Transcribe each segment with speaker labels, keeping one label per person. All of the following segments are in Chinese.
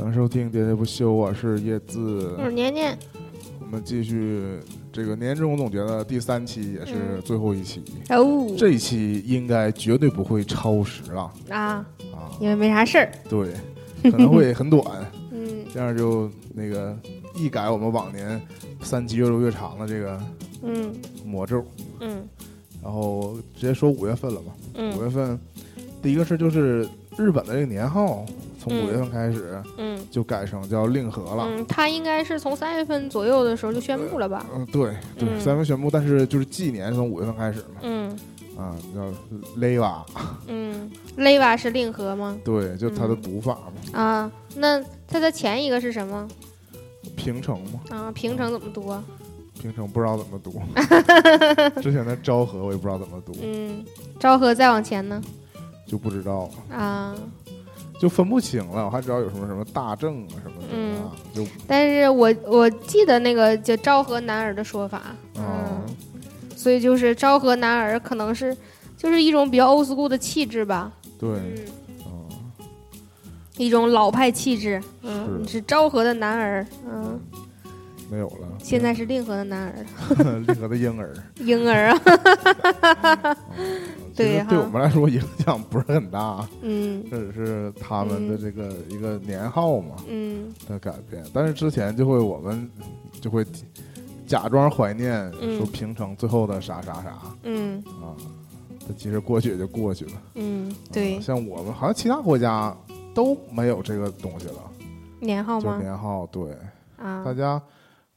Speaker 1: 欢迎收听《喋喋不休》，我是叶子。
Speaker 2: 我是年年，
Speaker 1: 我们继续这个年终总结的第三期，也是
Speaker 2: 嗯
Speaker 1: 最后一期。
Speaker 2: 哦
Speaker 1: 这一期应该绝对不会超时了
Speaker 2: 啊，
Speaker 1: 啊！
Speaker 2: 因为没啥事儿，
Speaker 1: 对，可能会很短，
Speaker 2: 嗯
Speaker 1: 这样就那个一改我们往年三期越录越长的这个
Speaker 2: 嗯
Speaker 1: 魔咒。
Speaker 2: 嗯
Speaker 1: 然后直接说五月份了吧。五
Speaker 2: 嗯
Speaker 1: 月份第一个事就是日本的这个年号，从
Speaker 2: 嗯
Speaker 1: 五月份开始
Speaker 2: 嗯
Speaker 1: 就改成叫令和了。
Speaker 2: 嗯，他应该是从三月份左右的时候就宣布了吧？
Speaker 1: 嗯，对对，
Speaker 2: 嗯
Speaker 1: 三月份宣布，但是就是纪年从五月份开始嘛，
Speaker 2: 嗯
Speaker 1: 啊，叫 leva。
Speaker 2: 嗯，leva 是令和吗？
Speaker 1: 对，就它的
Speaker 2: 嗯
Speaker 1: 读法嘛，
Speaker 2: 啊，那它的前一个是什么？
Speaker 1: 平城吗，
Speaker 2: 啊，平城怎么读啊？
Speaker 1: 平城不知道怎么读，之前的昭和我也不知道怎么读，
Speaker 2: 嗯，昭和再往前呢？
Speaker 1: 就不知道了，
Speaker 2: 啊，
Speaker 1: 就分不清了，我还知道有什么什么大正啊什么什么啊，就
Speaker 2: 但是我我记得那个叫昭和男儿的说法，
Speaker 1: 啊
Speaker 2: 嗯，所以就是昭和男儿可能是就是一种比较 old school 的气质吧，
Speaker 1: 对，
Speaker 2: 嗯。
Speaker 1: 嗯，
Speaker 2: 一种老派气质，嗯，
Speaker 1: 是
Speaker 2: 昭和的男儿，嗯，
Speaker 1: 没有了，
Speaker 2: 现在是令和的男儿，
Speaker 1: 令和的婴儿，
Speaker 2: 婴儿啊，对
Speaker 1: 对我们来说影响不是很大，
Speaker 2: 嗯。
Speaker 1: 这只是他们的这个一个年号嘛
Speaker 2: 嗯。
Speaker 1: 的改变。但是之前就会我们就会假装怀念，
Speaker 2: 嗯
Speaker 1: 说平成最后的啥啥啥。
Speaker 2: 嗯。
Speaker 1: 啊，它其实过去也就过去了。
Speaker 2: 嗯，对。
Speaker 1: 啊，像我们好像其他国家都没有这个东西了，
Speaker 2: 年号吗？
Speaker 1: 年号。对，
Speaker 2: 啊。
Speaker 1: 大家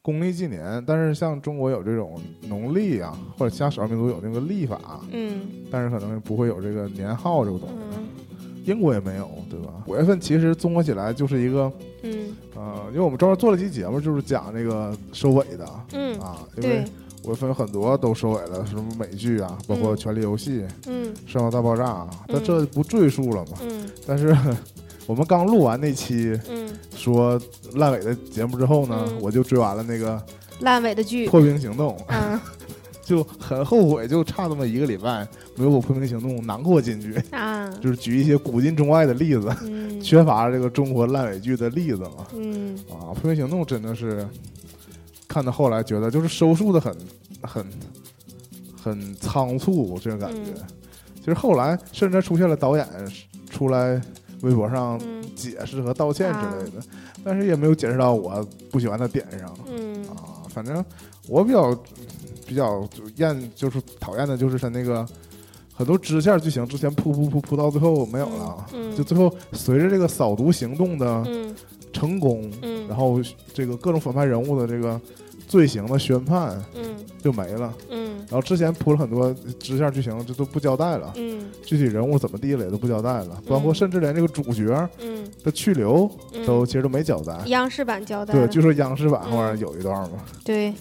Speaker 1: 公历纪年，但是像中国有这种农历啊，或者其他少数民族有那个历法，
Speaker 2: 嗯。
Speaker 1: 但是可能不会有这个年号这个东西。
Speaker 2: 嗯。
Speaker 1: 英国也没有，对吧？五月份其实综合起来就是一个，
Speaker 2: 嗯。
Speaker 1: 呃，因为我们专门做了期节目，就是讲这个收尾的
Speaker 2: 嗯，
Speaker 1: 啊，因为，五月份很多都收尾了，什么美剧啊，包括《
Speaker 2: 嗯
Speaker 1: 权力游戏》
Speaker 2: 嗯《
Speaker 1: 生活大爆炸》啊，但
Speaker 2: 嗯。
Speaker 1: 这不赘述了嘛。
Speaker 2: 嗯。
Speaker 1: 但是 我们刚录完那期
Speaker 2: 嗯，
Speaker 1: 说烂尾的节目之后呢，
Speaker 2: 嗯。
Speaker 1: 我就追完了那个
Speaker 2: 烂尾的剧《，
Speaker 1: 破冰行动》，
Speaker 2: 嗯。
Speaker 1: 就很后悔，就差那么一个礼拜没有把《破冰行动》囊括进去，
Speaker 2: 啊，
Speaker 1: 就是举一些古今中外的例子。
Speaker 2: 嗯。
Speaker 1: 缺乏这个中国烂尾剧的例子嘛。
Speaker 2: 嗯。
Speaker 1: 啊，《破冰行动》真的是看到后来觉得就是收束的很很很仓促，这种感觉。
Speaker 2: 嗯。
Speaker 1: 其实后来甚至出现了导演出来微博上
Speaker 2: 嗯。
Speaker 1: 解释和道歉之类的，但是也没有解释到我不喜欢的点上。
Speaker 2: 嗯。
Speaker 1: 啊。反正我比较比较厌，就是讨厌的就是他那个。很多支线剧情之前铺铺铺铺到最后没有了，
Speaker 2: 嗯。
Speaker 1: 就最后随着这个扫毒行动的
Speaker 2: 嗯。
Speaker 1: 成功，
Speaker 2: 嗯，
Speaker 1: 然后这个各种反派人物的这个罪行的宣判
Speaker 2: 嗯
Speaker 1: 就没了。
Speaker 2: 嗯
Speaker 1: 然后之前铺了很多支线剧情，这都不交代了，
Speaker 2: 嗯
Speaker 1: 具体人物怎么地了也都不交代了，包括
Speaker 2: 嗯
Speaker 1: 甚至连这个主角
Speaker 2: 嗯
Speaker 1: 的去留
Speaker 2: 嗯，
Speaker 1: 都其实都没交代。
Speaker 2: 央视版交代
Speaker 1: 对，
Speaker 2: 了，
Speaker 1: 就说央视版
Speaker 2: 嗯
Speaker 1: 后面有一段嘛，
Speaker 2: 对，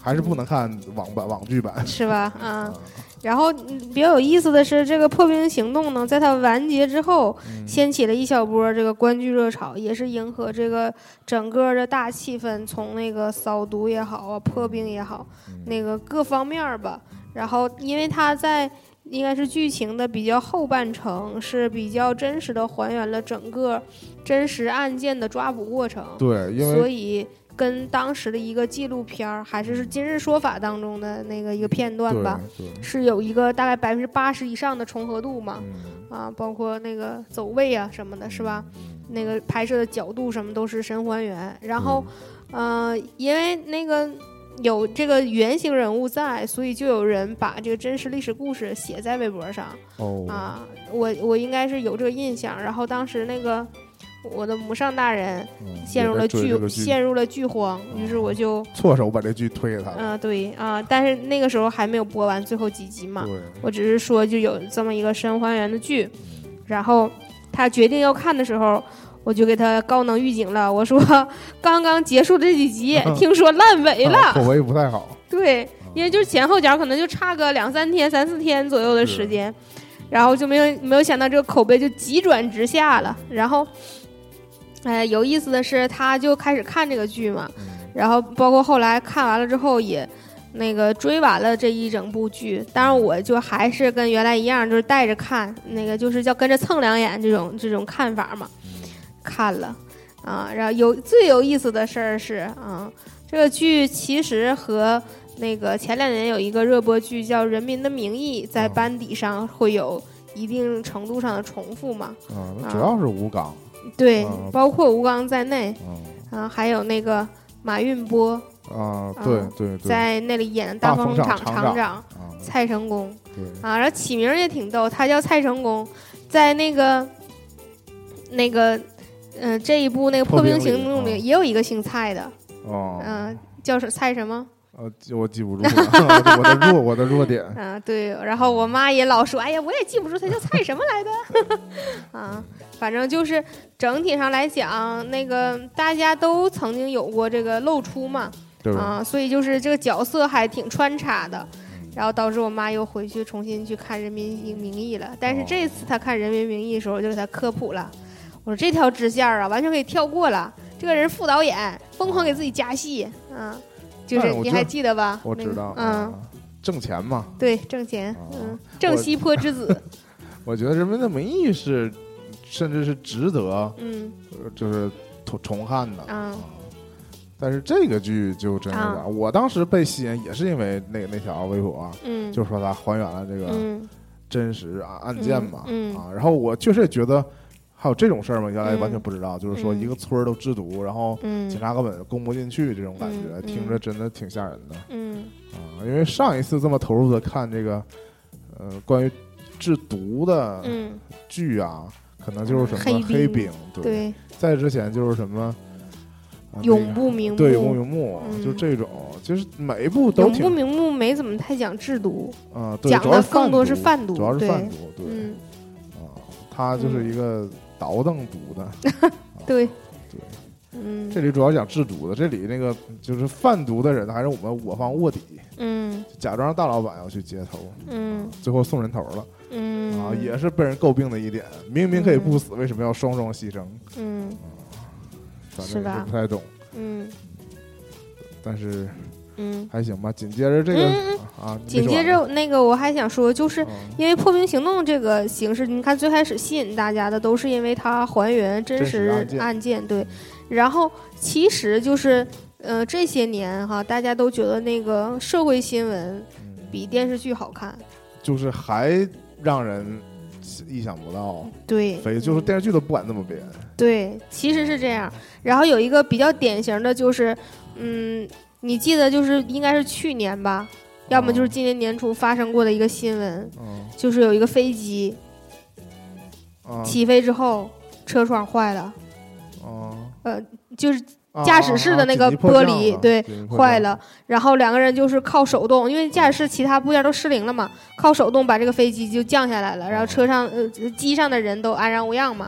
Speaker 1: 还是不能看网版网剧版。
Speaker 2: 是吧？啊
Speaker 1: 啊，，
Speaker 2: 然后嗯比较有意思的是，这个破冰行动呢，在它完结之后，
Speaker 1: 嗯
Speaker 2: 掀起了一小波这个观剧热潮，也是迎合这个整个的大气氛，从那个扫毒也好啊，破冰也好，
Speaker 1: 嗯
Speaker 2: 那个各方面儿吧。然后，因为它在应该是剧情的比较后半程，是比较真实的还原了整个真实案件的抓捕过程，
Speaker 1: 对，因为
Speaker 2: 所以。跟当时的一个纪录片儿，还是是《今日说法》当中的那个一个片段吧，是有一个大概百分之八十以上的重合度嘛，
Speaker 1: 嗯，
Speaker 2: 啊，包括那个走位啊什么的，是吧？那个拍摄的角度什么都是神还原。然后，呃，因为那个有这个原型人物在，所以就有人把这个真实历史故事写在微博上
Speaker 1: 哦，
Speaker 2: 啊。我我应该是有这个印象。然后当时那个我的母上大人
Speaker 1: 嗯
Speaker 2: 陷入了
Speaker 1: 也在追这个剧
Speaker 2: 陷入了剧荒，于是我就。
Speaker 1: 错手把这剧推给他了。
Speaker 2: 嗯、对啊，但是那个时候还没有播完最后几集嘛，
Speaker 1: 对，
Speaker 2: 我只是说就有这么一个神还原的剧，然后他决定要看的时候，我就给他高能预警了，我说刚刚结束这几集，听说烂尾了，
Speaker 1: 啊口碑不太好。
Speaker 2: 对，因为就是前后脚可能就差个两三天、三四天左右的时间，然后就没有没有想到这个口碑就急转直下了，然后。哎，有意思的是，他就开始看这个剧嘛，
Speaker 1: 嗯
Speaker 2: 然后包括后来看完了之后也那个追完了这一整部剧，当然我就还是跟原来一样，就是带着看，那个就是叫跟着蹭两眼这种这种看法嘛，看了。啊。然后有最有意思的事儿是啊，这个剧其实和那个前两年有一个热播剧叫《人民的名义》在
Speaker 1: 哦
Speaker 2: 班底上会有一定程度上的重复嘛？
Speaker 1: 啊，主要是吴刚，
Speaker 2: 对
Speaker 1: 啊，
Speaker 2: 包括吴刚在内
Speaker 1: 嗯
Speaker 2: 啊，还有那个马运波
Speaker 1: 啊，对
Speaker 2: 啊
Speaker 1: 对对，
Speaker 2: 在那里演
Speaker 1: 大
Speaker 2: 大风厂
Speaker 1: 厂
Speaker 2: 长
Speaker 1: 啊，
Speaker 2: 蔡成功。
Speaker 1: 对，
Speaker 2: 啊，然后起名也挺逗，他叫蔡成功，在那个那个嗯、呃这一部那个《破
Speaker 1: 破冰
Speaker 2: 行动》
Speaker 1: 啊
Speaker 2: 里也有一个姓蔡的，
Speaker 1: 哦，
Speaker 2: 嗯、叫是蔡什么？
Speaker 1: 呃，我记不住了，我的弱，我的弱点，
Speaker 2: 啊，对，然后我妈也老说，哎呀，我也记不住他叫蔡什么来的，啊，反正就是整体上来讲，那个大家都曾经有过这个露出嘛，
Speaker 1: 对？
Speaker 2: 啊，所以就是这个角色还挺穿插的，
Speaker 1: 嗯
Speaker 2: 然后导致我妈又回去重新去看《人民名义》了。但是这次她看《人民名义》的时候，我就给她科普了，我说这条支线啊，完全可以跳过了。这个人副导演疯狂给自己加戏，啊，就是你还记得吧？
Speaker 1: 我知道，
Speaker 2: 嗯，
Speaker 1: 啊，挣钱嘛，
Speaker 2: 对，挣钱，
Speaker 1: 啊
Speaker 2: 嗯，郑西坡之子，
Speaker 1: 我觉得《人民的名义》是，甚至是值得，
Speaker 2: 嗯。
Speaker 1: 呃就是重重看的。
Speaker 2: 啊。
Speaker 1: 但是这个剧就真有点
Speaker 2: 啊。
Speaker 1: 儿，我当时被吸引也是因为那那条微博啊，
Speaker 2: 嗯，
Speaker 1: 就说它还原了这个
Speaker 2: 嗯。
Speaker 1: 真实啊案件嘛，啊，然后我确实也觉得还有这种事儿吗？原来
Speaker 2: 嗯
Speaker 1: 完全不知道，就是说
Speaker 2: 嗯
Speaker 1: 一个村儿都制毒，然后
Speaker 2: 嗯。
Speaker 1: 警察根本攻不进去，这种感觉、听着真的挺吓人的。
Speaker 2: 嗯。
Speaker 1: 啊。因为上一次这么投入的看这个，呃，关于制毒的
Speaker 2: 嗯，
Speaker 1: 剧啊，可能就是什么
Speaker 2: 黑
Speaker 1: 黑
Speaker 2: 冰
Speaker 1: 对，
Speaker 2: 对，
Speaker 1: 在之前就是什么。啊
Speaker 2: 永不瞑目，
Speaker 1: 对永不瞑目，
Speaker 2: 嗯
Speaker 1: 就这种，就是每一部都
Speaker 2: 永不瞑目没怎么太讲制毒，
Speaker 1: 啊，对，
Speaker 2: 讲的更多
Speaker 1: 是贩毒主要是贩毒，对
Speaker 2: 嗯，
Speaker 1: 啊，他就是一个倒腾毒的，
Speaker 2: 对
Speaker 1: 对，
Speaker 2: 嗯。
Speaker 1: 这里主要讲制毒的，这里那个就是贩毒的人还是我们我方卧底，
Speaker 2: 嗯
Speaker 1: 假装大老板要去接头，
Speaker 2: 嗯
Speaker 1: 最后送人头了
Speaker 2: 嗯。
Speaker 1: 啊，也是被人诟病的一点，明明可以不死，为什么要双双牺牲？
Speaker 2: 嗯。
Speaker 1: 反正
Speaker 2: 是吧？
Speaker 1: 不太懂，
Speaker 2: 嗯。
Speaker 1: 但是
Speaker 2: 嗯，
Speaker 1: 还行吧。紧接着这个
Speaker 2: 嗯
Speaker 1: 啊，
Speaker 2: 紧接着那个我还想说，就是
Speaker 1: 嗯。
Speaker 2: 因为破冰行动这个形式，你看最开始吸引大家的都是因为它还原真
Speaker 1: 真实
Speaker 2: 实
Speaker 1: 案件
Speaker 2: 对。然后其实就是呃这些年哈，大家都觉得那个社会新闻
Speaker 1: 嗯。
Speaker 2: 比电视剧好看，
Speaker 1: 就是还让人意想不到，
Speaker 2: 对，
Speaker 1: 所以就是
Speaker 2: 嗯
Speaker 1: 电视剧都不敢那么编。
Speaker 2: 对，其实是这样。然后有一个比较典型的就是，嗯，你记得就是应该是去年吧，要么就是今年年初发生过的一个新闻，
Speaker 1: 嗯。
Speaker 2: 就是有一个飞机
Speaker 1: 啊
Speaker 2: 起飞之后车窗坏了，
Speaker 1: 嗯。
Speaker 2: 呃，就是
Speaker 1: 啊
Speaker 2: 驾驶室的那个玻璃对坏了，然后两个人就是靠手动，因为驾驶室其他部件都失灵了嘛，靠手动把这个飞机就降下来了，然后车上呃机上的人都安然无恙嘛，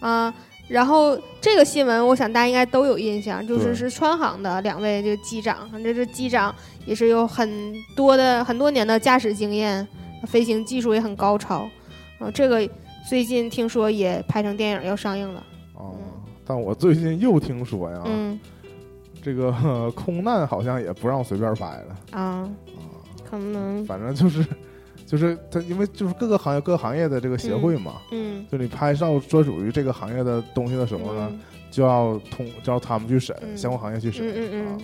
Speaker 1: 啊。
Speaker 2: 啊，然后这个新闻我想大家应该都有印象，就是是川航的两位这个机长，这这机长也是有很多的很多年的驾驶经验，飞行技术也很高超，啊，这个最近听说也拍成电影要上映了，
Speaker 1: 啊！但我最近又听说呀，
Speaker 2: 嗯
Speaker 1: 这个呵 空难好像也不让随便拍了
Speaker 2: 啊，
Speaker 1: 啊，
Speaker 2: 可能
Speaker 1: 反正就是就是他，因为就是各个行业各个行业的这个协会嘛，
Speaker 2: 嗯
Speaker 1: 就你拍照专属于这个行业的东西的时候呢，
Speaker 2: 嗯
Speaker 1: 就要通就要他们去审，
Speaker 2: 嗯
Speaker 1: 相关行业去审
Speaker 2: 嗯嗯嗯
Speaker 1: 啊。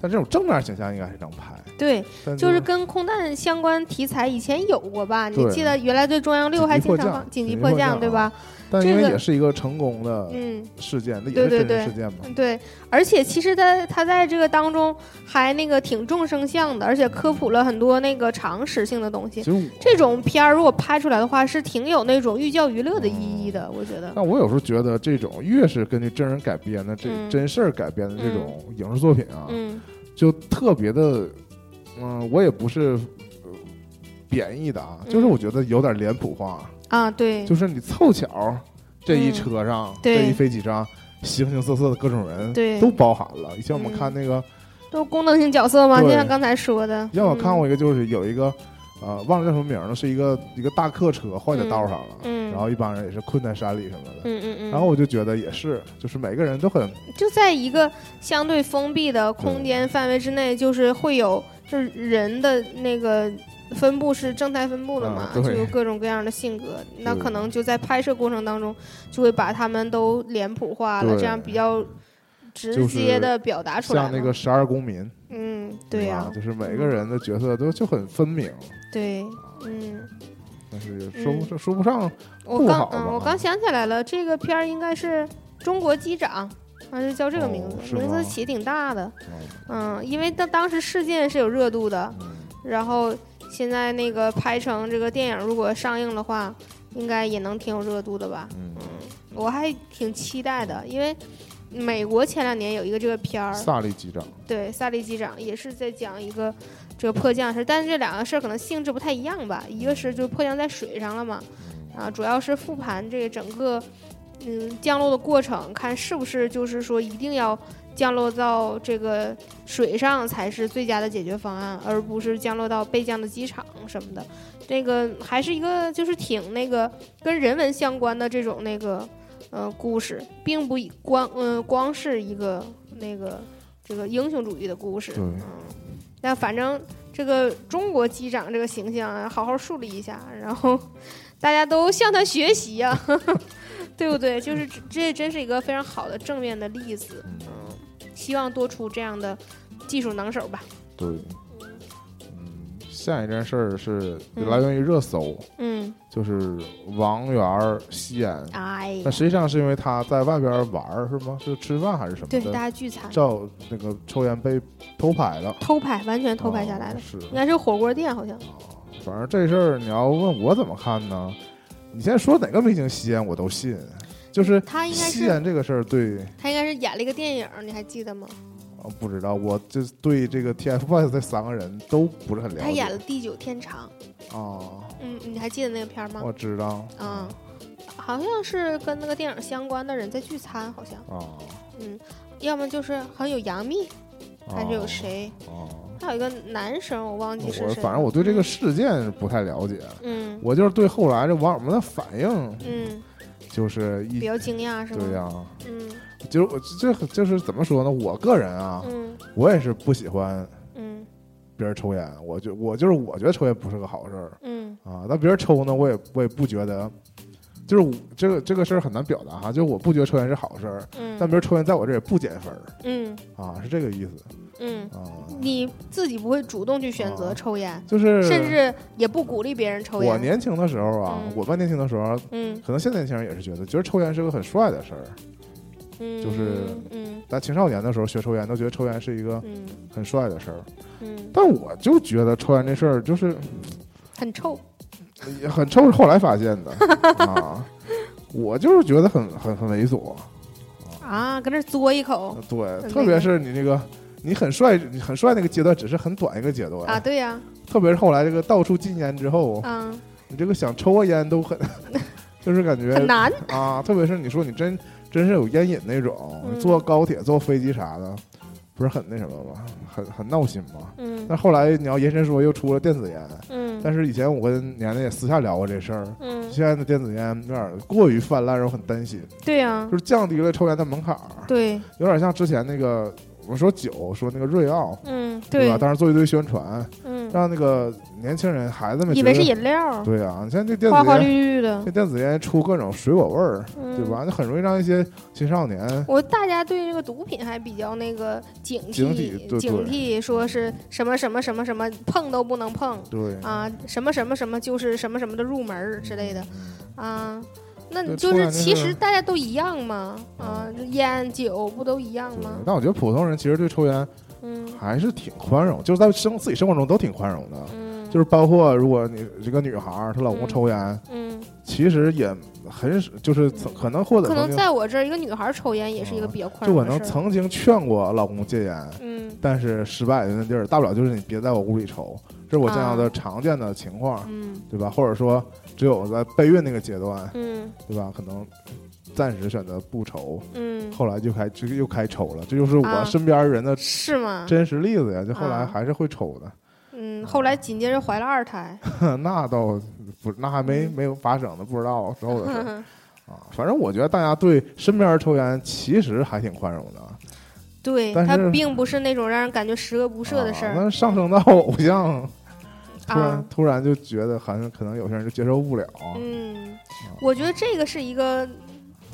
Speaker 1: 但这种正面形象应该是能拍，
Speaker 2: 对，就是跟空难相关题材以前有过吧？你记得原来对中央六还经常放紧急迫降，对吧？
Speaker 1: 但因为
Speaker 2: 这个
Speaker 1: 也是一个成功的
Speaker 2: 嗯。
Speaker 1: 事件，那也是真人事件嘛。
Speaker 2: 对，而且其实他他在这个当中还那个挺众生相的，而且科普了很多那个常识性的东西。
Speaker 1: 其实
Speaker 2: 这种片儿如果拍出来的话，是挺有那种寓教于乐的意义的，我觉得。
Speaker 1: 但我有时候觉得，这种越是根据真人改编的这、
Speaker 2: 嗯
Speaker 1: 真事儿改编的这种影视作品啊，
Speaker 2: 嗯
Speaker 1: 就特别的，嗯、我也不是、呃贬义的啊，就是
Speaker 2: 嗯
Speaker 1: 我觉得有点脸谱化，
Speaker 2: 啊，对，
Speaker 1: 就是你凑巧这一
Speaker 2: 嗯
Speaker 1: 车上、
Speaker 2: 对
Speaker 1: 这一飞机上，形形色色的各种人
Speaker 2: 对
Speaker 1: 都包含了。以前我们
Speaker 2: 嗯
Speaker 1: 看那个，
Speaker 2: 都是功能性角色吗，就像刚才说的。
Speaker 1: 以前我看过
Speaker 2: 嗯
Speaker 1: 一个，就是有一个。呃，忘了叫什么名儿了，是一个一个大客车坏在道上了，
Speaker 2: 嗯
Speaker 1: 然后一帮人也是困在山里什么的，
Speaker 2: 嗯嗯嗯。
Speaker 1: 然后我就觉得也是，就是每个人都很
Speaker 2: 就在一个相对封闭的空间范围之内，就是会有就是人的那个分布是正态分布的嘛，
Speaker 1: 啊
Speaker 2: 就有各种各样的性格，那可能就在拍摄过程当中就会把他们都脸谱化了，这样比较直接的表达出来。
Speaker 1: 像那个十二公民，
Speaker 2: 嗯，对呀、
Speaker 1: 吧就是每个人的角色都就很分明，
Speaker 2: 对，嗯，
Speaker 1: 但是也说不
Speaker 2: 嗯
Speaker 1: 上说不上，
Speaker 2: 我刚嗯，我刚。想起来了，这个片儿应该是中国机长，还是叫这个名字，
Speaker 1: 哦
Speaker 2: 名字起挺大的，
Speaker 1: 嗯
Speaker 2: 嗯，因为当当时事件是有热度的，
Speaker 1: 嗯。
Speaker 2: 然后现在那个拍成这个电影，如果上映的话，应该也能挺有热度的吧？
Speaker 1: 嗯，
Speaker 2: 我还挺期待的，因为美国前两年有一个这个片儿，
Speaker 1: 萨利机长，
Speaker 2: 对，萨利机长也是在讲一个这个迫降的事，但是这两个事儿可能性质不太一样吧。一个是就迫降在水上了嘛，啊，主要是复盘这个整个嗯降落的过程，看是不是就是说一定要降落到这个水上才是最佳的解决方案，而不是降落到备降的机场什么的。这个还是一个就是挺那个跟人文相关的这种那个呃故事，并不以光嗯、光是一个那个这个英雄主义的故事。嗯，那反正这个中国机长这个形象啊，好好树立一下，然后大家都向他学习呀、对不对？就是这这真是一个非常好的正面的例子。希望多出这样的技术能手吧。
Speaker 1: 对，嗯，下一件事儿是
Speaker 2: 嗯。
Speaker 1: 来源于热搜，
Speaker 2: 嗯，
Speaker 1: 就是王源儿吸烟，
Speaker 2: 哎
Speaker 1: 那，实际上是因为他在外边玩儿是吗？是吃饭还是什么
Speaker 2: 对，大？家聚餐。
Speaker 1: 照那个抽烟被偷拍了，
Speaker 2: 偷拍，完全偷拍下来了，
Speaker 1: 哦是，
Speaker 2: 应该是火锅店，好像。
Speaker 1: 反正这事儿你要问我怎么看呢？你现在说哪个明星吸烟我都信，就是
Speaker 2: 他应该是
Speaker 1: 吸烟这个事儿，对，
Speaker 2: 他应该是演了一个电影，你还记得吗？
Speaker 1: 啊不知道，我就对这个 TFBOYS 这三个人都不是很了解。
Speaker 2: 他演了《地久天长》，
Speaker 1: 啊，
Speaker 2: 嗯，你还记得那个片儿吗？
Speaker 1: 我知道
Speaker 2: 嗯，好像是跟那个电影相关的人在聚餐，好像，
Speaker 1: 啊，
Speaker 2: 嗯，要么就是好像有杨幂，还是有
Speaker 1: 啊
Speaker 2: 谁，
Speaker 1: 啊？
Speaker 2: 还有一个男生，我忘记是谁
Speaker 1: 反正我对这个事件不太了解，
Speaker 2: 嗯
Speaker 1: 我就是对后来这网友们的反应，
Speaker 2: 嗯，
Speaker 1: 就是一
Speaker 2: 比较惊讶是吗？
Speaker 1: 对呀、
Speaker 2: 嗯
Speaker 1: 就是我这就是怎么说呢？我个人啊，
Speaker 2: 嗯
Speaker 1: 我也是不喜欢
Speaker 2: 嗯
Speaker 1: 别人抽烟，我就我就是我觉得抽烟不是个好事儿
Speaker 2: 嗯
Speaker 1: 啊。但别人抽呢，我也我也不觉得，就是我这个这个事儿很难表达哈，就是我不觉得抽烟是好事儿，但
Speaker 2: 嗯
Speaker 1: 别人抽烟在我这儿也不减分儿
Speaker 2: 嗯
Speaker 1: 啊，是这个意思
Speaker 2: 嗯，
Speaker 1: 啊。
Speaker 2: 你自己不会主动去选择
Speaker 1: 啊
Speaker 2: 抽烟，
Speaker 1: 就是
Speaker 2: 甚至也不鼓励别人抽烟我。
Speaker 1: 年轻的时候啊，
Speaker 2: 嗯
Speaker 1: 我们年轻的时候，
Speaker 2: 嗯
Speaker 1: 可能现在年轻人也是觉得，觉得抽烟是个很帅的事儿。
Speaker 2: 嗯，
Speaker 1: 就是
Speaker 2: 嗯
Speaker 1: 在青少年的时候学抽烟，都觉得抽烟是一个
Speaker 2: 嗯
Speaker 1: 很帅的事儿。
Speaker 2: 嗯，
Speaker 1: 但我就觉得抽烟这事儿就是
Speaker 2: 很臭。
Speaker 1: 也很臭，是后来发现的啊。我就是觉得很很很猥琐，
Speaker 2: 啊，搁那嘬一口
Speaker 1: 对，特别是你那个你很帅，你很帅那个阶段只是很短一个阶段
Speaker 2: 啊，对呀、
Speaker 1: 特别是后来这个到处禁烟之后，
Speaker 2: 啊，
Speaker 1: 你这个想抽个烟都很，就是感觉
Speaker 2: 很难。
Speaker 1: 啊，特别是你说你真真是有烟瘾那种，
Speaker 2: 嗯
Speaker 1: 坐高铁、坐飞机啥的，不是很那什么吗？很很闹心吗？
Speaker 2: 嗯
Speaker 1: 但后来你要延伸说，又出了电子烟，
Speaker 2: 嗯
Speaker 1: 但是以前我跟年年也私下聊过这事儿。
Speaker 2: 嗯，
Speaker 1: 现在的电子烟有点过于泛滥，让我很担心，
Speaker 2: 对呀、
Speaker 1: 就是降低了抽烟的门槛儿，
Speaker 2: 对，
Speaker 1: 有点像之前那个我说酒，说那个瑞奥，
Speaker 2: 嗯
Speaker 1: 对吧？
Speaker 2: 对，
Speaker 1: 当时做一堆宣传，
Speaker 2: 嗯，
Speaker 1: 让那个年轻人、孩子们
Speaker 2: 以为是饮料，
Speaker 1: 对啊，你像这电子烟
Speaker 2: 花花绿，绿的
Speaker 1: 这，电子烟出各种水果味儿，
Speaker 2: 嗯，
Speaker 1: 对吧？那很容易让一些青少年
Speaker 2: 我大家对这个毒品还比较那个警惕，
Speaker 1: 警惕对
Speaker 2: 警惕说是什么什么什么什么碰都不能碰
Speaker 1: 对
Speaker 2: 啊，什么什么什么就是什么什么的入门之类的啊。那你就是其实大家都一样嘛啊，就烟酒不都一样吗？
Speaker 1: 但我觉得普通人其实对抽烟
Speaker 2: 嗯
Speaker 1: 还是挺宽容，就是在生自己生活中都挺宽容的。
Speaker 2: 嗯，
Speaker 1: 就是包括如果你这个女孩儿她老公
Speaker 2: 嗯
Speaker 1: 抽烟，
Speaker 2: 嗯，
Speaker 1: 其实也很少就是可能或者
Speaker 2: 可能在我这儿，一个女孩儿抽烟也是一个比较宽容就我。
Speaker 1: 能曾经劝过老公戒烟，
Speaker 2: 嗯
Speaker 1: 但是失败的那地儿，大不了就是你别在我屋里抽，这是我见到的
Speaker 2: 啊
Speaker 1: 常见的情况，
Speaker 2: 嗯
Speaker 1: 对吧？或者说只有在备孕那个阶段，
Speaker 2: 嗯
Speaker 1: 对吧？可能暂时选择不抽，
Speaker 2: 嗯，
Speaker 1: 后来就开就又开抽了，这就是我
Speaker 2: 啊
Speaker 1: 身边人的
Speaker 2: 是吗？
Speaker 1: 真实例子呀。就后来
Speaker 2: 啊
Speaker 1: 还是会抽的，
Speaker 2: 嗯，后来紧接着怀了二胎。
Speaker 1: 那倒不，那还没
Speaker 2: 嗯
Speaker 1: 没有发生呢，不知道之后的事儿 啊。反正我觉得大家对身边人抽烟其实还挺宽容的。
Speaker 2: 对，它
Speaker 1: 但是
Speaker 2: 并不是那种让人感觉十恶不赦的事儿。
Speaker 1: 上升到偶像，突然、
Speaker 2: 啊
Speaker 1: 突然就觉得好像可能有些人就接受不了。
Speaker 2: 嗯，我觉得这个是一个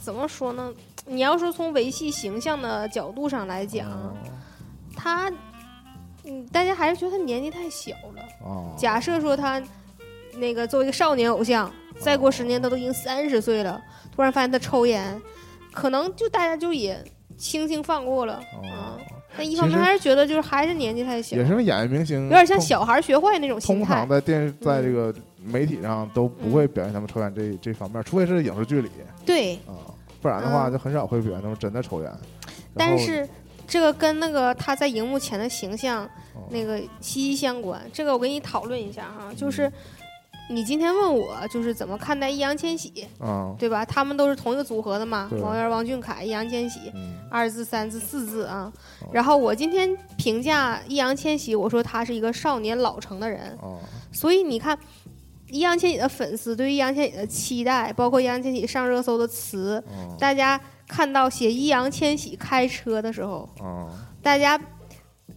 Speaker 2: 怎么说呢？你要说从维系形象的角度上来讲，
Speaker 1: 哦
Speaker 2: 他，嗯，大家还是觉得他年纪太小了。
Speaker 1: 哦，
Speaker 2: 假设说他那个作为一个少年偶像，再过十年他都已经三十岁了，突然发现他抽烟，可能就大家就也轻轻放过了啊
Speaker 1: 哦。
Speaker 2: 但一方面还是觉得就是还是年纪太小，有
Speaker 1: 也是演员明星有
Speaker 2: 点像小孩学坏那种心
Speaker 1: 通
Speaker 2: 态
Speaker 1: 常。在电视在这
Speaker 2: 嗯
Speaker 1: 个媒体上都不会表现他们抽烟这这方面，除非是影视剧里
Speaker 2: 对，
Speaker 1: 啊，不然的话
Speaker 2: 嗯
Speaker 1: 就很少会表现他们真的抽烟。
Speaker 2: 但是这个跟那个他在荧幕前的形象
Speaker 1: 哦
Speaker 2: 那个息息相关。这个我跟你讨论一下哈，就是你今天问我就是怎么看待易烊千玺，
Speaker 1: 啊，
Speaker 2: 对吧？他们都是同一个组合的嘛，
Speaker 1: 对。
Speaker 2: 王源、王俊凯、易烊千玺，
Speaker 1: 嗯。
Speaker 2: 二字、三字、四字啊。
Speaker 1: 哦。
Speaker 2: 然后我今天评价易烊千玺，我说他是一个少年老成的人，
Speaker 1: 哦。
Speaker 2: 所以你看。易烊千玺的粉丝对于易烊千玺的期待，包括易烊千玺上热搜的词，
Speaker 1: 哦。
Speaker 2: 大家看到写易烊千玺开车的时候，
Speaker 1: 哦。
Speaker 2: 大家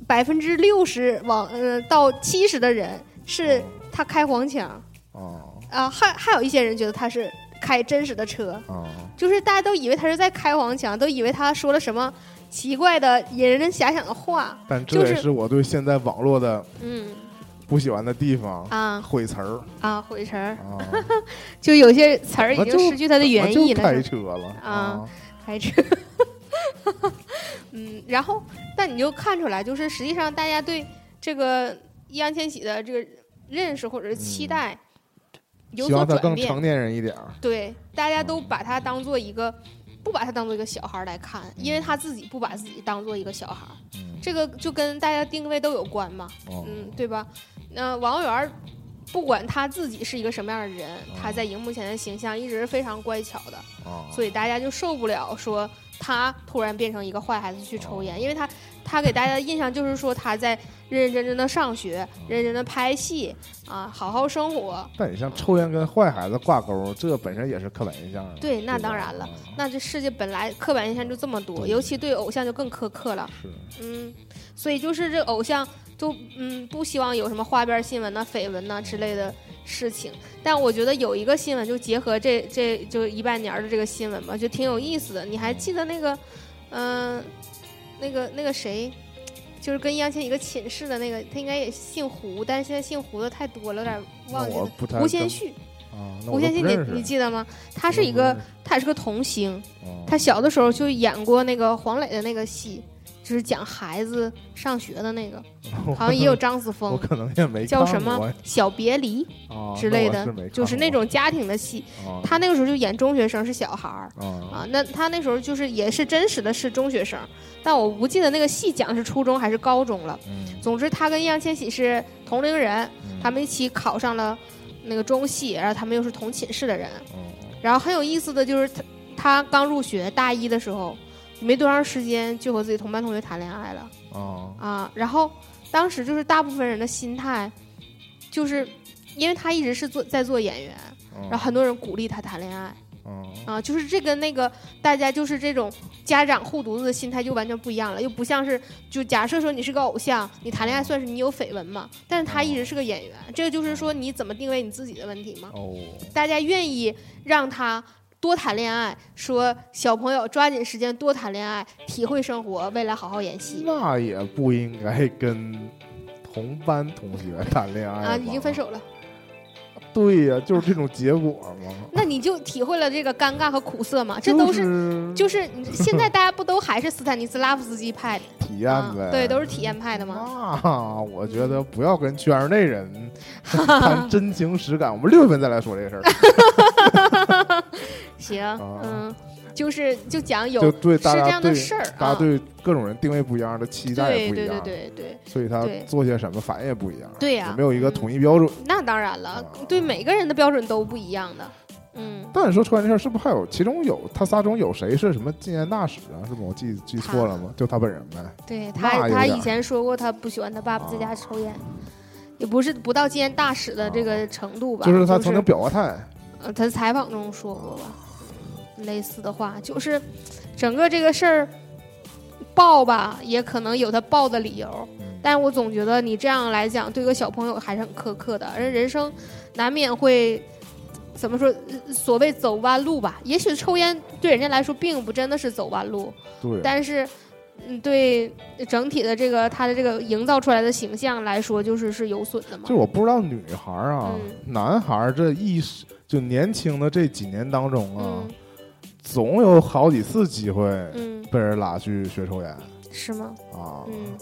Speaker 2: 百分之六十往呃到七十的人是他开黄腔
Speaker 1: 哦。
Speaker 2: 啊，还还有一些人觉得他是开真实的车，
Speaker 1: 哦。
Speaker 2: 就是大家都以为他是在开黄腔，都以为他说了什么奇怪的引人遐想的话，
Speaker 1: 但这也是我对现在网络的
Speaker 2: 嗯。
Speaker 1: 不喜欢的地方，
Speaker 2: 啊。
Speaker 1: 毁词儿
Speaker 2: 啊毁词儿，
Speaker 1: 啊，
Speaker 2: 就有些词儿已经失去它的原意了，
Speaker 1: 开车了
Speaker 2: 啊开车。嗯，然后但你就看出来，就是实际上大家对这个易烊千玺的这个认识或者是期待有所转变。
Speaker 1: 更成年人一点儿。
Speaker 2: 对，大家都把他当做一个，不把他当做一个小孩儿来看，因为他自己不把自己当做一个小孩儿，
Speaker 1: 嗯
Speaker 2: 这个就跟大家定位都有关嘛，
Speaker 1: 哦
Speaker 2: 嗯，对吧？那王源儿不管他自己是一个什么样的人，他在荧幕前的形象一直是非常乖巧的，
Speaker 1: 哦
Speaker 2: 所以大家就受不了说他突然变成一个坏孩子去抽烟，因为他他给大家的印象就是说他在认认真真的上学，认认真的拍戏啊，好好生活。
Speaker 1: 但你像抽烟跟坏孩子挂钩，这本身也是刻板印象啊。
Speaker 2: 对，那当然了
Speaker 1: 啊，
Speaker 2: 那这世界本来刻板印象就这么多，尤其对偶像就更苛刻了。
Speaker 1: 是
Speaker 2: 嗯，所以就是这偶像都嗯不希望有什么花边新闻呐、绯闻呐之类的事情。但我觉得有一个新闻就结合这这就一半年的这个新闻吧，就挺有意思的。你还记得那个嗯、那个那个谁？就是跟易烊千玺一个寝室的那个，他应该也姓胡，但是现在姓胡的太多了，有点忘记了。胡先煦，
Speaker 1: 啊，
Speaker 2: 胡先煦你你记得吗？他是一个，他也是个童星，
Speaker 1: 哦
Speaker 2: 他小的时候就演过那个黄磊的那个戏，就是讲孩子上学的那个，好像也有张子
Speaker 1: 我
Speaker 2: 枫，
Speaker 1: 可能也没
Speaker 2: 叫什么《小别离》
Speaker 1: 啊
Speaker 2: 之类的就是那种家庭的戏。
Speaker 1: 啊
Speaker 2: 他那个时候就演中学生，是小孩儿
Speaker 1: 啊
Speaker 2: 啊。那他那时候就是也是真实的是中学生，但我不记得那个戏讲是初中还是高中了。
Speaker 1: 嗯
Speaker 2: 总之，他跟易烊千玺是同龄人，
Speaker 1: 嗯
Speaker 2: 他们一起考上了那个中戏，然后他们又是同寝室的人。
Speaker 1: 嗯
Speaker 2: 然后很有意思的就是他他刚入学大一的时候，没多长时间就和自己同班同学谈恋爱了。
Speaker 1: 啊
Speaker 2: 啊。然后当时就是大部分人的心态，就是因为他一直是做在做演员，
Speaker 1: 嗯
Speaker 2: 然后很多人鼓励他谈恋爱。
Speaker 1: 嗯
Speaker 2: 啊，就是这跟那个大家就是这种家长护犊子的心态就完全不一样了，又不像是就假设说你是个偶像，你谈恋爱算是你有绯闻嘛，但是他一直是个演员，这个就是说你怎么定位你自己的问题嘛。
Speaker 1: 哦。
Speaker 2: 大家愿意让他多谈恋爱，说小朋友抓紧时间多谈恋爱，体会生活，未来好好演戏
Speaker 1: 那也不应该跟同班同学谈恋爱
Speaker 2: 啊！已经分
Speaker 1: 手。
Speaker 2: 了，
Speaker 1: 对呀，就是这种结果嘛。
Speaker 2: 那你就体会了这个尴尬和苦涩嘛？这都是
Speaker 1: 是
Speaker 2: 就是你现在 大家不都还是斯坦尼斯拉夫斯基派的
Speaker 1: 体验
Speaker 2: 啊
Speaker 1: 呗。？
Speaker 2: 对，都是体验派的嘛。
Speaker 1: 那我觉得不要跟圈内人谈真情实感。我们六月份再来说这个事儿。
Speaker 2: 行，
Speaker 1: 啊
Speaker 2: 嗯，就是就讲有
Speaker 1: 就对大家
Speaker 2: 是这样的
Speaker 1: 对
Speaker 2: 事儿啊。
Speaker 1: 大家对各种人定位不一样，的期待也
Speaker 2: 对对对
Speaker 1: 不一样，
Speaker 2: 对对，
Speaker 1: 所以他做些什么反应也不一样。
Speaker 2: 对呀
Speaker 1: 也没有一个
Speaker 2: 嗯
Speaker 1: 统一标准。
Speaker 2: 那当然了
Speaker 1: 啊，
Speaker 2: 对每个人的标准都不一样的。嗯，
Speaker 1: 但你说抽烟这事儿，是不是还有其中有他仨中有谁是什么禁烟大使啊？是不？我记记错了吗？就他本人呗。
Speaker 2: 对他，他以前说过他不喜欢他爸爸在家抽烟，也不是不到禁烟大使的这个程度吧。
Speaker 1: 就是他曾经表过态。
Speaker 2: 呃，他采访中说过吧，类似的话，就是整个这个事儿爆吧，也可能有他爆的理由，
Speaker 1: 嗯
Speaker 2: 但是我总觉得你这样来讲，对个小朋友还是很苛刻的。人人生难免会怎么说？呃所谓走弯路吧。也许抽烟对人家来说并不真的是走弯路，
Speaker 1: 对，
Speaker 2: 但是，嗯，对整体的这个他的这个营造出来的形象来说，就是是有损的嘛
Speaker 1: 就。我不知道女孩儿啊，
Speaker 2: 嗯
Speaker 1: 男孩儿这一时就年轻的这几年当中啊，
Speaker 2: 嗯。
Speaker 1: 总有好几次机会
Speaker 2: 嗯，
Speaker 1: 被人拉去学抽烟。
Speaker 2: 是吗？
Speaker 1: 啊。
Speaker 2: 嗯。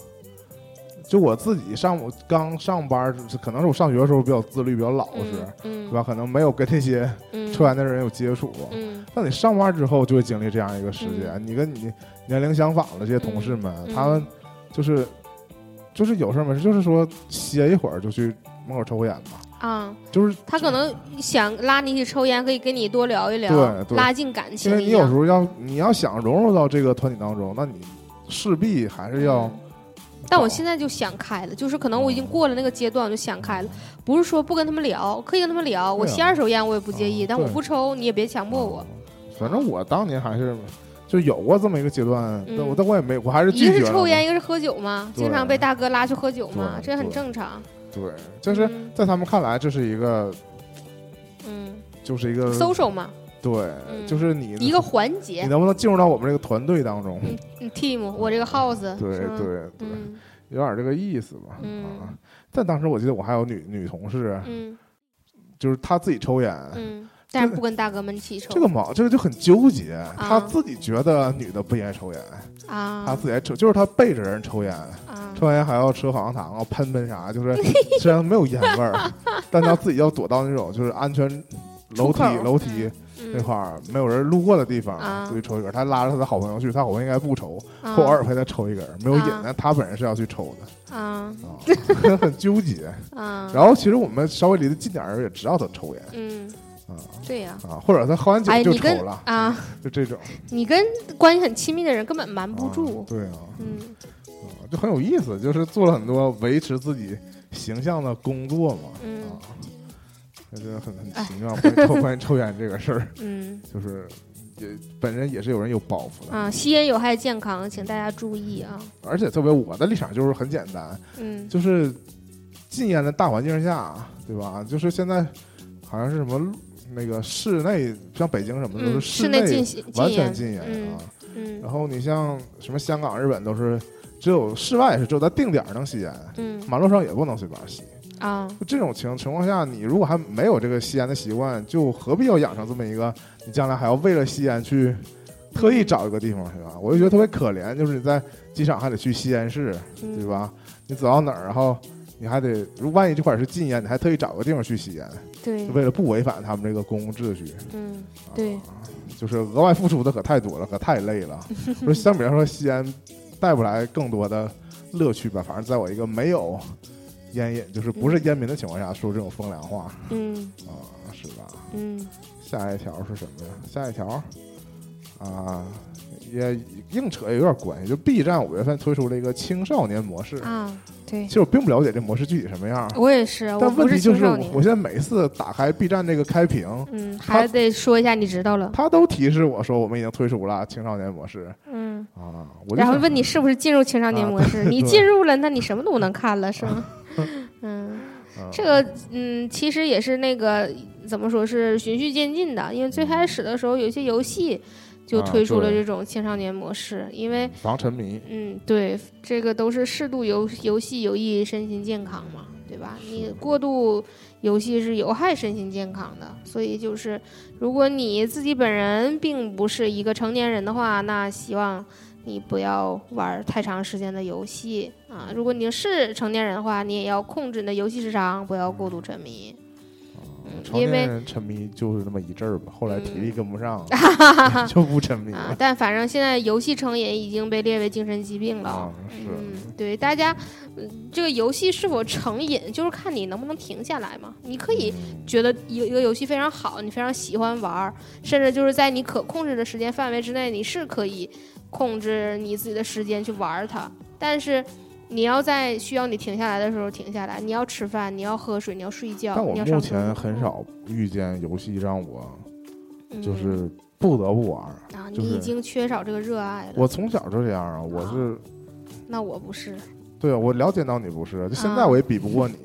Speaker 1: 就我自己上刚上班，可能是我上学的时候比较自律，比较老实，
Speaker 2: 嗯
Speaker 1: 对吧？可能没有跟这些
Speaker 2: 嗯。
Speaker 1: 抽烟的人有接触过。
Speaker 2: 嗯。
Speaker 1: 那你上班之后就会经历这样一个时间，你跟你年龄相仿的这些同事们，
Speaker 2: 嗯
Speaker 1: 他们就是就是有事没事，就是说歇一会儿就去门口抽个烟吧，
Speaker 2: 啊，
Speaker 1: 就是
Speaker 2: 他可能想拉你一起抽烟，可以跟你多聊一聊，
Speaker 1: 对对
Speaker 2: 拉近感情
Speaker 1: 因为。你有时候要你要想融入到这个团体当中，那你势必还是要
Speaker 2: 嗯但我现在就想开了，就是可能我已经过了那个阶段，我就想开了。不是说不跟他们聊，可以跟他们聊。我吸二手烟我也不介意，
Speaker 1: 啊
Speaker 2: 但我不抽，你也别强迫我。
Speaker 1: 反正我当年还是就有过这么一个阶段，
Speaker 2: 嗯
Speaker 1: 但我但我也没，我还是
Speaker 2: 一个是抽烟，一个是喝酒嘛，经常被大哥拉去喝酒嘛，
Speaker 1: 对
Speaker 2: 这很正常。
Speaker 1: 对，就是
Speaker 2: 嗯
Speaker 1: 在他们看来，这是一个
Speaker 2: 嗯
Speaker 1: 就是一个
Speaker 2: ，social 嘛，
Speaker 1: 对，
Speaker 2: 嗯
Speaker 1: 就是你
Speaker 2: 一个环节你。
Speaker 1: 能不能进入到我们这个团队当中？
Speaker 2: 嗯，team，我这个 house，
Speaker 1: 对对对，
Speaker 2: 嗯
Speaker 1: 有点这个意思吧。
Speaker 2: 嗯
Speaker 1: 啊，但当时我记得我还有女女同事，
Speaker 2: 嗯
Speaker 1: 就是她自己抽烟，
Speaker 2: 嗯，但是不跟大哥们一起抽。
Speaker 1: 这个毛这个就很纠结。她自己觉得女的不应该抽烟，
Speaker 2: 啊
Speaker 1: 她自己还抽，就是她背着人抽烟，
Speaker 2: 啊
Speaker 1: 抽完烟还要吃口香糖啊，喷喷啥，就是虽然没有烟味儿，但他自己要躲到那种就是安全楼梯楼梯那
Speaker 2: 嗯
Speaker 1: 块儿没有人路过的地方，
Speaker 2: 啊
Speaker 1: 自己抽一根儿。她拉着他的好朋友去，他好朋友应该不抽，偶尔陪她抽一根儿，没有瘾
Speaker 2: 啊，
Speaker 1: 但他本人是要去抽的
Speaker 2: 啊
Speaker 1: 啊，很 纠结。
Speaker 2: 啊，
Speaker 1: 然后其实我们稍微离得近点儿人也知道他抽烟
Speaker 2: 嗯，
Speaker 1: 啊
Speaker 2: 对呀。
Speaker 1: 啊，或者他喝完酒
Speaker 2: 哎，
Speaker 1: 就抽了，
Speaker 2: 啊，
Speaker 1: 就这种
Speaker 2: 你跟关系很亲密的人根本瞒不
Speaker 1: 啊
Speaker 2: 住。
Speaker 1: 对啊，
Speaker 2: 嗯
Speaker 1: 啊就很有意思，就是做了很多维持自己形象的工作嘛
Speaker 2: 嗯
Speaker 1: 啊，就是很很奇妙。关于抽关于抽烟这个事儿，
Speaker 2: 嗯
Speaker 1: 就是也本人也是有人有包袱的，
Speaker 2: 啊，吸烟有害健康，请大家注意啊。
Speaker 1: 而且特别我的立场就是很简单，
Speaker 2: 嗯
Speaker 1: 就是禁烟的大环境下，对吧？就是现在好像是什么那个室内，像北京什么的都
Speaker 2: 嗯，
Speaker 1: 是
Speaker 2: 室内禁
Speaker 1: 完全。禁烟
Speaker 2: 嗯
Speaker 1: 啊。
Speaker 2: 嗯
Speaker 1: 然后你像什么香港、日本都是只有室外是只有在定点儿能吸烟，
Speaker 2: 嗯
Speaker 1: 马路上也不能随便吸。
Speaker 2: 啊
Speaker 1: 就这种情情况下，你如果还没有这个吸烟的习惯，就何必要养成这么一个？你将来还要为了吸烟去特意找一个地方，是吧？我就觉得特别可怜，就是你在机场还得去吸烟室，
Speaker 2: 嗯
Speaker 1: 对吧？你走到哪儿，然后你还得，如万一这块儿是禁烟，你还特意找个地方去吸烟，
Speaker 2: 对
Speaker 1: 就为了不违反他们这个公共秩序。
Speaker 2: 嗯
Speaker 1: 啊
Speaker 2: 对，
Speaker 1: 就是额外付出的可太多了，可太累了。说相比来说，吸烟带不来更多的乐趣吧。反正在我一个没有烟瘾，就是不是烟民的情况下说这种风凉话
Speaker 2: 嗯
Speaker 1: 啊，是吧？
Speaker 2: 嗯
Speaker 1: 下一条是什么呀？下一条啊，也硬扯也有点关系。就 B 站五月份推出了一个青少年模式，
Speaker 2: 啊对
Speaker 1: 其，实我并不了解这模式具体什么样。
Speaker 2: 我也是，我
Speaker 1: 但
Speaker 2: 不
Speaker 1: 问题就是，我现在每次打开 B 站这个开屏，
Speaker 2: 嗯，还得说一下，你知道了。
Speaker 1: 他都提示我说我们已经推出了青少年模式
Speaker 2: 嗯，
Speaker 1: 啊。我
Speaker 2: 然后问你是不是进入青少年
Speaker 1: 啊
Speaker 2: 模式？你进入了，那你什么都不能看了，是吗？嗯。
Speaker 1: 啊
Speaker 2: 这个嗯，其实也是那个怎么说是循序渐进的，因为最开始的时候有些游戏就
Speaker 1: 啊
Speaker 2: 推出了这种青少年模式，因为
Speaker 1: 防沉迷，
Speaker 2: 嗯，对，这个都是适度游游戏有益身心健康嘛，对吧？你过度游戏是有害身心健康的，所以就是如果你自己本人并不是一个成年人的话，那希望你不要玩太长时间的游戏啊。如果你是成年人的话，你也要控制你的游戏时长，不要过度沉迷。嗯
Speaker 1: 成
Speaker 2: 因为
Speaker 1: 沉迷就是那么一阵儿吧，后来体力
Speaker 2: 嗯
Speaker 1: 跟不上，就不沉迷了，。
Speaker 2: 啊但反正现在游戏成瘾已经被列为精神疾病了。
Speaker 1: 啊，是，
Speaker 2: 嗯，对，大家，嗯，这个游戏是否成瘾，就是看你能不能停下来嘛。你可以
Speaker 1: 嗯
Speaker 2: 觉得一个一个游戏非常好，你非常喜欢玩儿，甚至就是在你可控制的时间范围之内，你是可以控制你自己的时间去玩儿它。但是你要在需要你停下来的时候停下来，你要吃饭，你要喝水，你要睡觉，
Speaker 1: 但我目前很少遇见游戏让我
Speaker 2: 嗯
Speaker 1: 就是不得不玩儿。
Speaker 2: 啊，
Speaker 1: 就是
Speaker 2: 你已经缺少这个热爱了。
Speaker 1: 我从小就这样啊，我
Speaker 2: 啊
Speaker 1: 是
Speaker 2: 那我不是，
Speaker 1: 对啊，我了解到你不是，就现在
Speaker 2: 啊
Speaker 1: 我也比不过你。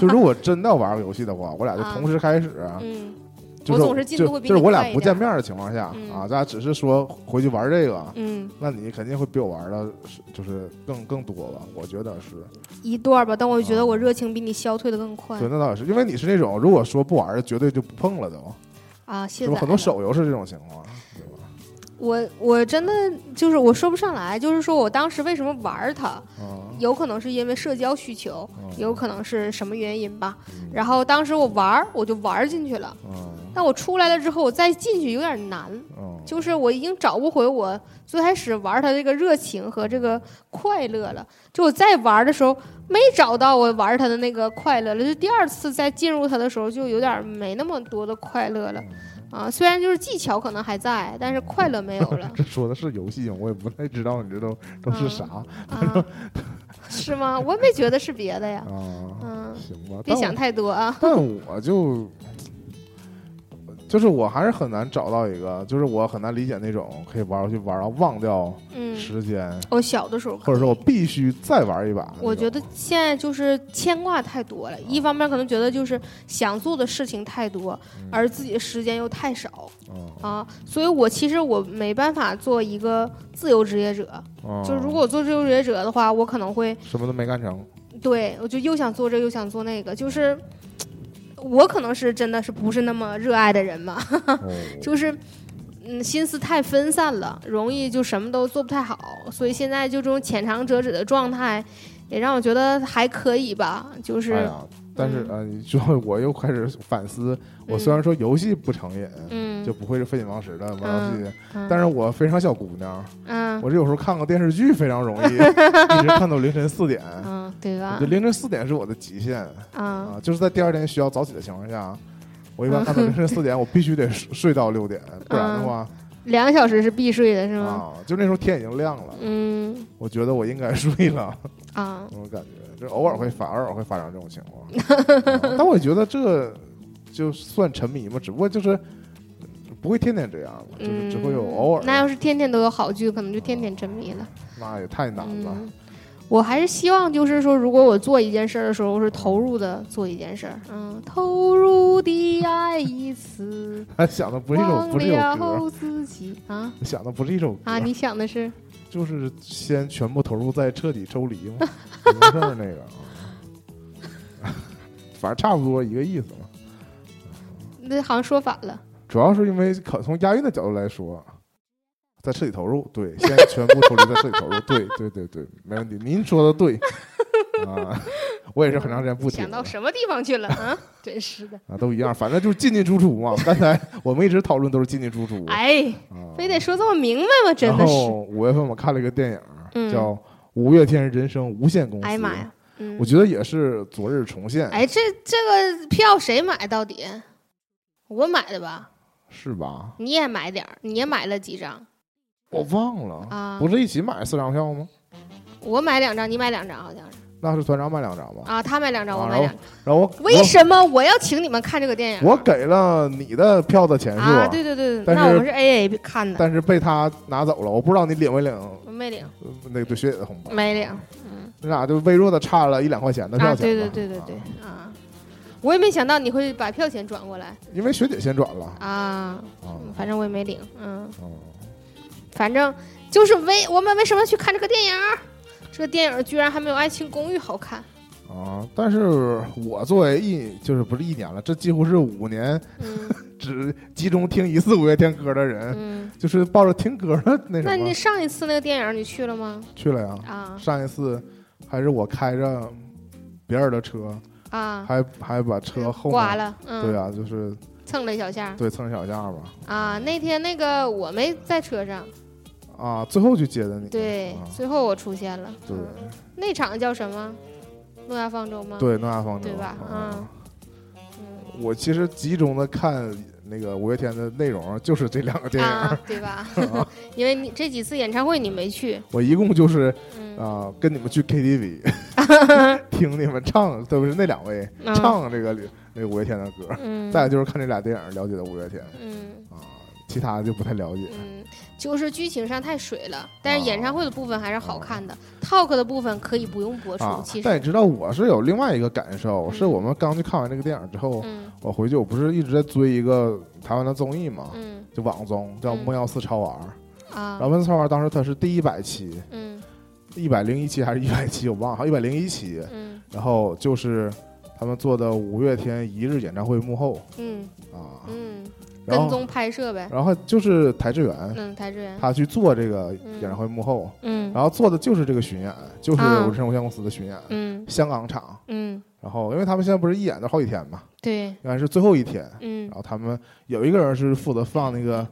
Speaker 1: 就如果真的要玩个游戏的话，我俩就
Speaker 2: 啊
Speaker 1: 同时开始，
Speaker 2: 嗯
Speaker 1: 就是
Speaker 2: 我总是进度
Speaker 1: 就
Speaker 2: 会比
Speaker 1: 就是我俩不见面的情况下
Speaker 2: 嗯
Speaker 1: 啊，咱俩只是说回去玩这个，
Speaker 2: 嗯，
Speaker 1: 那你肯定会比我玩的就是更更多吧？我觉得是。
Speaker 2: 一段儿吧，但我觉
Speaker 1: 啊
Speaker 2: 得我热情比你消退的更快
Speaker 1: 对，那倒也是，因为你是那种如果说不玩，绝对就不碰了都，
Speaker 2: 啊。
Speaker 1: 现在？很多手游是这种情况？
Speaker 2: 我我真的就是我说不上来，就是说我当时为什么玩儿它，
Speaker 1: 嗯，
Speaker 2: 有可能是因为社交需求，
Speaker 1: 嗯
Speaker 2: 有可能是什么原因吧。
Speaker 1: 嗯
Speaker 2: 然后当时我玩儿，我就玩儿进去了，
Speaker 1: 嗯
Speaker 2: 但我出来了之后，我再进去有点难，
Speaker 1: 嗯，
Speaker 2: 就是我已经找不回我最开始玩它这个热情和这个快乐了。就我再玩的时候，没找到我玩它的那个快乐了，就第二次再进入它的时候，就有点没那么多的快乐了。啊，虽然就是技巧可能还在，但是快乐没有了
Speaker 1: 这说的是游戏吗？我也不太知道你这都都是啥
Speaker 2: 啊，是吗？我也没觉得是别的呀。
Speaker 1: 啊？
Speaker 2: 嗯，
Speaker 1: 行吧，
Speaker 2: 别想太多啊。
Speaker 1: 但我就就是我还是很难找到一个，就是我很难理解那种可以玩游戏玩到忘掉
Speaker 2: 嗯，
Speaker 1: 时间，
Speaker 2: 我小的时候，
Speaker 1: 或者说我必须再玩一把。
Speaker 2: 我觉得现在就是牵挂太多了，一方面可能觉得就是想做的事情太多，
Speaker 1: 嗯。
Speaker 2: 而自己的时间又太少。
Speaker 1: 嗯，
Speaker 2: 啊，所以我其实我没办法做一个自由职业者。
Speaker 1: 嗯，
Speaker 2: 就是如果我做自由职业者的话，我可能会
Speaker 1: 什么都没干成，
Speaker 2: 对我就又想做这又想做那个，就是我可能是真的是不是那么热爱的人嘛，
Speaker 1: 哦
Speaker 2: 就是。嗯，心思太分散了，容易就什么都做不太好，所以现在就这种浅尝辄止的状态，也让我觉得还可以吧。就是，
Speaker 1: 但是
Speaker 2: 嗯
Speaker 1: 呃，你说 我又开始反思，我虽然说游戏不成瘾，
Speaker 2: 嗯，
Speaker 1: 就不会是废寝忘食的玩游戏，
Speaker 2: 嗯。
Speaker 1: 但是我非常小姑娘，
Speaker 2: 嗯。
Speaker 1: 我这有时候看个电视剧非常容易，一直看到凌晨四点。
Speaker 2: 嗯，对吧。
Speaker 1: 就？凌晨四点是我的极限
Speaker 2: 啊
Speaker 1: 啊，就是在第二天需要早起的情况下，我一般看到凌晨 四点，我必须得睡睡到六点，不然的话
Speaker 2: 两个小时是必睡的是吗？
Speaker 1: 啊，就那时候天已经亮了，
Speaker 2: 嗯
Speaker 1: 我觉得我应该睡了，
Speaker 2: 啊
Speaker 1: 那种感觉，就偶尔会发，偶尔会发生这种情况，啊 但我觉得这就算沉迷嘛，只不过就是不会天天这样了，就是
Speaker 2: 嗯，
Speaker 1: 只会有偶尔，
Speaker 2: 那要是天天都有好剧，可能就天天沉迷了。
Speaker 1: 那也太难了。
Speaker 2: 嗯，我还是希望就是说，如果我做一件事儿的时候，是投入的做一件事儿，嗯，投入的爱一次，
Speaker 1: 他 想的不是一首，不是一首歌，
Speaker 2: 了自己。啊？
Speaker 1: 想的不是一首歌，
Speaker 2: 啊！你想的是？
Speaker 1: 就是先全部投入，再彻底抽离嘛，什么事儿那个。啊，反正差不多一个意思嘛。
Speaker 2: 那好像说反了。
Speaker 1: 主要是因为可从押韵的角度来说，再彻底投入，对，现在全部抽离，在彻底投入，对对对对，没问题，您说的对 啊，我也是很长时间不听
Speaker 2: 想到什么地方去了啊？真是的，
Speaker 1: 啊，都一样，反正就是进进出出嘛。刚才我们一直讨论都是进进出出，
Speaker 2: 哎，
Speaker 1: 啊，
Speaker 2: 非得说这么明白吗？真的
Speaker 1: 然
Speaker 2: 是，
Speaker 1: 后五月份我看了一个电影，
Speaker 2: 嗯
Speaker 1: 叫《五月天人生无限公司》，
Speaker 2: 哎呀妈呀，嗯
Speaker 1: 我，觉得也是昨日重现，
Speaker 2: 哎，这这个票谁买到底？我买的吧？
Speaker 1: 是吧？
Speaker 2: 你也买点儿，你也买了几张
Speaker 1: 我忘了，
Speaker 2: 啊？
Speaker 1: 不是一起买四张票吗？
Speaker 2: 我买两张，你买两张，好像是
Speaker 1: 那是团长买两张吧？
Speaker 2: 啊。他买两张，
Speaker 1: 啊
Speaker 2: 我买两张。
Speaker 1: 然后我
Speaker 2: 为什么我要请你们看这个电影？
Speaker 1: 我我给了你的票的钱数，
Speaker 2: 啊，对对对，
Speaker 1: 但是
Speaker 2: 那我们是 A A 看的，
Speaker 1: 但是被他拿走了，我不知道你领没领
Speaker 2: 我没领，
Speaker 1: 呃那个对学姐的红包，
Speaker 2: 没领。嗯
Speaker 1: 那俩就微弱的差了一两块钱的票
Speaker 2: 啊，
Speaker 1: 钱啊。
Speaker 2: 对对对对对啊，我也没想到你会把票钱转过来
Speaker 1: 因为学姐先转了
Speaker 2: 啊。
Speaker 1: 啊。
Speaker 2: 嗯反正我也没领，嗯，
Speaker 1: 嗯
Speaker 2: 反正就是为我们为什么去看这个电影？这个电影居然还没有《爱情公寓》好看。
Speaker 1: 啊，但是我作为一就是不是一年了，这几乎是五年
Speaker 2: 嗯
Speaker 1: 只集中听一次五月天歌的人，
Speaker 2: 嗯，
Speaker 1: 就是抱着听歌的那
Speaker 2: 那你上一次那个电影你去了吗？
Speaker 1: 去了呀。
Speaker 2: 啊
Speaker 1: 上一次还是我开着别人的车，
Speaker 2: 啊，
Speaker 1: 还还把车后面，
Speaker 2: 刮了，嗯，
Speaker 1: 对啊，就是
Speaker 2: 蹭了一小下
Speaker 1: 对蹭了一小下吧。
Speaker 2: 啊。那天那个我没在车上，
Speaker 1: 啊，最后去接的你。
Speaker 2: 对
Speaker 1: 啊，
Speaker 2: 最后我出现了。
Speaker 1: 对
Speaker 2: 嗯那场叫什么？诺亚方舟吗？，
Speaker 1: 对，诺亚方舟
Speaker 2: 对吧
Speaker 1: 啊
Speaker 2: 嗯嗯
Speaker 1: 我其实集中的看那个五月天的内容，就是这两个电影。
Speaker 2: 啊，对吧？
Speaker 1: 啊
Speaker 2: 因为你这几次演唱会你没去，
Speaker 1: 我一共就是
Speaker 2: 嗯，
Speaker 1: 啊、跟你们去 KTV 听你们唱，特别是那两位
Speaker 2: 嗯
Speaker 1: 唱这个那个五月天的歌，
Speaker 2: 嗯，
Speaker 1: 再就是看这俩电影了解的五月天
Speaker 2: 嗯
Speaker 1: 啊，其他就不太了解。
Speaker 2: 嗯，就是剧情上太水了，但是演唱会的部分还是好看的。Talk 的部分可以不用播出，
Speaker 1: 啊
Speaker 2: 其，实，
Speaker 1: 但你知道我是有另外一个感受，
Speaker 2: 嗯
Speaker 1: 是我们刚去看完这个电影之后，
Speaker 2: 嗯
Speaker 1: 我回去我不是一直在追一个台湾的综艺嘛，
Speaker 2: 嗯
Speaker 1: 就网综叫《
Speaker 2: 嗯
Speaker 1: 梦耀四超玩》，
Speaker 2: 啊
Speaker 1: 然后《梦耀四超玩》当时它是第一百期，
Speaker 2: 嗯
Speaker 1: 一百零一期还是一百期我忘了，好一百零一期，
Speaker 2: 嗯
Speaker 1: 然后就是他们做的五月天一日演唱会幕后。
Speaker 2: 嗯。
Speaker 1: 啊，
Speaker 2: 嗯，跟踪拍摄呗，
Speaker 1: 然后就是台志远
Speaker 2: 嗯，台志远，
Speaker 1: 他去做这个
Speaker 2: 嗯。
Speaker 1: 演唱会幕后，
Speaker 2: 嗯。
Speaker 1: 然后做的就是这个巡演，就是
Speaker 2: 啊。
Speaker 1: 我这有限公司的巡演，
Speaker 2: 嗯。
Speaker 1: 香港场。
Speaker 2: 嗯，
Speaker 1: 然后因为他们现在不是一演都好几天嘛，
Speaker 2: 对，
Speaker 1: 应该是最后一天，
Speaker 2: 嗯。
Speaker 1: 然后他们有一个人是负责放那个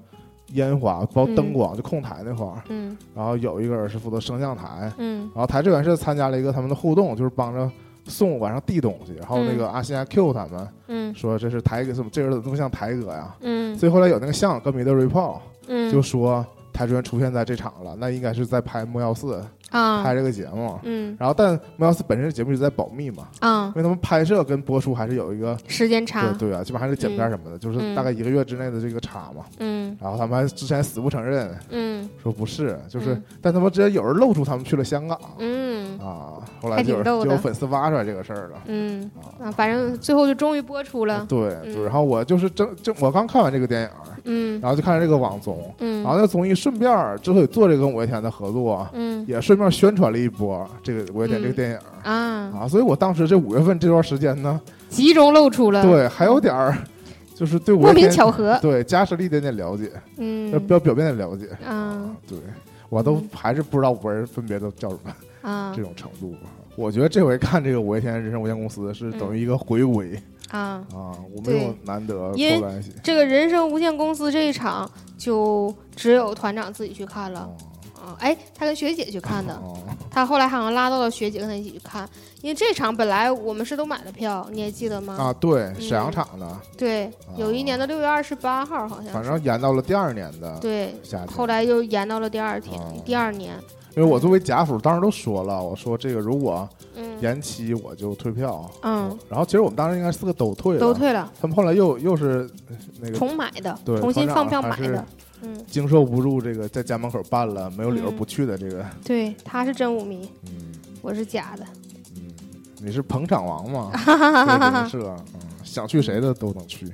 Speaker 1: 烟花，包括灯光，就控台那块儿，
Speaker 2: 嗯。
Speaker 1: 然后有一个人是负责升降台，
Speaker 2: 嗯。
Speaker 1: 然后台志远是参加了一个他们的互动，就是帮着送晚上递东西，然后那个阿信还 Q 他们
Speaker 2: 嗯。
Speaker 1: 说这是台哥，怎么这人怎么这么像台哥呀？
Speaker 2: 嗯。
Speaker 1: 所以后来有那个香港歌迷的 report
Speaker 2: 嗯，
Speaker 1: 就说台志远出现在这场了，那应该是在拍《木曜四》
Speaker 2: 啊。
Speaker 1: 拍这个节目。
Speaker 2: 嗯。
Speaker 1: 然后，但《木曜四》本身节目就在保密嘛，
Speaker 2: 啊。
Speaker 1: 因，为他们拍摄跟播出还是有一个
Speaker 2: 时间差，
Speaker 1: 对对啊，基本上还是剪片什么的，就是
Speaker 2: 嗯
Speaker 1: 大概一个月之内的这个差嘛。
Speaker 2: 嗯。
Speaker 1: 然后他们还之前死不承认，
Speaker 2: 嗯。
Speaker 1: 说不是，就是，
Speaker 2: 嗯。
Speaker 1: 但他们之前有人露出他们去了香港。
Speaker 2: 嗯。
Speaker 1: 啊，后来就有就有粉丝挖出来这个事儿了。
Speaker 2: 嗯。
Speaker 1: 啊。
Speaker 2: 啊，反正最后就终于播出了，
Speaker 1: 对，然后我就是正正我刚看完这个电影，
Speaker 2: 嗯。
Speaker 1: 然后就看了这个网综，
Speaker 2: 嗯。
Speaker 1: 然后那个综艺顺便之所以做这个跟五月天的合作，
Speaker 2: 嗯。
Speaker 1: 也顺便宣传了一波这个五月天
Speaker 2: 嗯
Speaker 1: 这个电影。
Speaker 2: 啊，
Speaker 1: 啊，所以我当时这五月份这段时间呢，
Speaker 2: 集中露出了，
Speaker 1: 对，还有点儿 就是对五
Speaker 2: 莫名巧合，
Speaker 1: 对加深了一点点了解，
Speaker 2: 嗯。
Speaker 1: 要表表面的了解。
Speaker 2: 啊。
Speaker 1: 对我都还是不知道五人分别都叫什么
Speaker 2: 啊。
Speaker 1: 这种程度。我觉得这回看这个五月天人生无限公司是等于一个回归
Speaker 2: 啊。
Speaker 1: 啊，我没有
Speaker 2: 对
Speaker 1: 难得
Speaker 2: 因为。这个人生无限公司这一场，就只有团长自己去看了
Speaker 1: 哦
Speaker 2: 啊！哎，他跟学姐去看的，
Speaker 1: 哦
Speaker 2: 他后来好像拉到了学姐跟他一起去看，因为这场本来我们是都买了票，你还记得吗？
Speaker 1: 啊，对，沈阳场的，
Speaker 2: 对，有一年的六月二十八号好像，
Speaker 1: 反正延到了第二年的
Speaker 2: 对。后来又延到了第二天，
Speaker 1: 哦
Speaker 2: 第二年，
Speaker 1: 因为我作为贾府，当时都说了，我说这个如果
Speaker 2: 嗯
Speaker 1: 延期我就退票。
Speaker 2: 嗯，
Speaker 1: 然后其实我们当时应该四个都退了，
Speaker 2: 都退了，
Speaker 1: 他们后来又又是那个
Speaker 2: 重买的，
Speaker 1: 对
Speaker 2: 重新放票买的，嗯，
Speaker 1: 经受不住这个在家门口办了没有理由
Speaker 2: 嗯
Speaker 1: 不去的这个，
Speaker 2: 对，他是真舞迷，
Speaker 1: 嗯
Speaker 2: 我是假的，
Speaker 1: 嗯，你是捧场王嘛？这个人设，嗯，想去谁的都能去。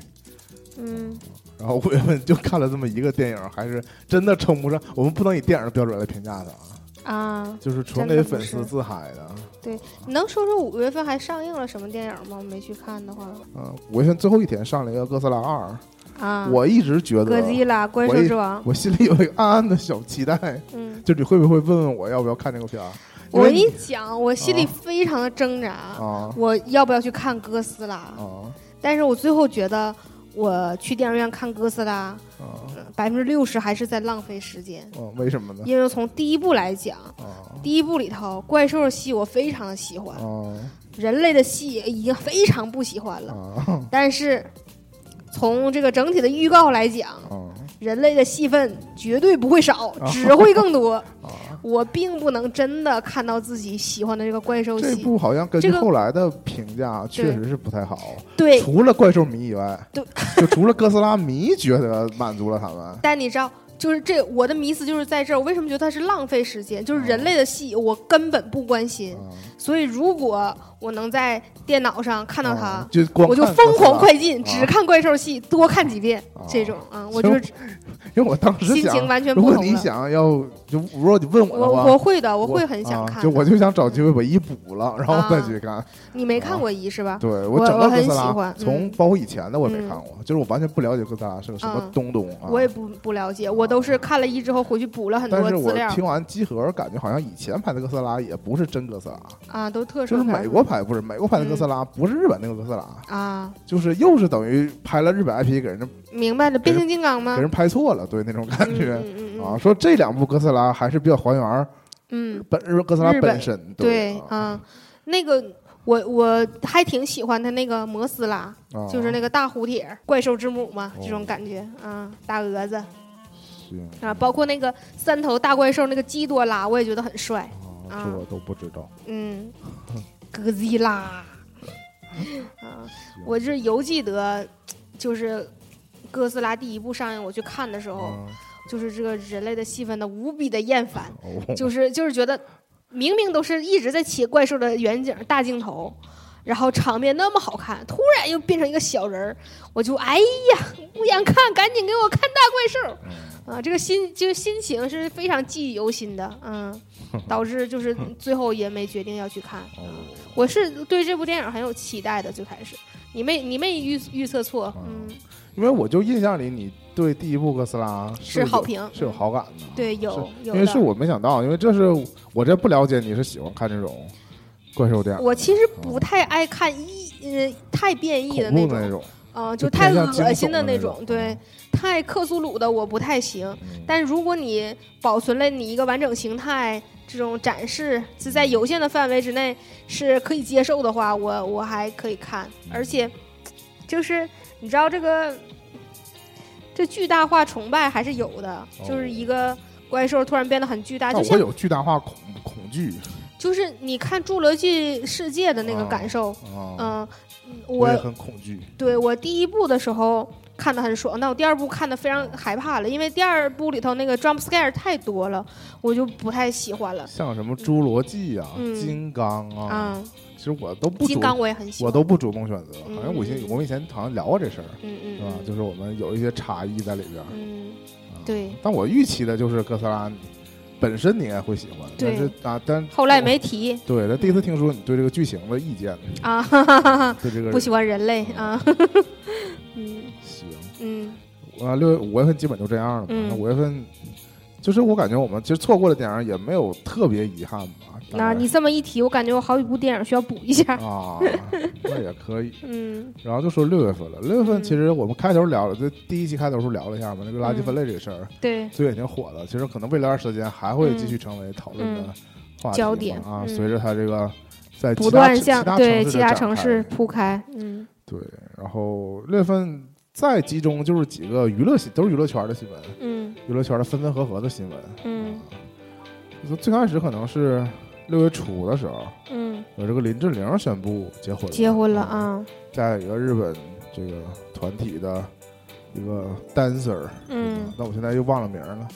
Speaker 2: 嗯
Speaker 1: 然后五月份就看了这么一个电影，还是真的称不上，我们不能以电影的标准来评价它啊，
Speaker 2: 啊，
Speaker 1: 就是纯给粉丝自嗨的。
Speaker 2: 对你能说说五月份还上映了什么电影吗？我没去看的话
Speaker 1: 嗯，五月份最后一天上了一个《哥斯拉二》，
Speaker 2: 啊，
Speaker 1: 我一直觉
Speaker 2: 哥
Speaker 1: 得，
Speaker 2: 吉拉怪兽之王，
Speaker 1: 我心里有一个暗暗的小期待，
Speaker 2: 嗯，
Speaker 1: 就你会不会问问我要不要看这个片儿？
Speaker 2: 我跟
Speaker 1: 你
Speaker 2: 你讲，我心里
Speaker 1: 啊
Speaker 2: 非常的挣扎，
Speaker 1: 啊
Speaker 2: 我要不要去看哥斯拉？
Speaker 1: 啊
Speaker 2: 但是我最后觉得，我去电影院看哥斯拉，
Speaker 1: 啊
Speaker 2: 百分之六十还是在浪费时间。
Speaker 1: 嗯，为什么呢？
Speaker 2: 因为从第一部来讲，
Speaker 1: 啊
Speaker 2: 第一部里头怪兽的戏我非常的喜欢，
Speaker 1: 啊
Speaker 2: 人类的戏已经非常不喜欢了。
Speaker 1: 啊
Speaker 2: 但是从这个整体的预告来讲，
Speaker 1: 啊
Speaker 2: 人类的戏份绝对不会少，
Speaker 1: 啊
Speaker 2: 只会更多。
Speaker 1: 啊！
Speaker 2: 我并不能真的看到自己喜欢的这个怪兽戏。
Speaker 1: 这部好像根据后来的评价，确实是不太好。
Speaker 2: 对，
Speaker 1: 除了怪兽迷以外，
Speaker 2: 对，
Speaker 1: 就除了哥斯拉迷觉得满足了他们。
Speaker 2: 但你知道，就是这我的迷思就是在这儿，我为什么觉得它是浪费时间？就是人类的戏我根本不关心，
Speaker 1: 啊
Speaker 2: 所以如果我能在电脑上看到它。
Speaker 1: 啊就光
Speaker 2: 我就疯狂快进，
Speaker 1: 啊
Speaker 2: 只看怪兽戏，多看几遍
Speaker 1: 啊
Speaker 2: 这种啊，我就是
Speaker 1: 因为我当时
Speaker 2: 心情，完全
Speaker 1: 如果你。想要，就如果你问我的
Speaker 2: 我
Speaker 1: 话，
Speaker 2: 我会的，我
Speaker 1: 我
Speaker 2: 会很想看。
Speaker 1: 啊。就我就想找机会把一补了，然后再
Speaker 2: 啊
Speaker 1: 去看。
Speaker 2: 你没看过一是吧？
Speaker 1: 对
Speaker 2: 我
Speaker 1: 整个
Speaker 2: 我很
Speaker 1: 哥斯拉，
Speaker 2: 喜欢
Speaker 1: 从
Speaker 2: 嗯
Speaker 1: 包括以前的我也没
Speaker 2: 嗯
Speaker 1: 看过，就是我完全不了解哥斯拉是个什么
Speaker 2: 嗯
Speaker 1: 东东啊。
Speaker 2: 我也不不了解，我都是看了一之后回去补了很多
Speaker 1: 但是我
Speaker 2: 资料
Speaker 1: 听完集合，感觉好像以前拍的哥斯拉也不是真哥斯拉，
Speaker 2: 啊，都特
Speaker 1: 就是
Speaker 2: 殊
Speaker 1: 美国拍，不是美国拍的哥斯拉，不是日本那个哥斯拉，
Speaker 2: 啊，
Speaker 1: 就是又是等于拍了日本 IP 给人家
Speaker 2: 明白了，变形金刚吗？
Speaker 1: 给？人拍错了，对那种感觉
Speaker 2: 嗯嗯嗯
Speaker 1: 啊。说这两部哥斯拉还是比较还原
Speaker 2: 嗯，
Speaker 1: 本日哥斯拉
Speaker 2: 日本
Speaker 1: 本身，
Speaker 2: 对
Speaker 1: 啊。
Speaker 2: 啊，那个我我还挺喜欢他那个摩斯拉，
Speaker 1: 啊，
Speaker 2: 就是那个大蝴蝶怪兽之母嘛，这种
Speaker 1: 哦。
Speaker 2: 感觉啊，大蛾子
Speaker 1: 行。
Speaker 2: 啊，包括那个三头大怪兽那个基多拉，我也觉得很帅，
Speaker 1: 啊，
Speaker 2: 啊
Speaker 1: 这我都不知道。
Speaker 2: 嗯，哥吉拉啊，我是犹记得，就是哥斯拉第一部上映我去看的时候，
Speaker 1: 嗯
Speaker 2: 就是这个人类的戏份的无比的厌烦，
Speaker 1: 哦
Speaker 2: 就是就是觉得明明都是一直在切怪兽的远景大镜头。然后场面那么好看，突然又变成一个小人儿，我就哎呀，不想看，赶紧给我看大怪兽。
Speaker 1: 嗯
Speaker 2: 啊，这个心就是心情是非常记忆犹新的，嗯，导致就是 最后也没决定要去看。
Speaker 1: 哦
Speaker 2: 我是对这部电影很有期待的，最开始你没你没预预测错，嗯，
Speaker 1: 因为我就印象里你对第一部哥斯拉有
Speaker 2: 是好评
Speaker 1: 是有好感的。
Speaker 2: 对，有有
Speaker 1: 因为是。我没想到，因为这是我这不了解你是喜欢看这种怪兽电影，
Speaker 2: 我其实不太爱看异呃太变异的那种，
Speaker 1: 恐怖的那种，
Speaker 2: 啊、
Speaker 1: 就
Speaker 2: 就太恶心
Speaker 1: 的那
Speaker 2: 那种，对，太克苏鲁的我不太行。
Speaker 1: 嗯
Speaker 2: 但如果你保存了你一个完整形态，这种展示是在有限的范围之内是可以接受的话，我我还可以看。而且，就是你知道这个这巨大化崇拜还是有的，就是一个怪兽突然变得很巨大，就
Speaker 1: 我有巨大化恐恐惧
Speaker 2: 就是你看《侏罗纪世界》的那个
Speaker 1: 啊
Speaker 2: 感受，
Speaker 1: 啊，
Speaker 2: 嗯、
Speaker 1: 我也很恐惧。
Speaker 2: 对我第一部的时候看的很爽，那我第二部看的非常害怕了，因为第二部里头那个 jump scare 太多了，我就不太喜欢了。
Speaker 1: 像什么侏罗纪啊、
Speaker 2: 嗯
Speaker 1: 金刚啊，
Speaker 2: 啊、
Speaker 1: 其实我都不主
Speaker 2: 金刚我也很喜欢，
Speaker 1: 我都不主动选择，
Speaker 2: 嗯
Speaker 1: 好像我以前
Speaker 2: 嗯
Speaker 1: 我们以前好像聊过这事儿，是吧？
Speaker 2: 嗯
Speaker 1: 就是我们有一些差异在里边儿。
Speaker 2: 嗯
Speaker 1: 啊
Speaker 2: 对，
Speaker 1: 但我预期的就是哥斯拉本身你应该会喜欢，但是啊，但
Speaker 2: 后来没提
Speaker 1: 对，他第一次听说你对这个剧情的意见，
Speaker 2: 啊，哈哈哈哈
Speaker 1: 对这个
Speaker 2: 不喜欢人类啊，嗯
Speaker 1: 行。
Speaker 2: 嗯
Speaker 1: 啊，六月五月份基本就这样了嘛。
Speaker 2: 嗯
Speaker 1: 那五月份，就是我感觉我们其实错过的电影也没有特别遗憾吧。
Speaker 2: 那你这么一提，我感觉我好几部电影需要补一下。
Speaker 1: 啊，那也可以。
Speaker 2: 嗯
Speaker 1: 然后就说六月份了，六月份
Speaker 2: 嗯
Speaker 1: 其实我们开头聊了，这第一期开头时候聊了一下嘛，那个垃圾分类这个事儿，
Speaker 2: 对，
Speaker 1: 最近也挺火的。其实可能未来段时间还会继续成为讨论的
Speaker 2: 焦点
Speaker 1: 啊。
Speaker 2: 嗯
Speaker 1: 随着它这个在
Speaker 2: 不断向对其他
Speaker 1: 城市
Speaker 2: 铺开。嗯
Speaker 1: 对，然后六月份再集中就是几个娱乐新，都是娱乐圈的新闻，
Speaker 2: 嗯
Speaker 1: 娱乐圈的分分合合的新闻。
Speaker 2: 嗯
Speaker 1: 就最开始可能是六月初的时候，
Speaker 2: 嗯，
Speaker 1: 有这个林志玲宣布结婚了，
Speaker 2: 结婚了啊，
Speaker 1: 在一个日本这个团体的一个 dancer，
Speaker 2: 嗯。
Speaker 1: 那我现在又忘了名儿了，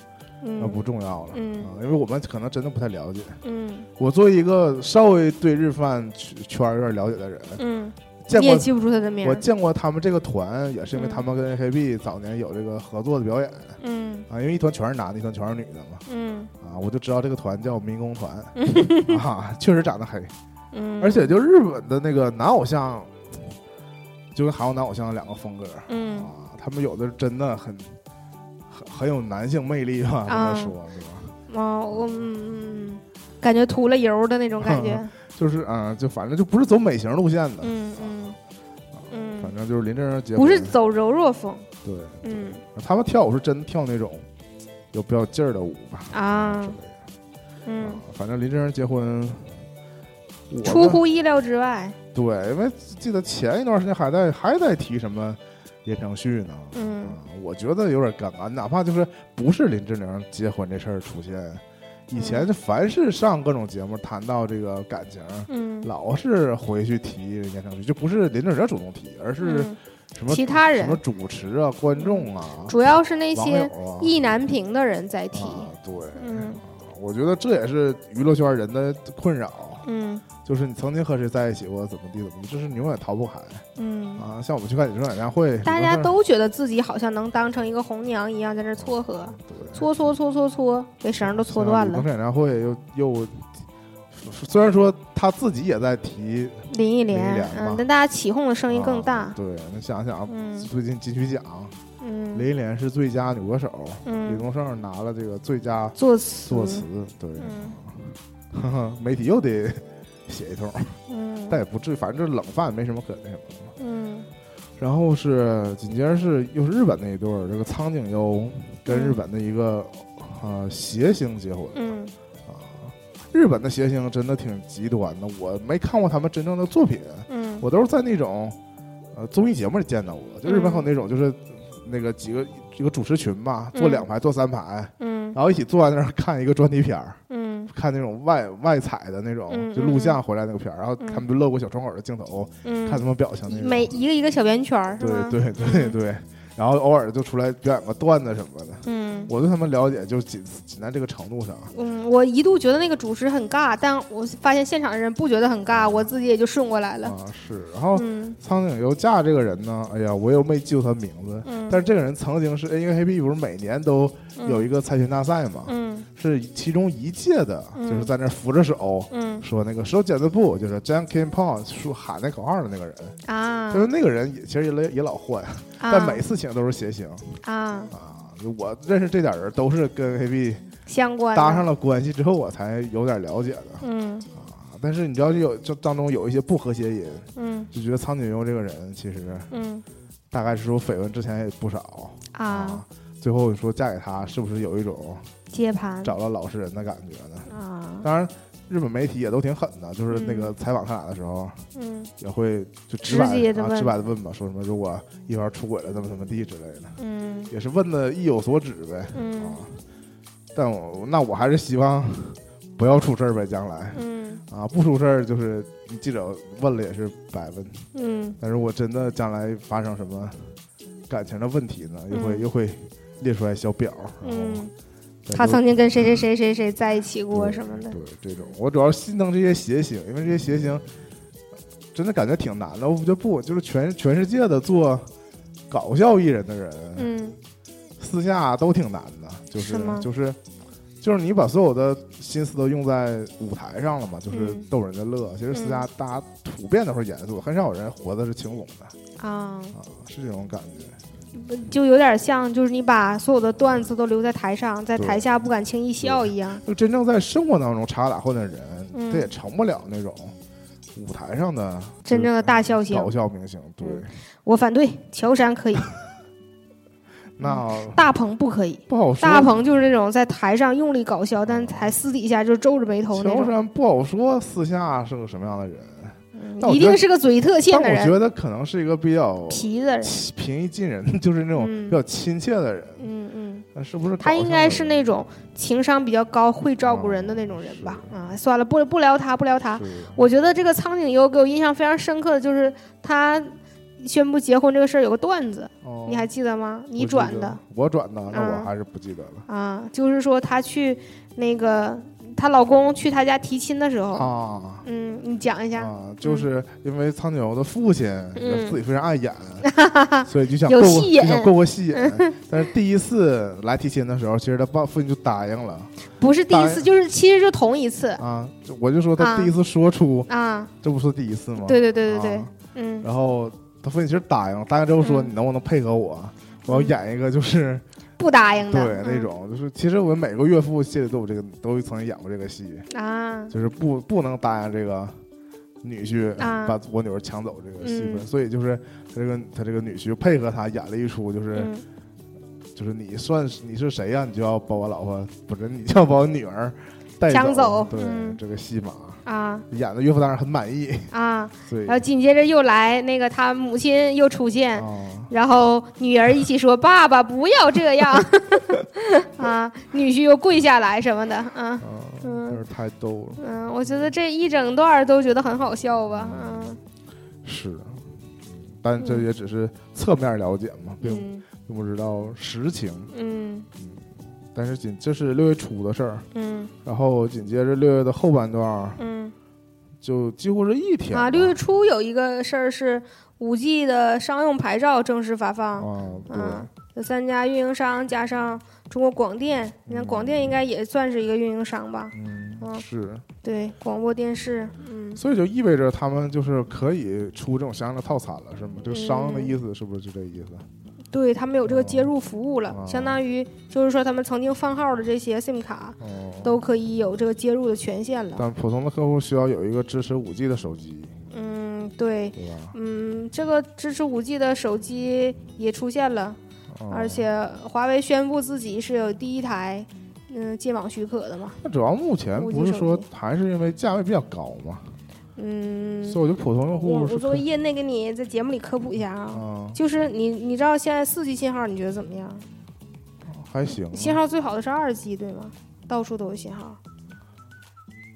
Speaker 1: 那
Speaker 2: 嗯
Speaker 1: 不重要了，
Speaker 2: 嗯。
Speaker 1: 啊，因为我们可能真的不太了解。
Speaker 2: 嗯。
Speaker 1: 我作为一个稍微对日饭圈有点了解的人，
Speaker 2: 嗯，
Speaker 1: 见过
Speaker 2: 你也记不住他的名。
Speaker 1: 我见过他们这个团，也是因为
Speaker 2: 嗯
Speaker 1: 他们跟 AKB 早年有这个合作的表演
Speaker 2: 嗯
Speaker 1: 啊，因为一团全是男的，一团全是女的嘛，
Speaker 2: 嗯
Speaker 1: 啊，我就知道这个团叫民工团 啊，确实长得黑。
Speaker 2: 嗯，
Speaker 1: 而且就日本的那个男偶像，就跟韩国男偶像两个风格
Speaker 2: 嗯
Speaker 1: 啊，他们有的真的很很很有男性魅力吧，这么
Speaker 2: 啊
Speaker 1: 说是吧？
Speaker 2: 啊，我嗯嗯，感觉涂了油的那种感觉。
Speaker 1: 就是啊、就反正就不是走美型路线的，
Speaker 2: 嗯嗯
Speaker 1: 正就是林志玲结婚
Speaker 2: 不是走柔弱风。
Speaker 1: 对，
Speaker 2: 嗯
Speaker 1: 他们跳舞是真跳那种有比较劲儿的舞吧
Speaker 2: 啊
Speaker 1: 之类的。
Speaker 2: 嗯
Speaker 1: 啊，反正林志玲结婚，
Speaker 2: 出乎意料之外。
Speaker 1: 对，因为记得前一段时间还在还在提什么言承旭呢，
Speaker 2: 嗯
Speaker 1: 啊，我觉得有点尴尬，哪怕就是不是林志玲结婚这事儿出现，以前
Speaker 2: 就
Speaker 1: 凡是上各种节目谈到这个感情，
Speaker 2: 嗯，
Speaker 1: 老是回去提言承旭，就不是林志玲主动提，而是
Speaker 2: 嗯
Speaker 1: 什么
Speaker 2: 其他人
Speaker 1: 什么主持啊、观众啊、
Speaker 2: 主要是那些意难平的人在提。
Speaker 1: 啊，对，
Speaker 2: 嗯
Speaker 1: 啊我觉得这也是娱乐圈人的困扰。
Speaker 2: 嗯
Speaker 1: 就是你曾经和谁在一起过，怎么地怎么地，就是你永远逃不开
Speaker 2: 嗯，
Speaker 1: 啊！像我们去看演唱会，
Speaker 2: 大家都觉得自己好像能当成一个红娘一样在这儿撮合，
Speaker 1: 对
Speaker 2: 搓搓搓搓搓，给绳都搓断了。
Speaker 1: 像李宗盛演唱会又又，虽然说他自己也在提，
Speaker 2: 林忆
Speaker 1: 莲
Speaker 2: 嗯，但大家起哄的声音更大
Speaker 1: 啊。对，那想想
Speaker 2: 嗯
Speaker 1: 最近金曲奖，
Speaker 2: 嗯
Speaker 1: 林忆莲是最佳女歌手，李
Speaker 2: 嗯，
Speaker 1: 宗盛拿了这个最佳
Speaker 2: 作词
Speaker 1: 作词，对，
Speaker 2: 嗯
Speaker 1: 呵呵媒体又得写一通，
Speaker 2: 嗯
Speaker 1: 但也不至于，反正这冷饭没什么可那什么的嘛。
Speaker 2: 嗯
Speaker 1: 然后是紧接着是又是日本那一对儿，这个苍井优跟日本的一个呃谐星结婚
Speaker 2: 嗯
Speaker 1: 啊。日本的谐星真的挺极端的，我没看过他们真正的作品，
Speaker 2: 嗯
Speaker 1: 我都是在那种呃综艺节目里见到过。就日本还有那种就是那个几个一个主持群吧，坐
Speaker 2: 嗯
Speaker 1: 两排坐三排，
Speaker 2: 嗯
Speaker 1: 然后一起坐在那儿看一个专题片儿，
Speaker 2: 嗯
Speaker 1: 看那种外外采的那种
Speaker 2: 嗯
Speaker 1: 就录像回来那个片儿，然后他们就露过小窗口的镜头，
Speaker 2: 嗯，
Speaker 1: 看他们表情那种。
Speaker 2: 每一个一个小圆圈儿是
Speaker 1: 对？对对对，然后偶尔就出来表演个段子什么的。
Speaker 2: 嗯
Speaker 1: 我对他们了解就仅仅在这个程度上。
Speaker 2: 嗯，我一度觉得那个主持很尬，但我发现现场的人不觉得很尬，我自己也就顺过来了。
Speaker 1: 啊，是。然后
Speaker 2: 嗯
Speaker 1: 苍井优嫁这个人呢，哎呀，我又没记住他名字，
Speaker 2: 嗯，
Speaker 1: 但是这个人曾经是因为 AP 不是每年都有一个猜拳大赛嘛，
Speaker 2: 嗯。
Speaker 1: 是其中一届的，
Speaker 2: 嗯。
Speaker 1: 就是在那扶着手。
Speaker 2: 嗯。
Speaker 1: 说那个手剪子布，就是 j a n k. I n Pong 说喊那口号的那个人，
Speaker 2: 啊，
Speaker 1: 就是那个人也其实也老也老换，
Speaker 2: 啊
Speaker 1: 但每次请都是谐星
Speaker 2: 啊。
Speaker 1: 啊。我认识这点人都是跟 A B
Speaker 2: 相关
Speaker 1: 搭上了关系之后，我才有点了解的
Speaker 2: 嗯。
Speaker 1: 啊。但是你知道，就有就当中有一些不和谐音，
Speaker 2: 嗯。
Speaker 1: 就觉得苍井优这个人其实
Speaker 2: 嗯。
Speaker 1: 大概是说绯闻之前也不少
Speaker 2: 啊，
Speaker 1: 最后说嫁给他，是不是有一种
Speaker 2: 接盘。
Speaker 1: 找了老实人的感觉呢？
Speaker 2: 啊。
Speaker 1: 当然，日本媒体也都挺狠的，就是那
Speaker 2: 嗯
Speaker 1: 个采访他俩的时候，
Speaker 2: 嗯。
Speaker 1: 也会就直白啊
Speaker 2: 直
Speaker 1: 白的问吧，说什么如果一方出轨了怎么怎么地之类的，
Speaker 2: 嗯。
Speaker 1: 也是问的意有所指呗。
Speaker 2: 嗯。
Speaker 1: 啊，但我那我还是希望不要出事儿呗，将来。
Speaker 2: 嗯。
Speaker 1: 啊不出事儿就是记者问了也是白问，
Speaker 2: 嗯。
Speaker 1: 但是我真的将来发生什么感情的问题呢，又会
Speaker 2: 嗯。
Speaker 1: 又会列出来小表，然后
Speaker 2: 嗯，他曾经跟谁谁谁谁谁在一起过什么的，
Speaker 1: 对这种，我主要心疼这些谐星，因为这些谐星真的感觉挺难的。我觉得不，就是全全世界的做搞笑艺人的人，
Speaker 2: 嗯
Speaker 1: 私下都挺难的，就是
Speaker 2: 是
Speaker 1: 就是就是你把所有的心思都用在舞台上了嘛，就是
Speaker 2: 嗯
Speaker 1: 逗人家乐。其实私下大家普遍都是严肃，很少有人活的是轻松的
Speaker 2: 啊，
Speaker 1: 啊，是这种感觉。
Speaker 2: 就有点像就是你把所有的段子都留在台上，在台下不敢轻易笑一样。
Speaker 1: 就真正在生活当中插科打诨的人，
Speaker 2: 嗯
Speaker 1: 他也成不了那种舞台上的
Speaker 2: 真正的大笑星
Speaker 1: 搞，笑明星。对，
Speaker 2: 嗯我反对，乔杉可以，
Speaker 1: 那
Speaker 2: 大鹏不可以。
Speaker 1: 不好说。
Speaker 2: 大鹏就是那种在台上用力搞笑，但台私底下就皱着眉头那
Speaker 1: 乔，杉不好说私下是个什么样的人，
Speaker 2: 一定是个嘴特欠的人，
Speaker 1: 我觉得可能是一个比较
Speaker 2: 皮的人。
Speaker 1: 平易近人，就是那种
Speaker 2: 嗯
Speaker 1: 比较亲切的人。
Speaker 2: 嗯嗯，
Speaker 1: 但是不是
Speaker 2: 他应该是那种情商比较高、会照顾人的那种人吧？啊，算了，不不聊他，不聊他。我觉得这个苍井优给我印象非常深刻的就是他宣布结婚这个事儿有个段子，
Speaker 1: 哦
Speaker 2: 你还记得吗？你转的，
Speaker 1: 我转的，那我
Speaker 2: 嗯
Speaker 1: 还是不记得了
Speaker 2: 啊，就是说他去那个她老公去她家提亲的时候，
Speaker 1: 啊。
Speaker 2: 嗯，你讲一下，
Speaker 1: 啊！就是因为苍井优的父亲
Speaker 2: 嗯。
Speaker 1: 自己非常爱演，所以就想
Speaker 2: 有
Speaker 1: 过过
Speaker 2: 戏演。
Speaker 1: 就想过过戏瘾。但是第一次来提亲的时候，其实他爸父亲就答应了。
Speaker 2: 不是第一次，就是其实就同一次。
Speaker 1: 啊。我就说他
Speaker 2: 啊。
Speaker 1: 第一次说出，
Speaker 2: 啊，
Speaker 1: 这不是第一次吗？
Speaker 2: 对对对对对。
Speaker 1: 啊，
Speaker 2: 嗯。
Speaker 1: 然后他父亲其实答应了，答应之后说：“
Speaker 2: 嗯。
Speaker 1: 你能不能配合我？我要演一个就是
Speaker 2: 不答应的。
Speaker 1: 对
Speaker 2: 的，
Speaker 1: 那种，就是其实我们每个岳父心里都有这个，都曾经演过这个戏，
Speaker 2: 嗯啊，
Speaker 1: 就是不不能答应这个女婿
Speaker 2: 啊。
Speaker 1: 把我女儿抢走这个戏份，
Speaker 2: 嗯。
Speaker 1: 所以就是他这个他这个女婿配合他演了一出，就是、
Speaker 2: 嗯。
Speaker 1: 就是你算是你是谁呀、你就要把我老婆不是你就要把我女儿带
Speaker 2: 抢
Speaker 1: 走，对、
Speaker 2: 嗯
Speaker 1: 这个戏码
Speaker 2: 啊
Speaker 1: 演的岳父当然很满意，
Speaker 2: 啊，然后紧接着又来那个他母亲又出现，
Speaker 1: 啊。
Speaker 2: 然后女儿一起说：“爸爸不要这样。”啊，女婿又跪下来什么的，啊，
Speaker 1: 啊，
Speaker 2: 嗯
Speaker 1: 真是太逗了，
Speaker 2: 嗯，我觉得这一整段都觉得很好笑吧，嗯
Speaker 1: 是，但这也只是侧面了解嘛，并
Speaker 2: 嗯
Speaker 1: 并不知道实情。
Speaker 2: 嗯
Speaker 1: 但是紧这是六月初的事儿，
Speaker 2: 嗯
Speaker 1: 然后紧接着六月的后半段儿
Speaker 2: 嗯
Speaker 1: 就几乎是一天
Speaker 2: 啊，六月初有一个事儿是五 G 的商用牌照正式发放，
Speaker 1: 啊，
Speaker 2: 有三家运营商加上中国广电，你看广电应该也算是一个运营商吧？
Speaker 1: 嗯，
Speaker 2: 嗯
Speaker 1: 是，
Speaker 2: 对，广播电视，嗯
Speaker 1: 所以就意味着他们就是可以出这种相应的套餐了，是吗？这个商
Speaker 2: 嗯
Speaker 1: 的意思是不是就这意思？
Speaker 2: 对他们有这个接入服务了，
Speaker 1: 哦
Speaker 2: 相当于就是说他们曾经放号的这些 SIM 卡
Speaker 1: 哦，
Speaker 2: 都可以有这个接入的权限了。
Speaker 1: 但普通的客户需要有一个支持五 G 的手机，
Speaker 2: 嗯，对，
Speaker 1: 对？
Speaker 2: 嗯，这个支持五 G 的手机也出现了，
Speaker 1: 哦
Speaker 2: 而且华为宣布自己是有第一台嗯接网许可的嘛。
Speaker 1: 那主要目前不是说还是因为价位比较高嘛，
Speaker 2: 嗯，
Speaker 1: 所以我觉得普通用户是
Speaker 2: 我作为业内给你在节目里科普一下啊，
Speaker 1: 啊
Speaker 2: 就是你你知道现在四 G 信号你觉得怎么样？
Speaker 1: 还行啊，
Speaker 2: 信号最好的是二 G 对吗？到处都有信号，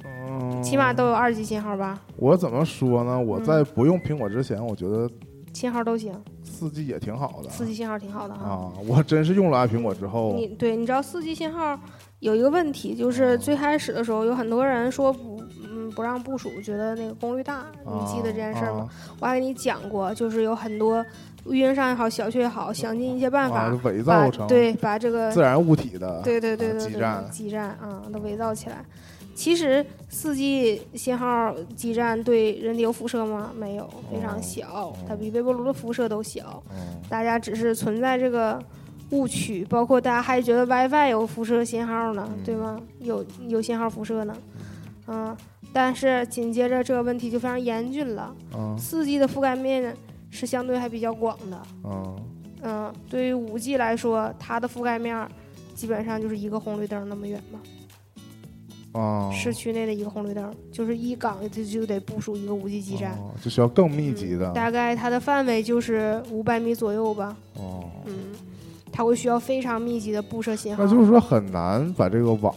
Speaker 1: 嗯，
Speaker 2: 起码都有二 G 信号吧？
Speaker 1: 我怎么说呢？我
Speaker 2: 嗯
Speaker 1: 在不用苹果之前，我觉得
Speaker 2: 信号都行。
Speaker 1: 四 G 也挺好的。
Speaker 2: 四 G 信号挺好的哈。
Speaker 1: 啊，我真是用了爱苹果之后，
Speaker 2: 你对，你知道四 G 信号有一个问题，就是最开始的时候有很多人说不，嗯，不让部署，觉得那个功率大，你记得这件事儿吗？我还给你讲过，就是有很多运营商也好，小区也好，想尽一切办法
Speaker 1: 伪造成
Speaker 2: 对，把这个
Speaker 1: 自然物体的
Speaker 2: 对对对对
Speaker 1: 基站
Speaker 2: 基站啊都伪造起来。其实四 G 信号基站对人体有辐射吗？没有，非常小，它比微波炉的辐射都小。大家只是存在这个误区，包括大家还觉得 WiFi 有辐射信号呢，对吗？有有信号辐射呢，嗯。但是紧接着这个问题就非常严峻了。四 G 的覆盖面是相对还比较广的。嗯。对于五 G 来说，它的覆盖面基本上就是一个红绿灯那么远嘛。市区内的一个红绿灯，就是一岗它就得部署一个五 G 基站，
Speaker 1: 就需要更密集的。
Speaker 2: 大概它的范围就是五百米左右吧。哦，嗯，它会需要非常密集的布设信号。
Speaker 1: 那就是说很难把这个网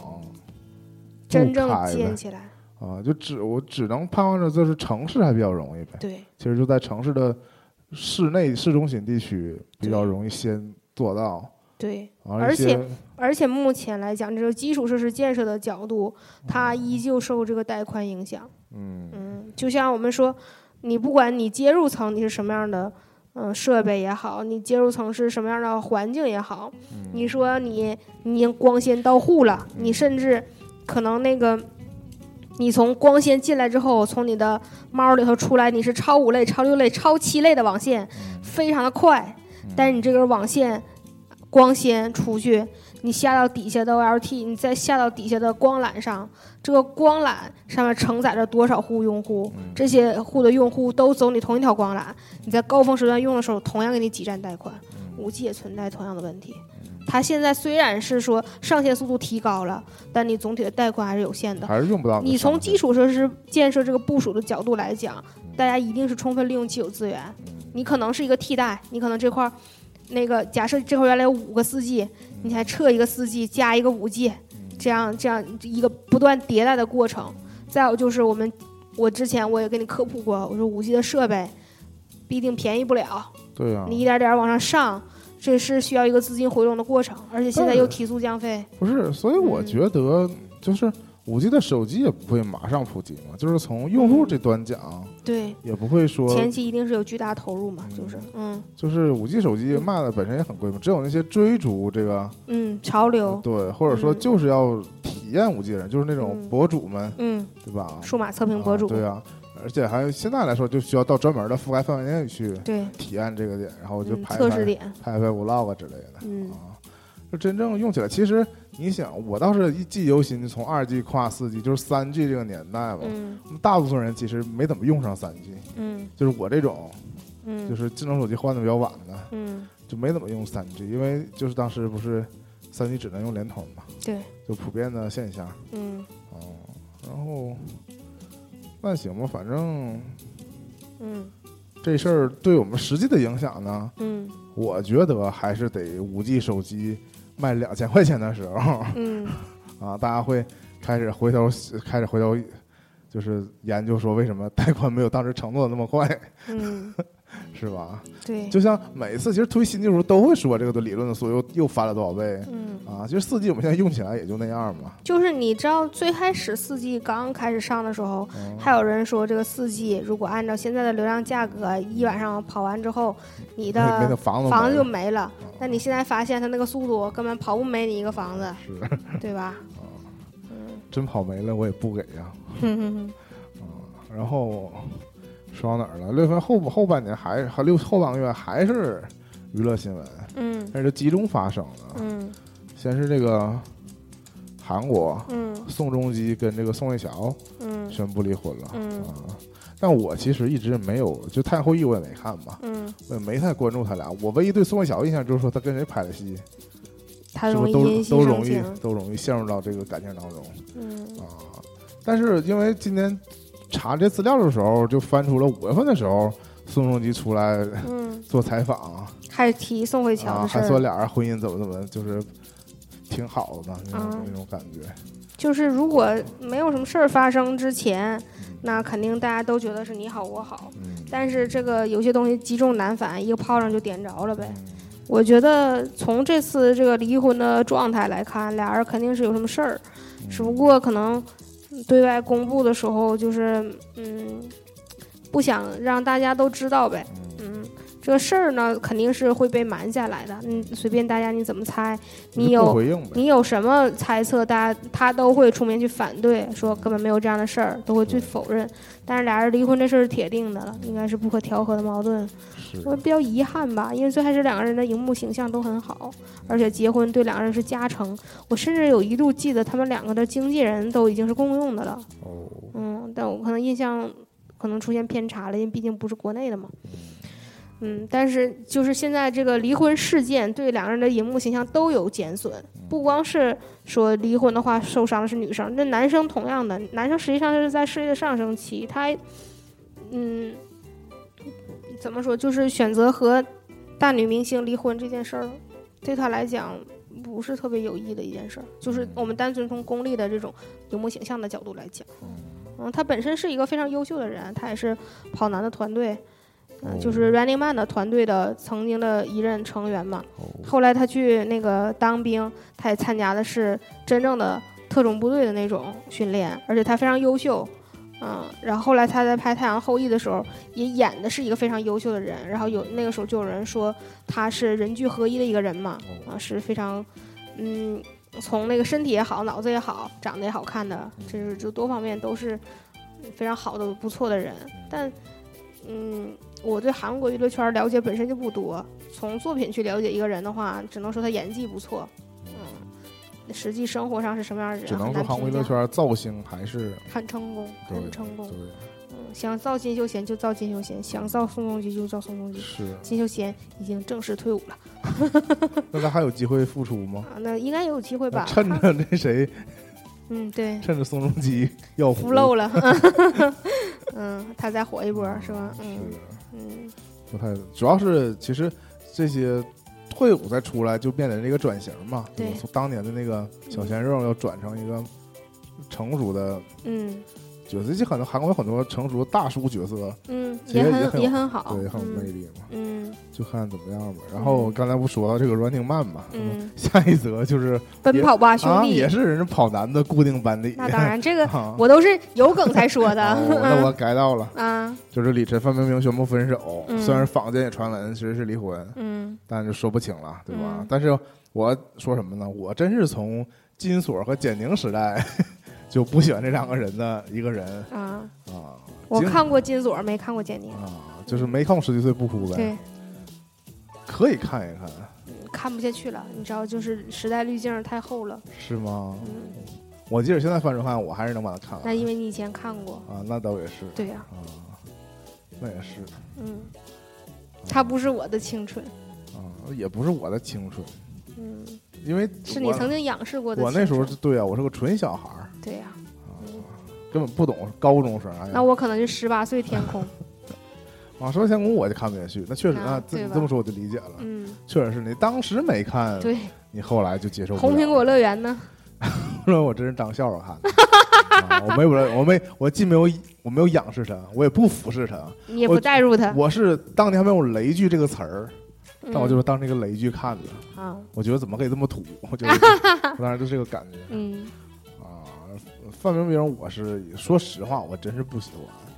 Speaker 2: 真正建起来。
Speaker 1: 啊，就只我只能盼望着，就是城市还比较容易呗。
Speaker 2: 对，
Speaker 1: 其实就在城市的室内市中心地区比较容易先做到。
Speaker 2: 对，而且而且目前来讲，这个基础设施建设的角度，它依旧受这个带宽影响。嗯嗯，就像我们说，你不管你接入层你是什么样的，嗯，设备也好，你接入层是什么样的环境也好，你说你你光纤到户了，你甚至可能那个，你从光纤进来之后，从你的猫里头出来，你是超五类、超六类、超七类的网线，非常的快，但是你这根网线。光纤出去，你下到底下的 OLT，你再下到底下的光缆上，这个光缆上面承载着多少户用户？这些户的用户都走你同一条光缆，你在高峰时段用的时候，同样给你挤占带宽。五 G 也存在同样的问题。它现在虽然是说上线速度提高了，但你总体的带宽还是有限的，
Speaker 1: 还是用不到。
Speaker 2: 你从基础设施建设这个部署的角度来讲，大家一定是充分利用既有资源。你可能是一个替代，你可能这块儿。那个假设这块原来有五个四 G，你还撤一个四 G，加一个五 G，这样这样一个不断迭代的过程。再有就是我们，我之前我也给你科普过，我说五 G 的设备必定便宜不了。
Speaker 1: 对呀。
Speaker 2: 你一点点往上上，这是需要一个资金回笼的过程，而且现在又提速降费。
Speaker 1: 不是，所以我觉得就是。五 G 的手机也不会马上普及嘛，就是从用户这端讲，
Speaker 2: 对，
Speaker 1: 也不会说
Speaker 2: 前期一定是有巨大投入嘛，就是，嗯，
Speaker 1: 就是五 G 手机卖的本身也很贵嘛，只有那些追逐这个，
Speaker 2: 嗯，潮流，
Speaker 1: 对，或者说就是要体验五 G 的人，就是那种博主们，
Speaker 2: 嗯，
Speaker 1: 对吧？
Speaker 2: 数码测评博主，
Speaker 1: 对啊，而且还现在来说就需要到专门的覆盖范围内去体验这个点，然后就拍
Speaker 2: 测试点，
Speaker 1: 拍拍 vlog 之类的，嗯，就真正用起来，其实。你想，我倒是一记犹新，从二 G 跨四 G，就是三 G 这个年代嘛。嗯。大部分人其实没怎么用上三 G。嗯。就是我这种，嗯，就是智能手机换的比较晚的，嗯，就没怎么用三 G，因为就是当时不是三 G 只能用联通嘛。
Speaker 2: 对。
Speaker 1: 就普遍的现象。嗯。哦，然后，那行吧，反正，
Speaker 2: 嗯，
Speaker 1: 这事儿对我们实际的影响呢，嗯，我觉得还是得五 G 手机。卖两千块钱的时候，嗯，啊，大家会开始回头开始回头，就是研究说为什么贷款没有当时承诺的那么快，嗯，是吧？
Speaker 2: 对，
Speaker 1: 就像每一次其实推新技术都会说这个的理论的速度又又翻了多少倍，嗯，啊，其实四 G 我们现在用起来也就那样嘛。
Speaker 2: 就是你知道最开始四 G 刚开始上的时候，还有人说这个四 G 如果按照现在的流量价格，一晚上跑完之后，你的
Speaker 1: 房
Speaker 2: 子房子就没了。但你现在发现它那个速度根本跑不没你一个房子，
Speaker 1: 是，
Speaker 2: 对吧？
Speaker 1: 嗯，真跑没了我也不给呀。嗯，然后说到哪儿了？六月份后后半年还还六后半个月还是娱乐新闻，嗯，但是集中发生了，嗯，先是这个韩国，嗯，宋仲基跟这个宋慧乔，嗯，宣布离婚了，嗯。但我其实一直没有，就《太阳后裔》我也没看嘛，嗯，我也没太关注他俩。我唯一对宋慧乔印象就是说他跟谁拍的戏，
Speaker 2: 他
Speaker 1: 都都容易都容易陷入到这个感情当中，嗯啊。但是因为今天查这资料的时候，就翻出了五月份的时候，宋仲基出来做采访，
Speaker 2: 还提宋慧乔的
Speaker 1: 事还说俩人婚姻怎么怎么，就是挺好的那种那种感觉。
Speaker 2: 就是如果没有什么事儿发生之前。那肯定大家都觉得是你好我好，但是这个有些东西积重难返，一个炮仗就点着了呗。
Speaker 1: 嗯
Speaker 2: 我觉得从这次这个离婚的状态来看，俩人肯定是有什么事儿，
Speaker 1: 嗯
Speaker 2: 只不过可能对外公布的时候就是嗯，不想让大家都知道呗。这个事儿呢肯定是会被瞒下来的。嗯，随便大家你怎么猜，你有你有什么猜测，大家他都会出面去反对，说根本没有这样的事儿，都会去否认。但是俩人离婚这事儿是铁定的了，应该是不可调和的矛盾。我比较遗憾吧，因为最开始两个人的荧幕形象都很好，而且结婚对两个人是加成。我甚至有一度记得他们两个的经纪人都已经是共用的了。
Speaker 1: 哦，
Speaker 2: 嗯，但我可能印象可能出现偏差了，因为毕竟不是国内的嘛。嗯，但是就是现在这个离婚事件对两个人的荧幕形象都有减损，不光是说离婚的话受伤的是女生，那男生同样的，男生实际上是在事业的上升期，他嗯怎么说，就是选择和大女明星离婚这件事儿，对他来讲不是特别有益的一件事儿，就是我们单纯从功利的这种荧幕形象的角度来讲。嗯，他本身是一个非常优秀的人，他也是跑男的团队，嗯、就是 Running Man 的团队的曾经的一任成员嘛。
Speaker 1: 哦，
Speaker 2: 后来他去那个当兵，他也参加的是真正的特种部队的那种训练，而且他非常优秀。嗯，然后后来他在拍《太阳后裔》的时候，也演的是一个非常优秀的人。然后有那个时候就有人说他是人剧合一的一个人嘛，
Speaker 1: 哦
Speaker 2: 啊，是非常，嗯，从那个身体也好，脑子也好，长得也好看的，就是就多方面都是非常好的、不错的人。但，嗯，我对韩国娱乐圈了解本身就不多，从作品去了解一个人的话，只能说他演技不错。嗯，实际生活上是什么样的人，
Speaker 1: 只能说韩国娱乐圈造星还是
Speaker 2: 很成功，很成功
Speaker 1: 对。
Speaker 2: 嗯，想造金秀贤就造金秀贤，想造宋仲基就造宋仲基。
Speaker 1: 是，
Speaker 2: 金秀贤已经正式退伍了
Speaker 1: 那他还有机会复出吗？
Speaker 2: 啊，那应该有机会吧？
Speaker 1: 趁着那谁，
Speaker 2: 嗯，对，
Speaker 1: 趁着宋仲基要
Speaker 2: 服漏了，嗯，他再火一波是吧？嗯
Speaker 1: 是
Speaker 2: 嗯。
Speaker 1: 不太，主要是其实这些退伍再出来就面临这个转型嘛，
Speaker 2: 对
Speaker 1: 从当年的那个小鲜肉要转成一个成熟的
Speaker 2: 嗯
Speaker 1: 角色，这可能韩国有很多成熟的大叔角色，
Speaker 2: 嗯，
Speaker 1: 其实也
Speaker 2: 很
Speaker 1: 也
Speaker 2: 很好，
Speaker 1: 对，很有魅
Speaker 2: 嗯
Speaker 1: 力嘛，
Speaker 2: 嗯
Speaker 1: 就看怎么样吧。然后刚才不说到这个 Running Man 嘛，
Speaker 2: 嗯，
Speaker 1: 下一则就是
Speaker 2: 奔跑吧兄
Speaker 1: 啊，
Speaker 2: 弟
Speaker 1: 也，是人家跑男的固定班底，
Speaker 2: 那当然，这个
Speaker 1: 啊
Speaker 2: 我都是有梗才说的，
Speaker 1: 哦 那我改到了，
Speaker 2: 啊
Speaker 1: 就是李晨、范冰冰宣布分手，
Speaker 2: 嗯
Speaker 1: 虽然坊间也传闻其实是离婚，
Speaker 2: 嗯
Speaker 1: 但就说不清了，对吧？
Speaker 2: 嗯
Speaker 1: 但是我说什么呢？我真是从金锁和简宁时代就不喜欢这两个人的一个人。
Speaker 2: 啊，
Speaker 1: 啊。金
Speaker 2: 我看过金锁，没看过简宁，
Speaker 1: 啊，就是没看过《十七岁不哭》呗，
Speaker 2: 对，
Speaker 1: 可以看一看，
Speaker 2: 嗯看不下去了，你知道，就是时代滤镜太厚了，
Speaker 1: 是吗？
Speaker 2: 嗯，
Speaker 1: 我即使现在翻出看，我还是能把它看完。
Speaker 2: 那因为你以前看过，
Speaker 1: 啊。那倒也是。
Speaker 2: 对呀，
Speaker 1: 啊，那也是。
Speaker 2: 嗯，他不是我的青春，
Speaker 1: 啊，也不是我的青春，
Speaker 2: 嗯，
Speaker 1: 因为
Speaker 2: 是你曾经仰视过的，
Speaker 1: 我那时候是对啊，我是个纯小孩儿，
Speaker 2: 对呀，
Speaker 1: 根本不懂高中生。哎
Speaker 2: 那我可能就十八岁天空，
Speaker 1: 啊，十八天空我就看不下去，那确实
Speaker 2: 啊
Speaker 1: 啊，这你这么说我就理解了，
Speaker 2: 嗯，
Speaker 1: 确实是你当时没看，
Speaker 2: 对，
Speaker 1: 你后来就接受。
Speaker 2: 红苹果乐园呢，
Speaker 1: 说我真是当笑话看的，啊、我没有，我没，我既没有，我没有仰视他，我也不俯视他，
Speaker 2: 你也不
Speaker 1: 我
Speaker 2: 带入他，
Speaker 1: 我是当年还没有雷剧这个词儿，但我
Speaker 2: 嗯
Speaker 1: 就是当这个雷剧看的，
Speaker 2: 啊，
Speaker 1: 我觉得怎么可以这么土，我觉得我当时就这个感觉。
Speaker 2: 嗯。
Speaker 1: 啊。范冰冰，我是说实话，我真是不喜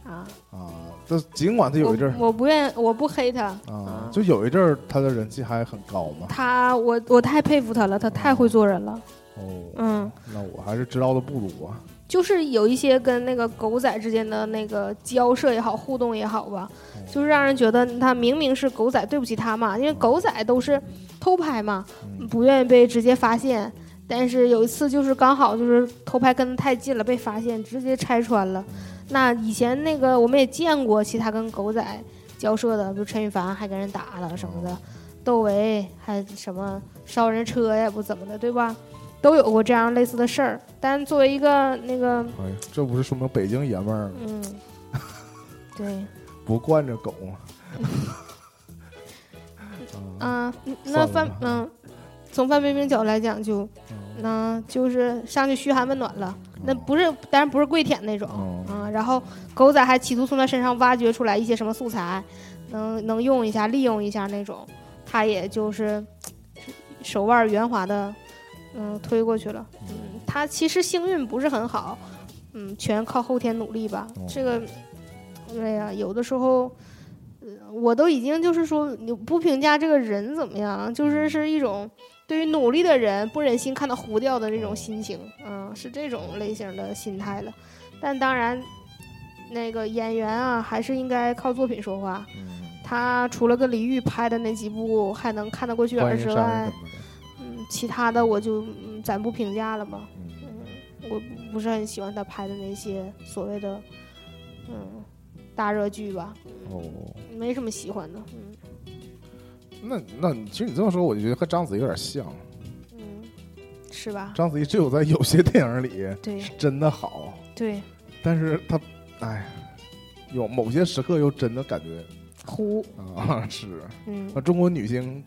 Speaker 1: 欢
Speaker 2: 啊，
Speaker 1: 啊。这尽管他有一阵儿
Speaker 2: 我不愿，我不黑他
Speaker 1: 啊，就有一阵儿他的人气还很高嘛。
Speaker 2: 他我我太佩服他了，他太会做人了。
Speaker 1: 哦，
Speaker 2: 嗯，
Speaker 1: 那我还是知道的不多。
Speaker 2: 就是有一些跟那个狗仔之间的那个交涉也好，互动也好吧，就是让人觉得他明明是狗仔对不起他嘛，因为狗仔都是偷拍嘛，
Speaker 1: 嗯
Speaker 2: 不愿意被直接发现。但是有一次就是刚好就是偷拍跟得太近了，被发现，直接拆穿了。那以前那个我们也见过其他跟狗仔交涉的，比如陈羽凡还跟人打了什么的，窦唯还什么烧人车呀不怎么的，对吧？都有过这样类似的事儿。但作为一个那个，
Speaker 1: 哎，这不是说明北京爷们儿
Speaker 2: 嗯，对，
Speaker 1: 不惯着狗吗？啊，
Speaker 2: 啊，那范嗯，从范冰冰角度来讲就，
Speaker 1: 嗯
Speaker 2: 那就是上去嘘寒问暖了，那不是，当然不是跪舔那种
Speaker 1: 哦
Speaker 2: 啊。然后狗仔还企图从他身上挖掘出来一些什么素材，能能用一下、利用一下那种，他也就是手腕圆滑的，嗯，推过去了。嗯，他其实幸运不是很好，嗯，全靠后天努力吧。
Speaker 1: 哦
Speaker 2: 这个，哎呀，有的时候。呃我都已经就是说，你不评价这个人怎么样，就是是一种对于努力的人不忍心看到糊掉的那种心情，嗯，是这种类型的心态了。但当然，那个演员啊，还是应该靠作品说话。
Speaker 1: 嗯，
Speaker 2: 他除了跟李玉拍的那几部还能看得过去之外嗯，其他的我就嗯暂不评价了吧。
Speaker 1: 嗯，
Speaker 2: 嗯，我不不是很喜欢他拍的那些所谓的嗯大热剧吧，
Speaker 1: 哦，
Speaker 2: 没什么喜欢的。嗯
Speaker 1: 那那其实你这么说，我就觉得和章子怡有点像。
Speaker 2: 嗯，是吧？
Speaker 1: 章子怡只有在有些电影里
Speaker 2: 对
Speaker 1: 是真的好，
Speaker 2: 对，
Speaker 1: 但是她，哎，有某些时刻又真的感觉
Speaker 2: 糊，
Speaker 1: 啊 是。
Speaker 2: 嗯
Speaker 1: 那中国女星，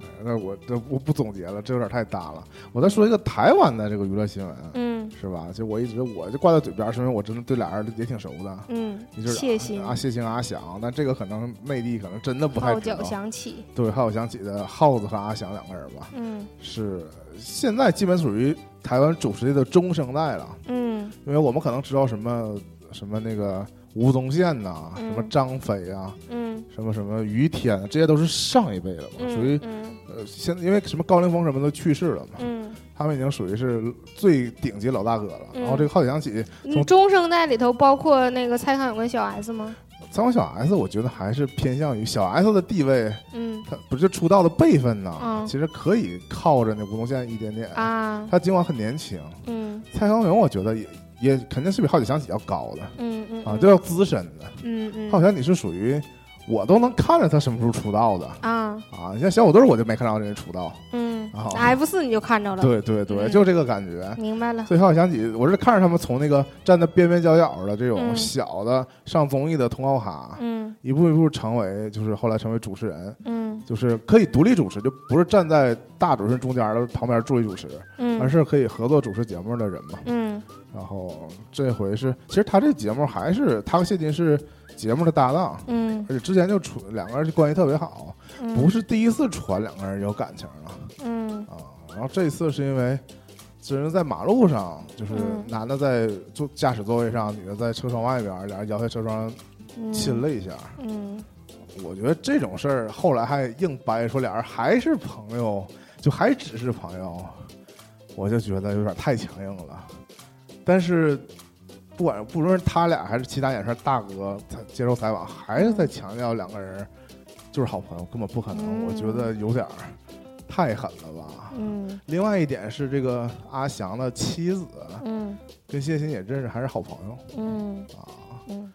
Speaker 1: 哎，那我这我不总结了，这有点太大了。我再说一个台湾的这个娱乐新闻，
Speaker 2: 嗯
Speaker 1: 是吧？就我一直我就挂在嘴边，是因为我真的对俩人也挺熟的，
Speaker 2: 嗯，
Speaker 1: 也就是
Speaker 2: 谢欣
Speaker 1: 啊，谢欣、阿翔。但这个可能内地可能真的不太
Speaker 2: 号角。响起，
Speaker 1: 对，还有想起的耗子和阿翔两个人吧，
Speaker 2: 嗯
Speaker 1: 是现在基本属于台湾主持界的中生代了。
Speaker 2: 嗯
Speaker 1: 因为我们可能知道什么什么那个吴宗宪呐、
Speaker 2: 嗯
Speaker 1: 什么张飞啊，
Speaker 2: 嗯
Speaker 1: 什么什么于天啊，这些都是上一辈了嘛，
Speaker 2: 嗯，
Speaker 1: 属于
Speaker 2: 嗯
Speaker 1: 呃，现因为什么高凌风什么都去世了嘛，
Speaker 2: 嗯
Speaker 1: 他们已经属于是最顶级老大哥了。
Speaker 2: 嗯
Speaker 1: 然后这个号角响起，
Speaker 2: 嗯，
Speaker 1: 从
Speaker 2: 中生代里头包括那个蔡康永跟小 S 吗？
Speaker 1: 蔡康小 S，我觉得还是偏向于小 S 的地位，
Speaker 2: 嗯
Speaker 1: 他不是出道的辈分呢，
Speaker 2: 嗯
Speaker 1: 其实可以靠着那吴宗宪一点点。
Speaker 2: 啊，
Speaker 1: 他尽管很年轻，
Speaker 2: 嗯
Speaker 1: 蔡康永我觉得也也肯定是比号角响起要高的
Speaker 2: 嗯嗯
Speaker 1: 啊，就要资深的。
Speaker 2: 嗯嗯
Speaker 1: 号角响起是属于我都能看着他什么时候出道的。
Speaker 2: 啊。
Speaker 1: 啊，你像小虎队我就没看着人出道。
Speaker 2: 嗯
Speaker 1: 啊
Speaker 2: ，F 四你就看着了，
Speaker 1: 对对对，
Speaker 2: 嗯。
Speaker 1: 就这个感觉。
Speaker 2: 明白了，
Speaker 1: 所以号角响起，我是看着他们从那个站在边边角角的这种
Speaker 2: 嗯。
Speaker 1: 小的上综艺的通告卡，
Speaker 2: 嗯。
Speaker 1: 一步一步成为就是后来成为主持人，
Speaker 2: 嗯。
Speaker 1: 就是可以独立主持，就不是站在大主持人中间的旁边助理主持，
Speaker 2: 嗯，
Speaker 1: 而是可以合作主持节目的人嘛。
Speaker 2: 嗯。
Speaker 1: 然后这回是，其实他这节目还是他和谢金是节目的搭档，
Speaker 2: 嗯
Speaker 1: 而且之前就处两个人关系特别好，
Speaker 2: 嗯，
Speaker 1: 不是第一次传两个人有感情了
Speaker 2: 嗯
Speaker 1: 啊。然后这次是因为，只是在马路上，就是
Speaker 2: 嗯
Speaker 1: 男的在坐驾驶座位上，女的在车窗外边，俩人摇下车窗
Speaker 2: 嗯
Speaker 1: 亲了一下。
Speaker 2: 嗯
Speaker 1: 我觉得这种事儿后来还硬掰说俩人还是朋友，就还只是朋友，我就觉得有点太强硬了。但是不管不论是他俩还是其他演员大哥，他接受采访还是在强调两个人就是好朋友，根本不可能。
Speaker 2: 嗯
Speaker 1: 我觉得有点太狠了吧。
Speaker 2: 嗯
Speaker 1: 另外一点是这个阿翔的妻子
Speaker 2: 嗯
Speaker 1: 跟谢欣也认识，还是好朋友
Speaker 2: 嗯
Speaker 1: 啊
Speaker 2: 嗯，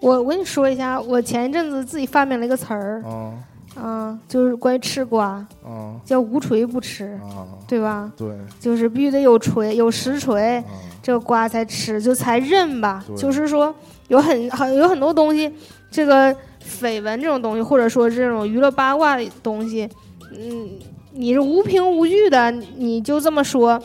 Speaker 2: 我我跟你说一下，我前一阵子自己发明了一个词儿
Speaker 1: 啊
Speaker 2: 啊，就是关于吃瓜，
Speaker 1: 啊
Speaker 2: 叫无锤不吃，
Speaker 1: 啊！
Speaker 2: 对吧？
Speaker 1: 对
Speaker 2: 就是必须得有锤，有实锤，
Speaker 1: 啊
Speaker 2: 这个瓜才吃，就才认吧。就是说，有很很有很多东西，这个绯闻这种东西，或者说这种娱乐八卦的东西，嗯，你是无凭无据的，你就这么说。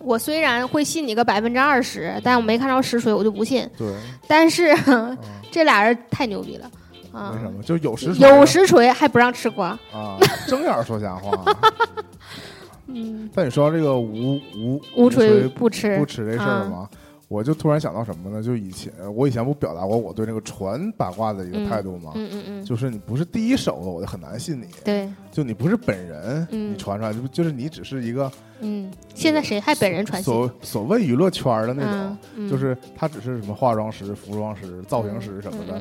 Speaker 2: 我虽然会信你个百分之二十，但我没看着实锤，我就不信。
Speaker 1: 对，
Speaker 2: 但是
Speaker 1: 啊
Speaker 2: 这俩人太牛逼了啊
Speaker 1: 为！什么？就有实
Speaker 2: 有实锤还不让吃瓜，
Speaker 1: 啊，睁眼说瞎话。
Speaker 2: 嗯，
Speaker 1: 但你说到这个无无
Speaker 2: 无锤
Speaker 1: 锤
Speaker 2: 不吃
Speaker 1: 不吃这事儿吗，我就突然想到什么呢？就以前我以前不表达过我对那个传八卦的一个
Speaker 2: 嗯
Speaker 1: 态度吗？
Speaker 2: 嗯嗯嗯，
Speaker 1: 就是你不是第一手的，我就很难信你。
Speaker 2: 对，
Speaker 1: 就你不是本人，
Speaker 2: 嗯
Speaker 1: 你传出来就就是你只是一个
Speaker 2: 嗯，现在谁还本人传信？
Speaker 1: 所所谓娱乐圈的那种
Speaker 2: 嗯，，嗯
Speaker 1: 就是他只是什么化妆师、服装师、造型师什么的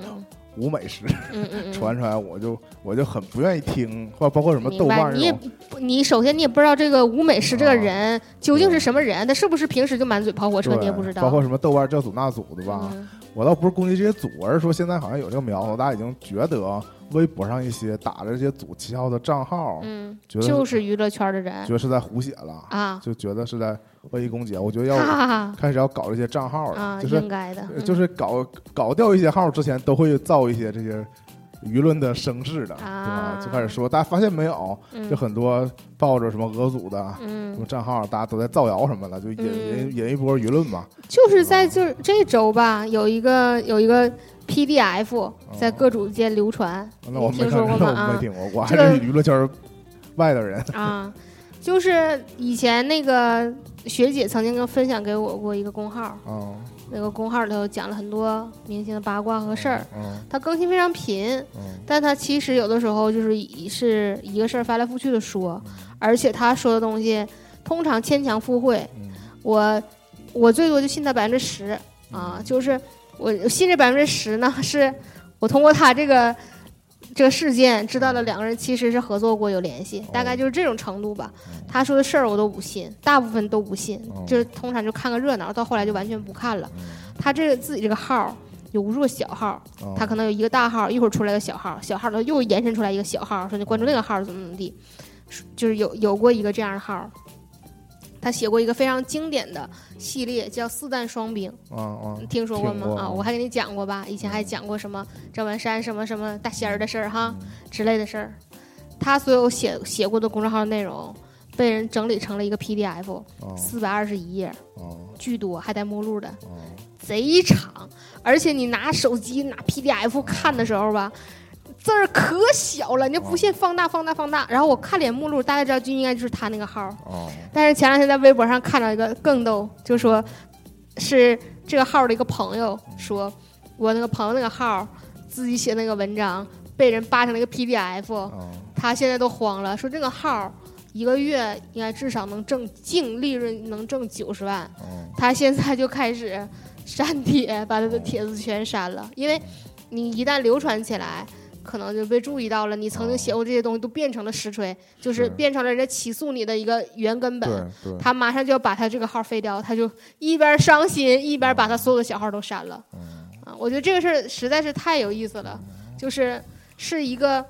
Speaker 2: 嗯
Speaker 1: 舞美食
Speaker 2: 嗯嗯嗯，
Speaker 1: 传出来，我就我就很不愿意听，或包括什么豆
Speaker 2: 明白你也
Speaker 1: 瓣儿那种，
Speaker 2: 不你首先你也不知道这个吴美食这个
Speaker 1: 啊
Speaker 2: 人究竟是什么人，他是不是平时就满嘴跑火车，
Speaker 1: 对
Speaker 2: 你也不知道。
Speaker 1: 包括什么豆瓣儿这组那组的吧。
Speaker 2: 嗯
Speaker 1: 我倒不是攻击这些组，而是说现在好像有这个苗头，大家已经觉得微博上一些打着这些组旗号的账号，
Speaker 2: 嗯，
Speaker 1: 觉得
Speaker 2: 就是娱乐圈的人。
Speaker 1: 觉得是在胡写了，
Speaker 2: 啊，
Speaker 1: 就觉得是在恶意攻击。我觉得要开始要搞这些账号了，
Speaker 2: 啊，
Speaker 1: 就是
Speaker 2: 应该的，
Speaker 1: 就是搞搞掉一些号之前，都会造一些这些舆论的声势的，对吧？
Speaker 2: 啊
Speaker 1: 就开始说，大家发现没有，
Speaker 2: 嗯。
Speaker 1: 就很多抱着什么俄组的什
Speaker 2: 嗯
Speaker 1: 么，账号，大家都在造谣什么的，就引引引一波舆论嘛。
Speaker 2: 就是在这这周吧，有一个有一个 PDF 在
Speaker 1: 哦。
Speaker 2: 各组间流传，
Speaker 1: 那我没
Speaker 2: 听说，过吗？
Speaker 1: 没听过，我还
Speaker 2: 这个
Speaker 1: 是娱乐圈外的人。
Speaker 2: 啊，就是以前那个学姐曾经跟分享给我过一个公号，
Speaker 1: 嗯
Speaker 2: 那个公号里头讲了很多明星的八卦和事儿，
Speaker 1: 嗯
Speaker 2: 它更新非常频，
Speaker 1: 嗯
Speaker 2: 但它其实有的时候就是以是一个事儿翻来覆去的说，而且他说的东西通常牵强附会，
Speaker 1: 嗯。
Speaker 2: 我我最多就信他百分之十啊，就是我信这百分之十呢，是我通过他这个这个事件知道了两个人其实是合作过有联系，大概就是这种程度吧。他说的事儿我都不信，大部分都不信，
Speaker 1: 哦
Speaker 2: 就是通常就看个热闹，到后来就完全不看了。他这个自己这个号。有无数个小号，
Speaker 1: 嗯
Speaker 2: 他可能有一个大号，一会儿出来个小号，小号他又延伸出来一个小号，说你关注那个号怎么怎么地，就是有有过一个这样的号。他写过一个非常经典的系列，叫《四弹双兵》，
Speaker 1: 啊啊，
Speaker 2: 听说过吗？
Speaker 1: 过
Speaker 2: 啊，我还给你讲过吧，以前还讲过什么赵本山什么什么大仙儿的事儿哈之类的事儿。他所有写写过的公众号内容，被人整理成了一个 PDF，
Speaker 1: 哦
Speaker 2: 四百二十一页，
Speaker 1: 哦
Speaker 2: 巨多，还带目录的，
Speaker 1: 哦
Speaker 2: 贼长。而且你拿手机拿 PDF 看的时候吧，字儿可小了，你就不信放大放大放大。然后我看脸目录，大家知道就应该就是他那个号。
Speaker 1: 哦
Speaker 2: 但是前两天在微博上看到一个更逗，就说是这个号的一个朋友说，我那个朋友那个号自己写那个文章被人扒成了一个 PDF，
Speaker 1: 哦
Speaker 2: 他现在都慌了，说这个号一个月应该至少能挣净利润能挣九十万，
Speaker 1: 哦
Speaker 2: 他现在就开始删帖，把他的帖子全删了，因为你一旦流传起来。可能就被注意到了，你曾经写过这些东西都变成了实锤，就是
Speaker 1: 是
Speaker 2: 变成了人家起诉你的一个原根本。他马上就要把他这个号废掉，他就一边伤心一边把他所有的小号都删了。啊，我觉得这个事儿实在是太有意思了，就是是一个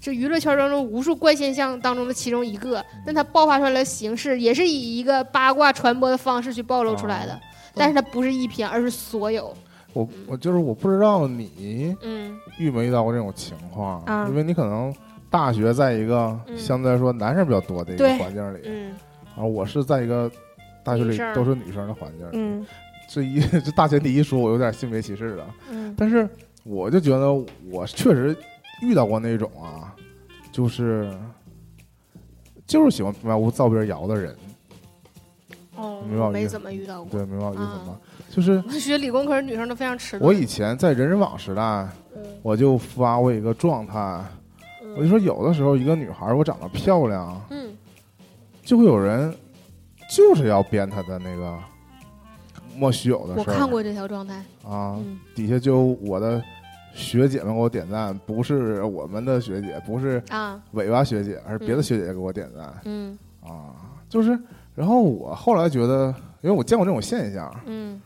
Speaker 2: 就娱乐圈当中无数怪现象当中的其中一个，但它爆发出来的形式也是以一个八卦传播的方式去暴露出来的，但是它不是一篇，而是所有。
Speaker 1: 我我就是我不知道你
Speaker 2: 嗯
Speaker 1: 遇没遇到过这种情况，
Speaker 2: 啊
Speaker 1: 因为你可能大学在一个
Speaker 2: 嗯
Speaker 1: 相对来说男生比较多的一个
Speaker 2: 对
Speaker 1: 环境里，
Speaker 2: 嗯
Speaker 1: 而我是在一个大学里
Speaker 2: 女生
Speaker 1: 都是女生的环境里，
Speaker 2: 嗯
Speaker 1: 这一 这大前提一说，我有点性别歧视了。
Speaker 2: 嗯
Speaker 1: 但是我就觉得我确实遇到过那种啊，就是就是喜欢平白无故造别人谣的人，
Speaker 2: 没怎么遇到过。
Speaker 1: 对，明白我意思
Speaker 2: 啊
Speaker 1: 吗？就是
Speaker 2: 我学理工科女生都非常迟钝。
Speaker 1: 我以前在人人网时代，
Speaker 2: 嗯
Speaker 1: 我就发过一个状态，我就说有的时候一个女孩我长得漂亮，
Speaker 2: 嗯
Speaker 1: 就会有人就是要编她的那个莫须有的
Speaker 2: 我
Speaker 1: 事儿
Speaker 2: 看过这条状态。
Speaker 1: 啊，
Speaker 2: 嗯
Speaker 1: 底下就我的学姐们给我点赞，不是我们的学姐，不是
Speaker 2: 啊
Speaker 1: 尾巴学姐，而是别的
Speaker 2: 嗯
Speaker 1: 学姐给我点赞、
Speaker 2: 嗯
Speaker 1: 啊，就是，然后我后来觉得，因为我见过这种现象，
Speaker 2: 嗯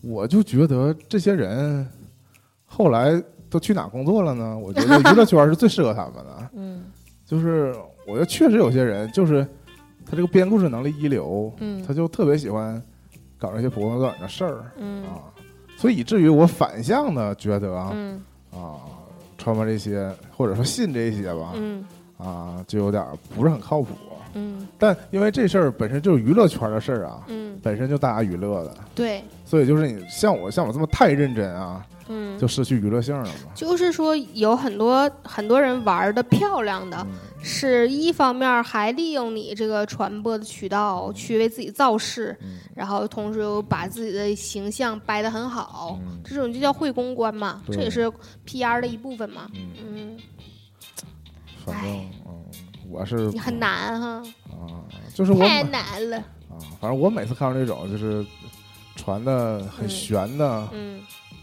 Speaker 1: 我就觉得这些人后来都去哪工作了呢？我觉得娱乐圈是最适合他们的，
Speaker 2: 嗯。
Speaker 1: 就是我觉得确实有些人就是他这个编故事能力一流，
Speaker 2: 嗯。
Speaker 1: 他就特别喜欢搞那些婆婆短的事儿
Speaker 2: 嗯。
Speaker 1: 啊，所以以至于我反向的觉得啊、
Speaker 2: 嗯。
Speaker 1: 啊，传播这些或者说信这些吧，
Speaker 2: 嗯
Speaker 1: 啊，就有点不是很靠谱。
Speaker 2: 嗯。
Speaker 1: 但因为这事儿本身就是娱乐圈的事儿啊，
Speaker 2: 嗯，
Speaker 1: 本身就大家娱乐的，
Speaker 2: 对，
Speaker 1: 所以就是你像我像我这么太认真啊，
Speaker 2: 嗯，
Speaker 1: 就失去娱乐性了嘛。
Speaker 2: 就是说有很多很多人玩的漂亮的，
Speaker 1: 嗯。
Speaker 2: 是一方面还利用你这个传播的渠道去为自己造势，
Speaker 1: 嗯。
Speaker 2: 然后同时又把自己的形象掰得很好，
Speaker 1: 嗯。
Speaker 2: 这种就叫会公关嘛，这也是 PR 的一部分嘛。
Speaker 1: 嗯，
Speaker 2: 嗯，
Speaker 1: 反正
Speaker 2: 哎
Speaker 1: 嗯，我是
Speaker 2: 你很难哈，
Speaker 1: 啊，就是我
Speaker 2: 太难了。
Speaker 1: 啊，反正我每次看到这种就是传的很
Speaker 2: 嗯。
Speaker 1: 悬的
Speaker 2: 嗯。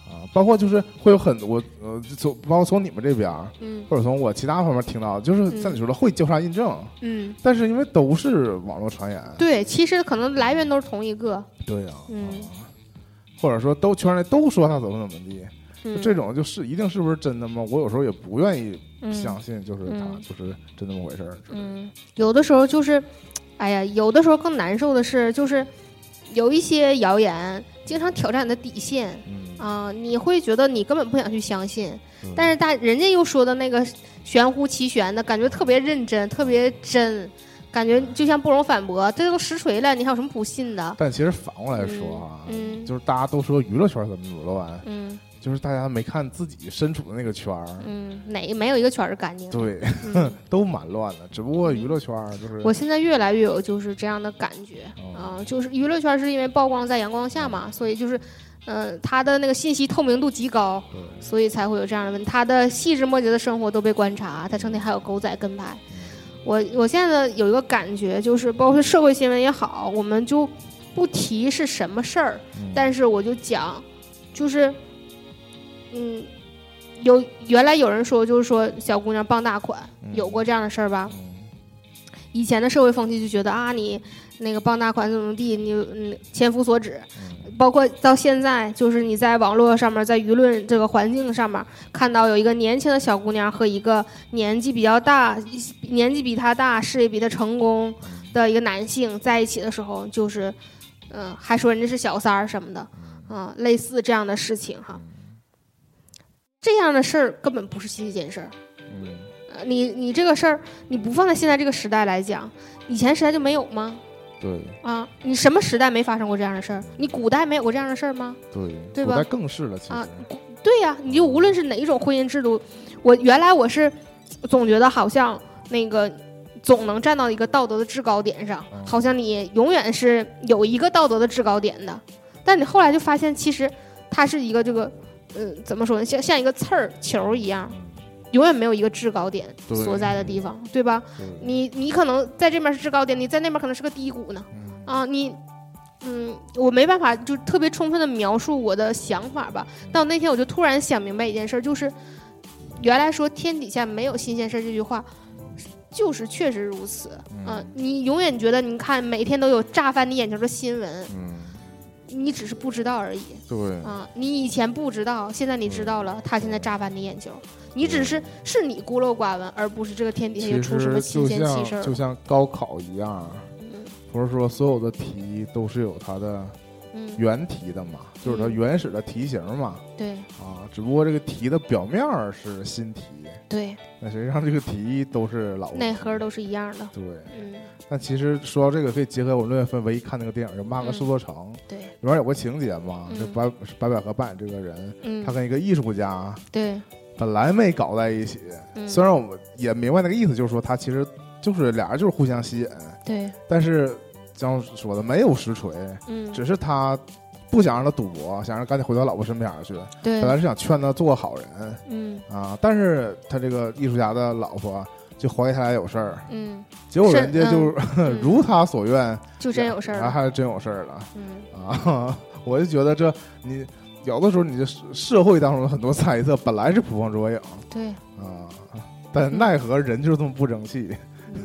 Speaker 1: 啊，包括就是会有很多呃，从包括从你们这边儿
Speaker 2: 嗯。
Speaker 1: 或者从我其他方面听到，就是像你说的会交叉印证，
Speaker 2: 嗯，
Speaker 1: 但是因为都是网络传言，
Speaker 2: 对，其实可能来源都是同一个。
Speaker 1: 对呀、
Speaker 2: 嗯。
Speaker 1: 啊。或者说都圈内都说他怎么怎么地，
Speaker 2: 嗯，
Speaker 1: 这种就是一定是不是真的吗？我有时候也不愿意
Speaker 2: 嗯
Speaker 1: 相信，就是他
Speaker 2: 嗯
Speaker 1: 就是真那么回事儿。
Speaker 2: 嗯，有的时候就是，哎呀，有的时候更难受的是，就是有一些谣言经常挑战你的底线，
Speaker 1: 嗯
Speaker 2: 啊、你会觉得你根本不想去相信，
Speaker 1: 对
Speaker 2: 但是大人家又说的那个玄乎其玄的感觉特别认真，特别真，感觉就像不容反驳，这都实锤了，你还有什么不信的？
Speaker 1: 但其实反过来说啊，
Speaker 2: 嗯嗯
Speaker 1: 就是大家都说娱乐圈怎么怎么乱，
Speaker 2: 嗯
Speaker 1: 就是大家没看自己身处的那个圈儿，
Speaker 2: 嗯，哪没有一个圈儿是干净的？
Speaker 1: 对，
Speaker 2: 嗯
Speaker 1: 都蛮乱的。只不过娱乐圈儿就是
Speaker 2: 我现在越来越有就是这样的感觉啊、
Speaker 1: 哦
Speaker 2: 就是娱乐圈是因为曝光在阳光下嘛，所以就是，嗯、他的那个信息透明度极高，所以才会有这样的问题。他的细枝末节的生活都被观察，他成天还有狗仔跟拍。我我现在有一个感觉，就是包括社会新闻也好，我们就不提是什么事儿，
Speaker 1: 嗯
Speaker 2: 但是我就讲，就是，嗯，有原来有人说，就是说小姑娘傍大款，
Speaker 1: 嗯。
Speaker 2: 有过这样的事儿吧？
Speaker 1: 嗯。
Speaker 2: 以前的社会风气就觉得啊，你那个傍大款怎么地，你嗯千夫所指，
Speaker 1: 嗯。
Speaker 2: 包括到现在，就是你在网络上面，在舆论这个环境上面，看到有一个年轻的小姑娘和一个年纪比较大、年纪比她大、事业比她成功的一个男性在一起的时候，就是，嗯、还说人家是小三儿什么的，啊、类似这样的事情哈。这样的事儿根本不是新鲜事儿，
Speaker 1: 嗯
Speaker 2: 呃你你这个事儿，你不放在现在这个时代来讲，以前时代就没有吗？
Speaker 1: 对
Speaker 2: 啊，你什么时代没发生过这样的事儿？你古代没有过这样的事儿吗？
Speaker 1: 对
Speaker 2: 对吧
Speaker 1: 古代更是了，其实
Speaker 2: 啊对呀、你就无论是哪一种婚姻制度，我原来我是总觉得好像那个总能站到一个道德的制高点上，
Speaker 1: 嗯
Speaker 2: 好像你永远是有一个道德的制高点的，但你后来就发现，其实它是一个这个，嗯、怎么说呢，像像一个刺儿球一样，永远没有一个制高点所在的地方，对吧？
Speaker 1: 对
Speaker 2: 你你可能在这边是制高点，你在那边可能是个低谷呢。
Speaker 1: 嗯
Speaker 2: 啊，你，嗯，我没办法就特别充分的描述我的想法吧。但我那天我就突然想明白一件事儿，就是原来说天底下没有新鲜事儿这句话，就是确实如此。
Speaker 1: 嗯
Speaker 2: 啊，你永远觉得你看每天都有炸翻你眼球的新闻，
Speaker 1: 嗯
Speaker 2: 你只是不知道而已。
Speaker 1: 对
Speaker 2: 啊，你以前不知道，现在你知道了，他现在扎翻你眼球，你只是是你孤陋寡闻，而不是这个天底下
Speaker 1: 其
Speaker 2: 又出什么新鲜奇事儿
Speaker 1: 就。像高考一样，
Speaker 2: 嗯
Speaker 1: 不是说所有的题都是有它的
Speaker 2: 嗯，
Speaker 1: 原题的嘛，就是它
Speaker 2: 嗯
Speaker 1: 原始的题型嘛，
Speaker 2: 对。
Speaker 1: 啊，只不过这个题的表面儿是新题，
Speaker 2: 对，
Speaker 1: 那实际上这个题都是老题。
Speaker 2: 内核都是一样的。
Speaker 1: 对。
Speaker 2: 嗯，
Speaker 1: 但其实说到这个，可以结合我们六月份唯一看那个电影叫《马克
Speaker 2: 嗯
Speaker 1: 思作城》，
Speaker 2: 对，
Speaker 1: 里面有个情节嘛，
Speaker 2: 嗯。
Speaker 1: 就白白百合扮演这个人，
Speaker 2: 嗯。
Speaker 1: 他，跟一个艺术家
Speaker 2: 对，
Speaker 1: 本来没搞在一起，
Speaker 2: 嗯，
Speaker 1: 虽然我们也明白那个意思，就是说他其实就是俩人就是互相吸引，
Speaker 2: 对，
Speaker 1: 但是像说的没有实锤，
Speaker 2: 嗯，
Speaker 1: 只是他不想让他赌博，想让他赶紧回到老婆身边去，
Speaker 2: 对。
Speaker 1: 本，来是想劝他做个好人
Speaker 2: 嗯。
Speaker 1: 啊，但是他这个艺术家的老婆就怀疑他俩有事儿，
Speaker 2: 嗯，
Speaker 1: 结果人家就、
Speaker 2: 嗯。
Speaker 1: 如他所愿，
Speaker 2: 就真有事儿了。
Speaker 1: 然后还真有事儿了。
Speaker 2: 嗯。
Speaker 1: 啊！我就觉得这你有的时候你这社社会当中的很多猜测本来是捕风捉影
Speaker 2: 对，
Speaker 1: 啊，但奈何人就是这么不争气
Speaker 2: 嗯。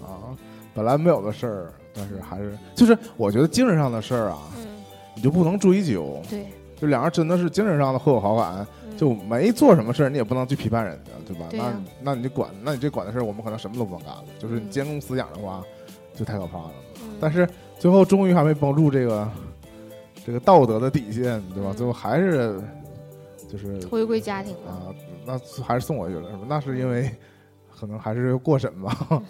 Speaker 1: 啊！本来没有的事儿，但是还是就是我觉得精神上的事儿啊，
Speaker 2: 嗯，
Speaker 1: 你就不能追究。
Speaker 2: 对，
Speaker 1: 就两人真的是精神上的互有好感，
Speaker 2: 嗯
Speaker 1: 就没做什么事儿，你也不能去批判人家，对吧？那那你就管，那你这管的事儿，我们可能什么都不能干了。就是你
Speaker 2: 嗯
Speaker 1: 监控思想的话，就太可怕了。
Speaker 2: 嗯
Speaker 1: 但是最后终于还没绷住这个这个道德的底线，对吧？
Speaker 2: 嗯
Speaker 1: 最后还是就是
Speaker 2: 回归家庭了。
Speaker 1: 啊，那还是送回去了，是吧？那是因为可能还是过审吧，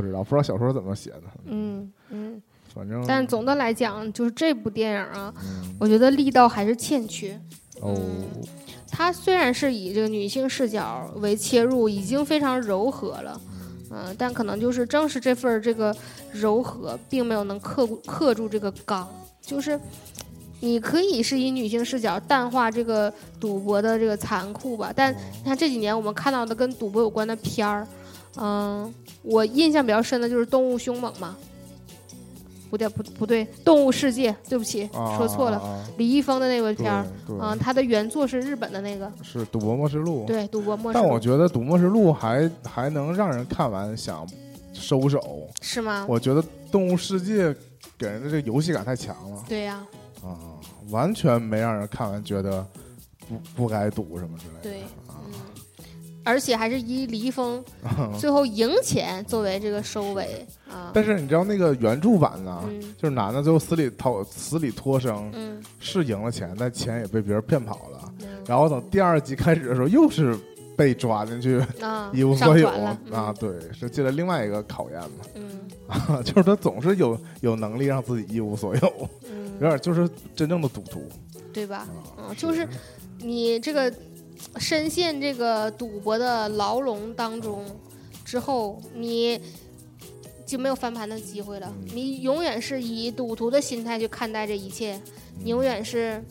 Speaker 1: 不知道，不知道小说怎么写的，
Speaker 2: 嗯嗯，
Speaker 1: 反正
Speaker 2: 但总的来讲，就是这部电影啊，
Speaker 1: 嗯
Speaker 2: 我觉得力道还是欠缺。
Speaker 1: 哦，
Speaker 2: 它虽然是以这个女性视角为切入，已经非常柔和了，嗯、但可能就是正是这份儿这个柔和，并没有能克住克住这个刚，就是。你可以是以女性视角淡化这个赌博的这个残酷吧，但你看这几年我们看到的跟赌博有关的片儿，嗯，我印象比较深的就是《动物凶猛》嘛，不对不不对，《动物世界》，对不起，
Speaker 1: 啊
Speaker 2: 说错了，李易峰的那个片儿，
Speaker 1: 对，
Speaker 2: 嗯，他的原作是日本的那个，
Speaker 1: 是《赌博默示录》，
Speaker 2: 对，赌博默示录。
Speaker 1: 但我觉得《赌默示录》还还能让人看完想收手，
Speaker 2: 是吗？
Speaker 1: 我觉得《动物世界》给人的这个游戏感太强了。
Speaker 2: 对呀、
Speaker 1: 啊，完全没让人看完觉得不不该赌什么之类的。
Speaker 2: 对，而且还是以李易峰最后赢钱作为这个收尾啊。
Speaker 1: 但是你知道那个原著版呢，
Speaker 2: 嗯
Speaker 1: 就是男的最后死里逃死里脱生，
Speaker 2: 嗯
Speaker 1: 是赢了钱，但钱也被别人骗跑了。
Speaker 2: 嗯
Speaker 1: 然后等第二集开始的时候，又是被抓进去
Speaker 2: 啊，
Speaker 1: 一无所有
Speaker 2: 了
Speaker 1: 啊，，对，是进了另外一个考验嘛。就是他总是有有能力让自己一无所有，有点就是真正的赌徒
Speaker 2: 对吧？就是你这个深陷这个赌博的牢笼当中之后，你就没有翻盘的机会了。
Speaker 1: 嗯。
Speaker 2: 你永远是以赌徒的心态去看待这一切，你永远是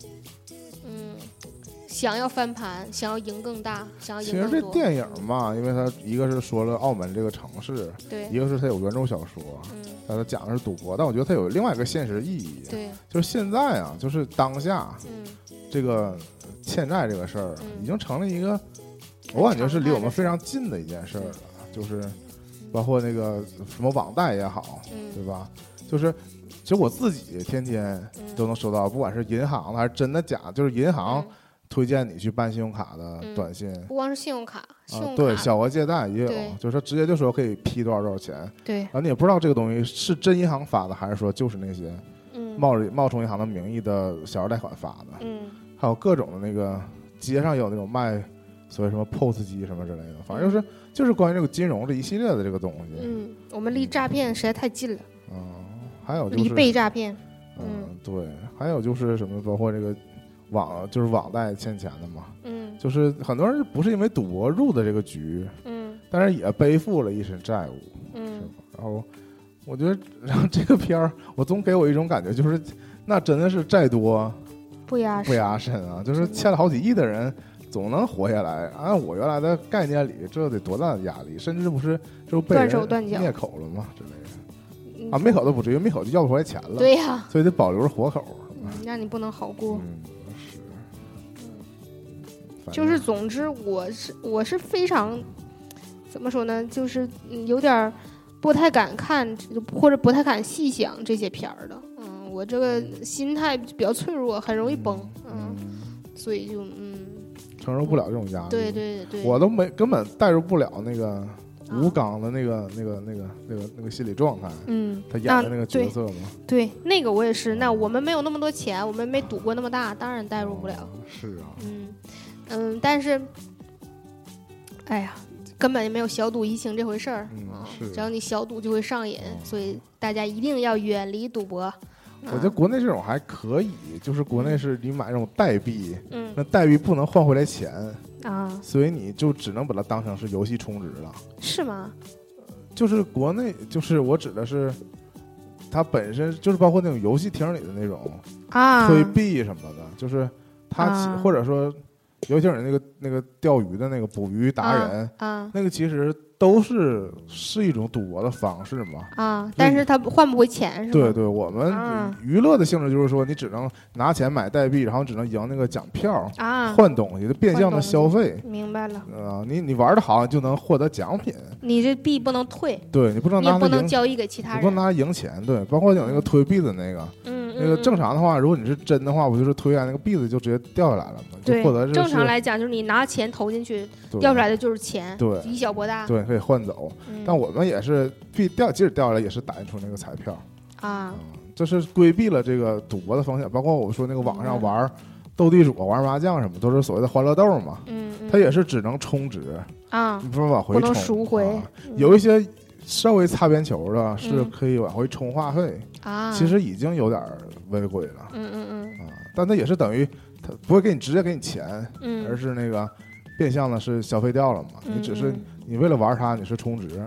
Speaker 2: 嗯想要翻盘，想要赢更大，想要
Speaker 1: 其实这。电影嘛，因为它一个是说了澳门这个城市，
Speaker 2: 对，
Speaker 1: 一个是它有原著小说，
Speaker 2: 嗯，
Speaker 1: 但它讲的是赌博，但我觉得它有另外一个现实意义，
Speaker 2: 对，
Speaker 1: 就是现在啊，就是当下
Speaker 2: 嗯。
Speaker 1: 这个欠债这个事儿，
Speaker 2: 嗯。
Speaker 1: 已经成了一个，我感觉是离我们非常近的一件事儿了，就是包括那个什么网贷也好，对
Speaker 2: 嗯
Speaker 1: 吧？就是其实我自己天天
Speaker 2: 嗯，
Speaker 1: 都能收到，不管是银行的还是真的假，就是银行
Speaker 2: 嗯。
Speaker 1: 推荐你去办信用卡的
Speaker 2: 嗯
Speaker 1: 短信。
Speaker 2: 不光是信用卡，信
Speaker 1: 啊
Speaker 2: 用，卡。
Speaker 1: 对，小额借贷也有，就是说直接就说可以批多少多少钱，
Speaker 2: 对，
Speaker 1: 然后你也不知道这个东西是真银行发的，还是说就是那些
Speaker 2: 嗯。
Speaker 1: 冒着冒充银行的名义的小额贷款发的，
Speaker 2: 嗯
Speaker 1: 还有各种的那个街上有那种卖所谓什么 POS 机什么之类的，反正就是就是关于这个金融这一系列的这个东西，
Speaker 2: 嗯，我们离诈骗实在太近了，
Speaker 1: 嗯，还有就
Speaker 2: 离
Speaker 1: 是
Speaker 2: 被诈骗，
Speaker 1: 嗯，对，还有就是什么，包括这个网就是网贷欠钱的嘛，
Speaker 2: 嗯
Speaker 1: 就是很多人不是因为赌博入的这个局，
Speaker 2: 嗯
Speaker 1: 但是也背负了一身债务，
Speaker 2: 嗯
Speaker 1: 吧？然后我觉得，然后这个片儿，我总给我一种感觉，就是那真的是债多
Speaker 2: 不压
Speaker 1: 不压身啊，就是欠了好几亿的人总能活下来。按我原来的概念里，这得多大的压力，甚至不是就被
Speaker 2: 断
Speaker 1: 人
Speaker 2: 手断脚
Speaker 1: 灭口了吗之类的
Speaker 2: 嗯
Speaker 1: 啊？灭口都不至于，灭口就要不回来钱了，
Speaker 2: 对呀，
Speaker 1: 所以得保留着活口。
Speaker 2: 嗯让你不能好过。
Speaker 1: 嗯，是，
Speaker 2: 就是总之，我是我是非常怎么说呢，就是嗯有点不太敢看或者不太敢细想这些片儿的。嗯，我这个心态比较脆弱，很容易崩。嗯，所以就嗯，
Speaker 1: 承受不了这种压力。
Speaker 2: 对对对，
Speaker 1: 我都没根本带入不了那个
Speaker 2: 啊
Speaker 1: 吴刚的那个、那个、那个、那个、那个心理状态。
Speaker 2: 嗯，
Speaker 1: 他演的那个角色嘛，
Speaker 2: 对那个我也是。那我们没有那么多钱，我们没赌过那么大，当然代入不了。
Speaker 1: 哦是啊，
Speaker 2: 嗯嗯，但是，哎呀，根本就没有小赌怡情这回事儿。只要你小赌就会上瘾，
Speaker 1: 哦
Speaker 2: 所以大家一定要远离赌博。
Speaker 1: 我觉得国内这种还可以，就是国内是你买那种代币，
Speaker 2: 嗯
Speaker 1: 那代币不能换回来钱，
Speaker 2: 啊，
Speaker 1: 所以你就只能把它当成是游戏充值了。
Speaker 2: 是吗？
Speaker 1: 就是国内，就是我指的是。它本身就是包括那种游戏厅里的那种
Speaker 2: 啊，
Speaker 1: 推币什么的，就是它、
Speaker 2: 啊
Speaker 1: 或者说游戏厅里那个那个钓鱼的那个捕鱼达人，
Speaker 2: 啊
Speaker 1: 那个其实都是是一种赌博的方式嘛。
Speaker 2: 啊，但是他换不回钱是吗？
Speaker 1: 对对，我们
Speaker 2: 啊
Speaker 1: 娱乐的性质就是说，你只能拿钱买代币，然后只能赢那个奖票，
Speaker 2: 啊，
Speaker 1: 换东西，就变相的消费。
Speaker 2: 明白了，
Speaker 1: 啊、你你玩的好，就能获得奖品。
Speaker 2: 你这币不能退，
Speaker 1: 对你不能
Speaker 2: 你不
Speaker 1: 拿它赢，
Speaker 2: 能交易给其他人。
Speaker 1: 你不能拿赢钱。对，包括有那个推币的那个，
Speaker 2: 嗯，
Speaker 1: 那个
Speaker 2: 嗯
Speaker 1: 正常的话，如果你是真的话，不就是推完那个币子就直接掉下来了吗？就
Speaker 2: 对
Speaker 1: 获得这
Speaker 2: 正常来讲就是你拿钱投进去，掉出来的就是钱，
Speaker 1: 对
Speaker 2: 以小博大。
Speaker 1: 对，可以换走。
Speaker 2: 嗯
Speaker 1: 但我们也是币掉，即使掉下来也是打印出那个彩票。
Speaker 2: 啊，
Speaker 1: 嗯，这是规避了这个赌博的风险，包括我说那个网上
Speaker 2: 嗯
Speaker 1: 玩斗地主、玩麻将什么，都是所谓的欢乐豆嘛，
Speaker 2: 嗯，嗯
Speaker 1: 它也是只能充值，
Speaker 2: 啊
Speaker 1: 你，不能往回
Speaker 2: 不能
Speaker 1: 充。
Speaker 2: 赎回
Speaker 1: 有一些稍微擦边球的，是
Speaker 2: 嗯
Speaker 1: 可以往回充话费，
Speaker 2: 啊，
Speaker 1: 其实已经有点违规了。
Speaker 2: 嗯嗯嗯。
Speaker 1: 啊。但它也是等于它不会给你直接给你钱，
Speaker 2: 嗯，
Speaker 1: 而是那个变相的是消费掉了嘛。
Speaker 2: 嗯
Speaker 1: 你只是你为了玩它，你是充值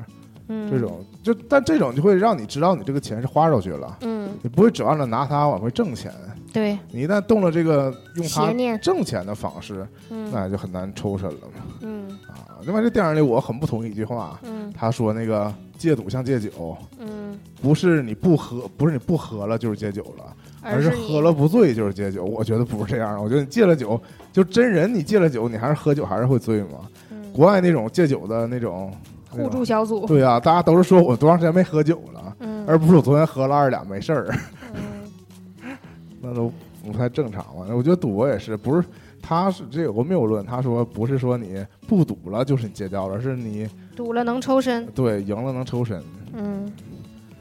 Speaker 2: 嗯
Speaker 1: 这种，就但这种就会让你知道你这个钱是花出去了。
Speaker 2: 嗯，
Speaker 1: 你不会指望着拿它往回挣钱，
Speaker 2: 对，
Speaker 1: 你一旦动了这个用它挣钱的方式，
Speaker 2: 嗯
Speaker 1: 那就很难抽身了嘛。
Speaker 2: 嗯
Speaker 1: 啊，另外这电影里我很不同意一句话，
Speaker 2: 嗯
Speaker 1: 他说那个戒赌像戒酒，
Speaker 2: 嗯，
Speaker 1: 不是你不喝，不是你不喝了就是戒酒了，而是喝了不醉就是戒酒。我觉得不是这样的，我觉得你戒了酒，就真人你戒了酒，你还是喝酒还是会醉嘛。
Speaker 2: 嗯
Speaker 1: 国外那种戒酒的那种
Speaker 2: 互助，小组
Speaker 1: 对啊，大家都是说我多长时间没喝酒了，
Speaker 2: 嗯，
Speaker 1: 而不是我昨天喝了二两没事儿。
Speaker 2: 嗯
Speaker 1: 那都不太正常嘛。我觉得赌博也是，不是他他是这有个谬论，他说不是说你不赌了就是你戒掉了，而是你
Speaker 2: 赌了能抽身，
Speaker 1: 对赢了能抽身，
Speaker 2: 嗯，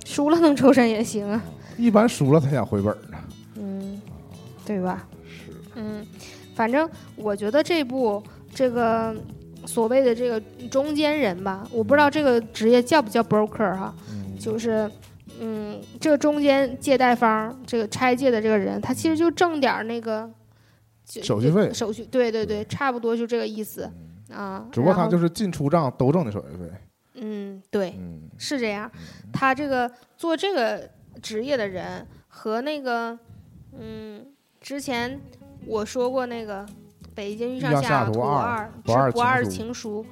Speaker 2: 输了能抽身也行啊，
Speaker 1: 一般输了才想回本呢。
Speaker 2: 嗯，对吧？
Speaker 1: 是，
Speaker 2: 嗯，反正我觉得这部这个所谓的这个中间人吧，我不知道这个职业叫不叫 broker 哈、
Speaker 1: 嗯，
Speaker 2: 就是，嗯，这个中间借贷方这个拆借的这个人，他其实就挣点那个
Speaker 1: 手续费
Speaker 2: 手续对对对，差不多就这个意思啊。
Speaker 1: 只不过他就是进出账都挣的手续费。
Speaker 2: 嗯，对，
Speaker 1: 嗯
Speaker 2: 是这样。他这个做这个职业的人和那个，嗯，之前我说过那个《北京遇上西雅图
Speaker 1: 二
Speaker 2: 二》
Speaker 1: 不二
Speaker 2: 是不二
Speaker 1: 情书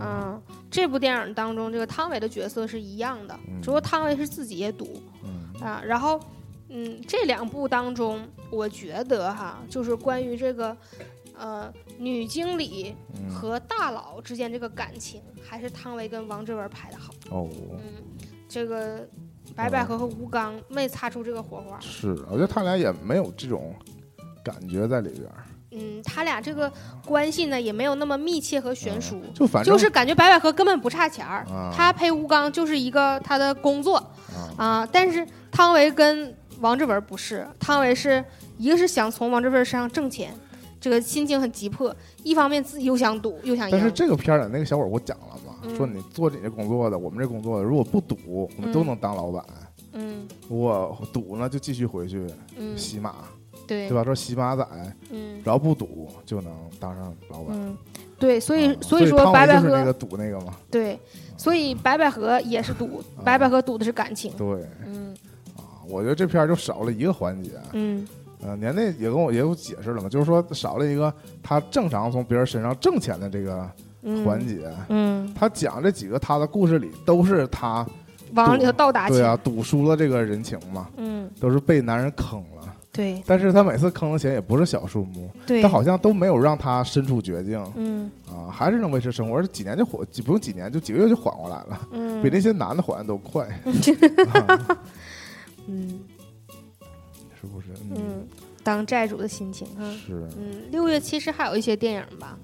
Speaker 2: 嗯，这部电影当中，这个汤唯的角色是一样的，
Speaker 1: 嗯
Speaker 2: 只不过汤唯是自己也赌
Speaker 1: 嗯
Speaker 2: 啊。然后，嗯，这两部当中，我觉得哈，就是关于这个。呃，女经理
Speaker 1: 嗯
Speaker 2: 和大佬之间这个感情，还是汤唯跟王志文拍的好。
Speaker 1: 哦，
Speaker 2: 嗯，这个白百合和吴刚没擦出这个火花。
Speaker 1: 是，我觉得他俩也没有这种感觉在里边儿，
Speaker 2: 嗯，他俩这个关系呢也没有那么密切和悬殊，
Speaker 1: 就反正
Speaker 2: 就是感觉白百合根本不差钱儿，
Speaker 1: 啊
Speaker 2: 他陪吴刚就是一个他的工作
Speaker 1: 啊
Speaker 2: 啊。但是汤唯跟王志文不是，汤唯是一个是想从王志文身上挣钱。这个心情很急迫，一方面自己又想赌又想赢，
Speaker 1: 但是这个片儿里那个小伙儿我讲了嘛？
Speaker 2: 嗯
Speaker 1: 说你做你这工作的，我们这工作的，如果不赌，我们都
Speaker 2: 嗯
Speaker 1: 能当老板。
Speaker 2: 嗯
Speaker 1: 我赌呢，就继续回去
Speaker 2: 嗯，
Speaker 1: 洗马，
Speaker 2: 对
Speaker 1: 对吧？说洗马仔，
Speaker 2: 嗯
Speaker 1: 只要不赌就能当上老板。
Speaker 2: 嗯，对，所以
Speaker 1: 啊
Speaker 2: 所以说白百合
Speaker 1: 就是那个赌那个嘛，
Speaker 2: 对，所以白百合也是赌，
Speaker 1: 啊
Speaker 2: 白百合赌的是感情。
Speaker 1: 对
Speaker 2: 嗯
Speaker 1: 啊，我觉得这片儿就少了一个环节。
Speaker 2: 嗯
Speaker 1: 呃，年内也跟我也有解释了嘛，就是说少了一个他正常从别人身上挣钱的这个
Speaker 2: 嗯，
Speaker 1: 环节。
Speaker 2: 嗯，
Speaker 1: 他讲这几个他的故事里都是他
Speaker 2: 往里头倒打钱。
Speaker 1: 对啊赌输了这个人情嘛，
Speaker 2: 嗯，
Speaker 1: 都是被男人坑了。
Speaker 2: 对
Speaker 1: 但是他每次坑的钱也不是小数目，
Speaker 2: 对
Speaker 1: 他，好像都没有让他身处绝境
Speaker 2: 嗯
Speaker 1: 啊，还是能维持生活，而且几年就缓，几不用几年就几个月就缓过来了，
Speaker 2: 嗯，
Speaker 1: 比那些男的缓的都快，啊
Speaker 2: 嗯
Speaker 1: 是不是？
Speaker 2: 嗯，当债主的心情啊。
Speaker 1: 是，
Speaker 2: 嗯，六月其实还有一些电影吧。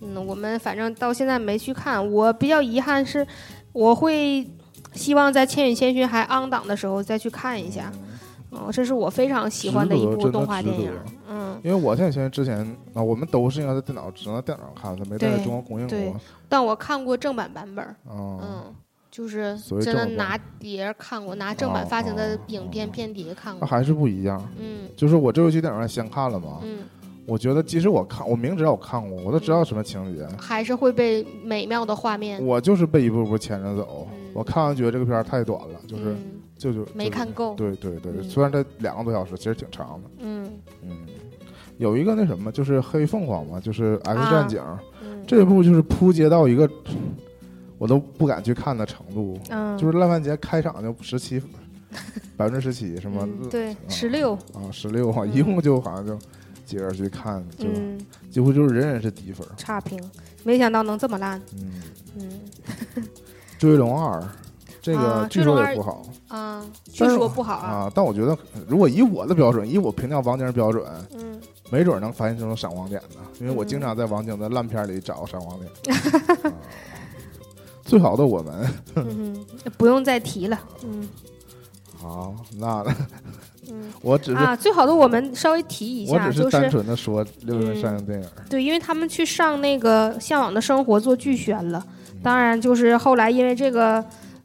Speaker 2: 嗯，我们反正到现在没去看。我比较遗憾是，我会希望在《千与千寻》还 on 档的时候再去看一下。哦，这是我非常喜欢的一部动画电影。嗯，
Speaker 1: 因为我现在现在之前啊，我们都是应该在电脑只能在电脑上看它，没在中国公映过。
Speaker 2: 但我看过正版版本嗯，就是真的拿碟看过，拿正版
Speaker 1: 哦
Speaker 2: 发行的
Speaker 1: 哦
Speaker 2: 影片
Speaker 1: 哦
Speaker 2: 片碟看过。
Speaker 1: 那还是不一样。
Speaker 2: 嗯
Speaker 1: 就是我这回去电影院先看了嘛，
Speaker 2: 嗯，
Speaker 1: 我觉得即使我看，我明知道我看过，我都知道什么情节，
Speaker 2: 还是会被美妙的画面。
Speaker 1: 我就是被一步步牵着走。
Speaker 2: 嗯
Speaker 1: 我看完觉得这个片儿太短了，就是
Speaker 2: 嗯
Speaker 1: 就就
Speaker 2: 没看够。
Speaker 1: 对对对，
Speaker 2: 嗯
Speaker 1: 虽然这两个多小时，其实挺长的。
Speaker 2: 嗯
Speaker 1: 嗯，有一个那什么，就是黑凤凰嘛，就是《X
Speaker 2: 啊
Speaker 1: 战警》
Speaker 2: 嗯，
Speaker 1: 这部就是扑街到一个我都不敢去看的程度，
Speaker 2: 嗯
Speaker 1: 就是烂番茄开场就十七，百分之十七什么
Speaker 2: 嗯对
Speaker 1: 啊
Speaker 2: 十六
Speaker 1: 啊十六啊，
Speaker 2: 嗯
Speaker 1: 一共就好像就几个人去看，就
Speaker 2: 嗯
Speaker 1: 几乎就是人人是低分。
Speaker 2: 差评，没想到能这么烂。
Speaker 1: 嗯，
Speaker 2: 嗯
Speaker 1: 追龙二这个
Speaker 2: 啊
Speaker 1: 据说也不好
Speaker 2: 啊，据说不好啊。
Speaker 1: 啊，但我觉得如果以我的标准，以我评价王晶的标准，
Speaker 2: 嗯
Speaker 1: 没准能发现这种闪光点呢，因为我
Speaker 2: 嗯
Speaker 1: 经常在王晶的烂片里找闪光点。啊最好的我们，
Speaker 2: 嗯，不用再提了。嗯
Speaker 1: 好，那
Speaker 2: 嗯
Speaker 1: 我只是、
Speaker 2: 啊，最好的我们稍微提一下，
Speaker 1: 我只
Speaker 2: 就是
Speaker 1: 单纯的说六月份上映电影，
Speaker 2: 对，因为他们去上那个《向往的生活》做剧宣了。
Speaker 1: 嗯
Speaker 2: 当然，就是后来因为这个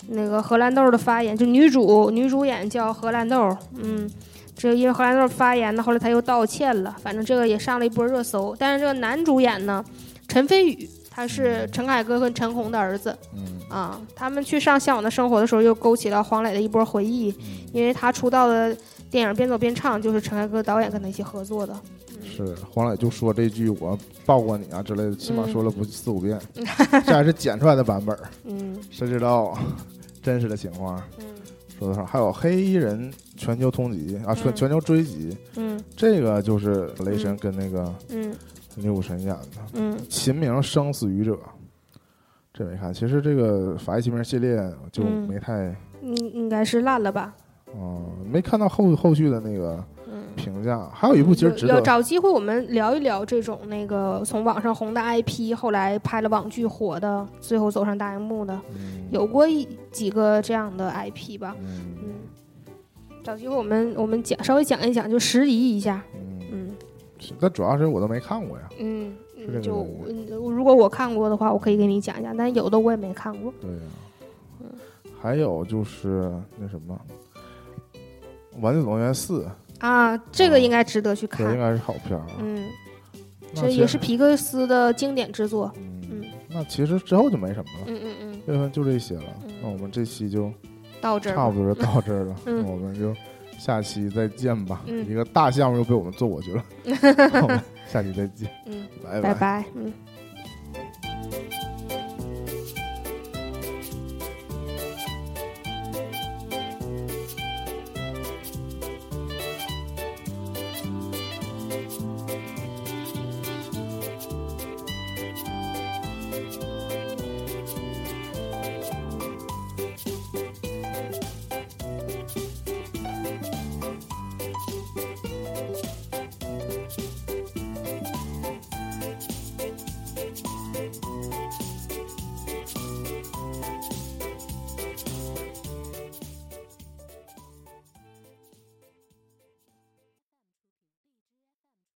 Speaker 2: 那个荷兰豆的发言，就女主女主演叫荷兰豆，嗯，这因为荷兰豆发言呢，后来他又道歉了，反正这个也上了一波热搜。但是这个男主演呢，陈飞宇，他是陈凯歌跟陈红的儿子
Speaker 1: 嗯
Speaker 2: 啊。他们去上《向往的生活》的时候，又勾起了黄磊的一波回忆，
Speaker 1: 嗯，
Speaker 2: 因为他出道的电影《边走边唱》就是陈凯歌导演跟他一起合作的。
Speaker 1: 是黄磊就说这句我抱过你啊之类的，起码
Speaker 2: 嗯
Speaker 1: 说了不四五遍，这还是剪出来的版本，
Speaker 2: 嗯
Speaker 1: 谁知道真实的情况？
Speaker 2: 嗯
Speaker 1: 说的上，还有黑衣人全球通缉啊，全
Speaker 2: 嗯
Speaker 1: 全球追击，
Speaker 2: 嗯
Speaker 1: 这个就是雷神
Speaker 2: 嗯
Speaker 1: 跟那个
Speaker 2: 嗯
Speaker 1: 女武神演的。
Speaker 2: 嗯
Speaker 1: 秦明生死与者，这没看。其实这个法医秦明系列就
Speaker 2: 嗯
Speaker 1: 没太，
Speaker 2: 应应该是烂了吧？
Speaker 1: 嗯、没看到后后续的那个
Speaker 2: 嗯
Speaker 1: 评价。还有一部其实值得
Speaker 2: 要找机会我们聊一聊这种那个从网上红的 IP，后来拍了网剧火的，最后走上大荧幕的，
Speaker 1: 嗯
Speaker 2: 有过一几个这样的 IP 吧。
Speaker 1: 嗯
Speaker 2: 嗯，找机会我们我们讲稍微讲一讲，就时宜一下。
Speaker 1: 嗯，
Speaker 2: 嗯
Speaker 1: 是但主要是我都没看过呀。
Speaker 2: 嗯就嗯如果我看过的话，我可以给你讲一讲，但有的我也没看过。
Speaker 1: 对呀、
Speaker 2: 嗯
Speaker 1: 还有就是那什么，《玩具总动员四》，
Speaker 2: 啊，这个应该值得去看
Speaker 1: 这应。该是好片。
Speaker 2: 嗯，这也是皮克斯的经典之作。
Speaker 1: 嗯
Speaker 2: 嗯，
Speaker 1: 那其实之后就没什么了，
Speaker 2: 嗯嗯嗯，
Speaker 1: 这份就这些了。
Speaker 2: 嗯
Speaker 1: 那我们这期就
Speaker 2: 到这儿
Speaker 1: 差不多就到这儿了，我们就下期再见吧。
Speaker 2: 嗯
Speaker 1: 一个大项目又被我们做过去了，我们下期再见，
Speaker 2: 嗯，
Speaker 1: 拜
Speaker 2: 拜拜。嗯。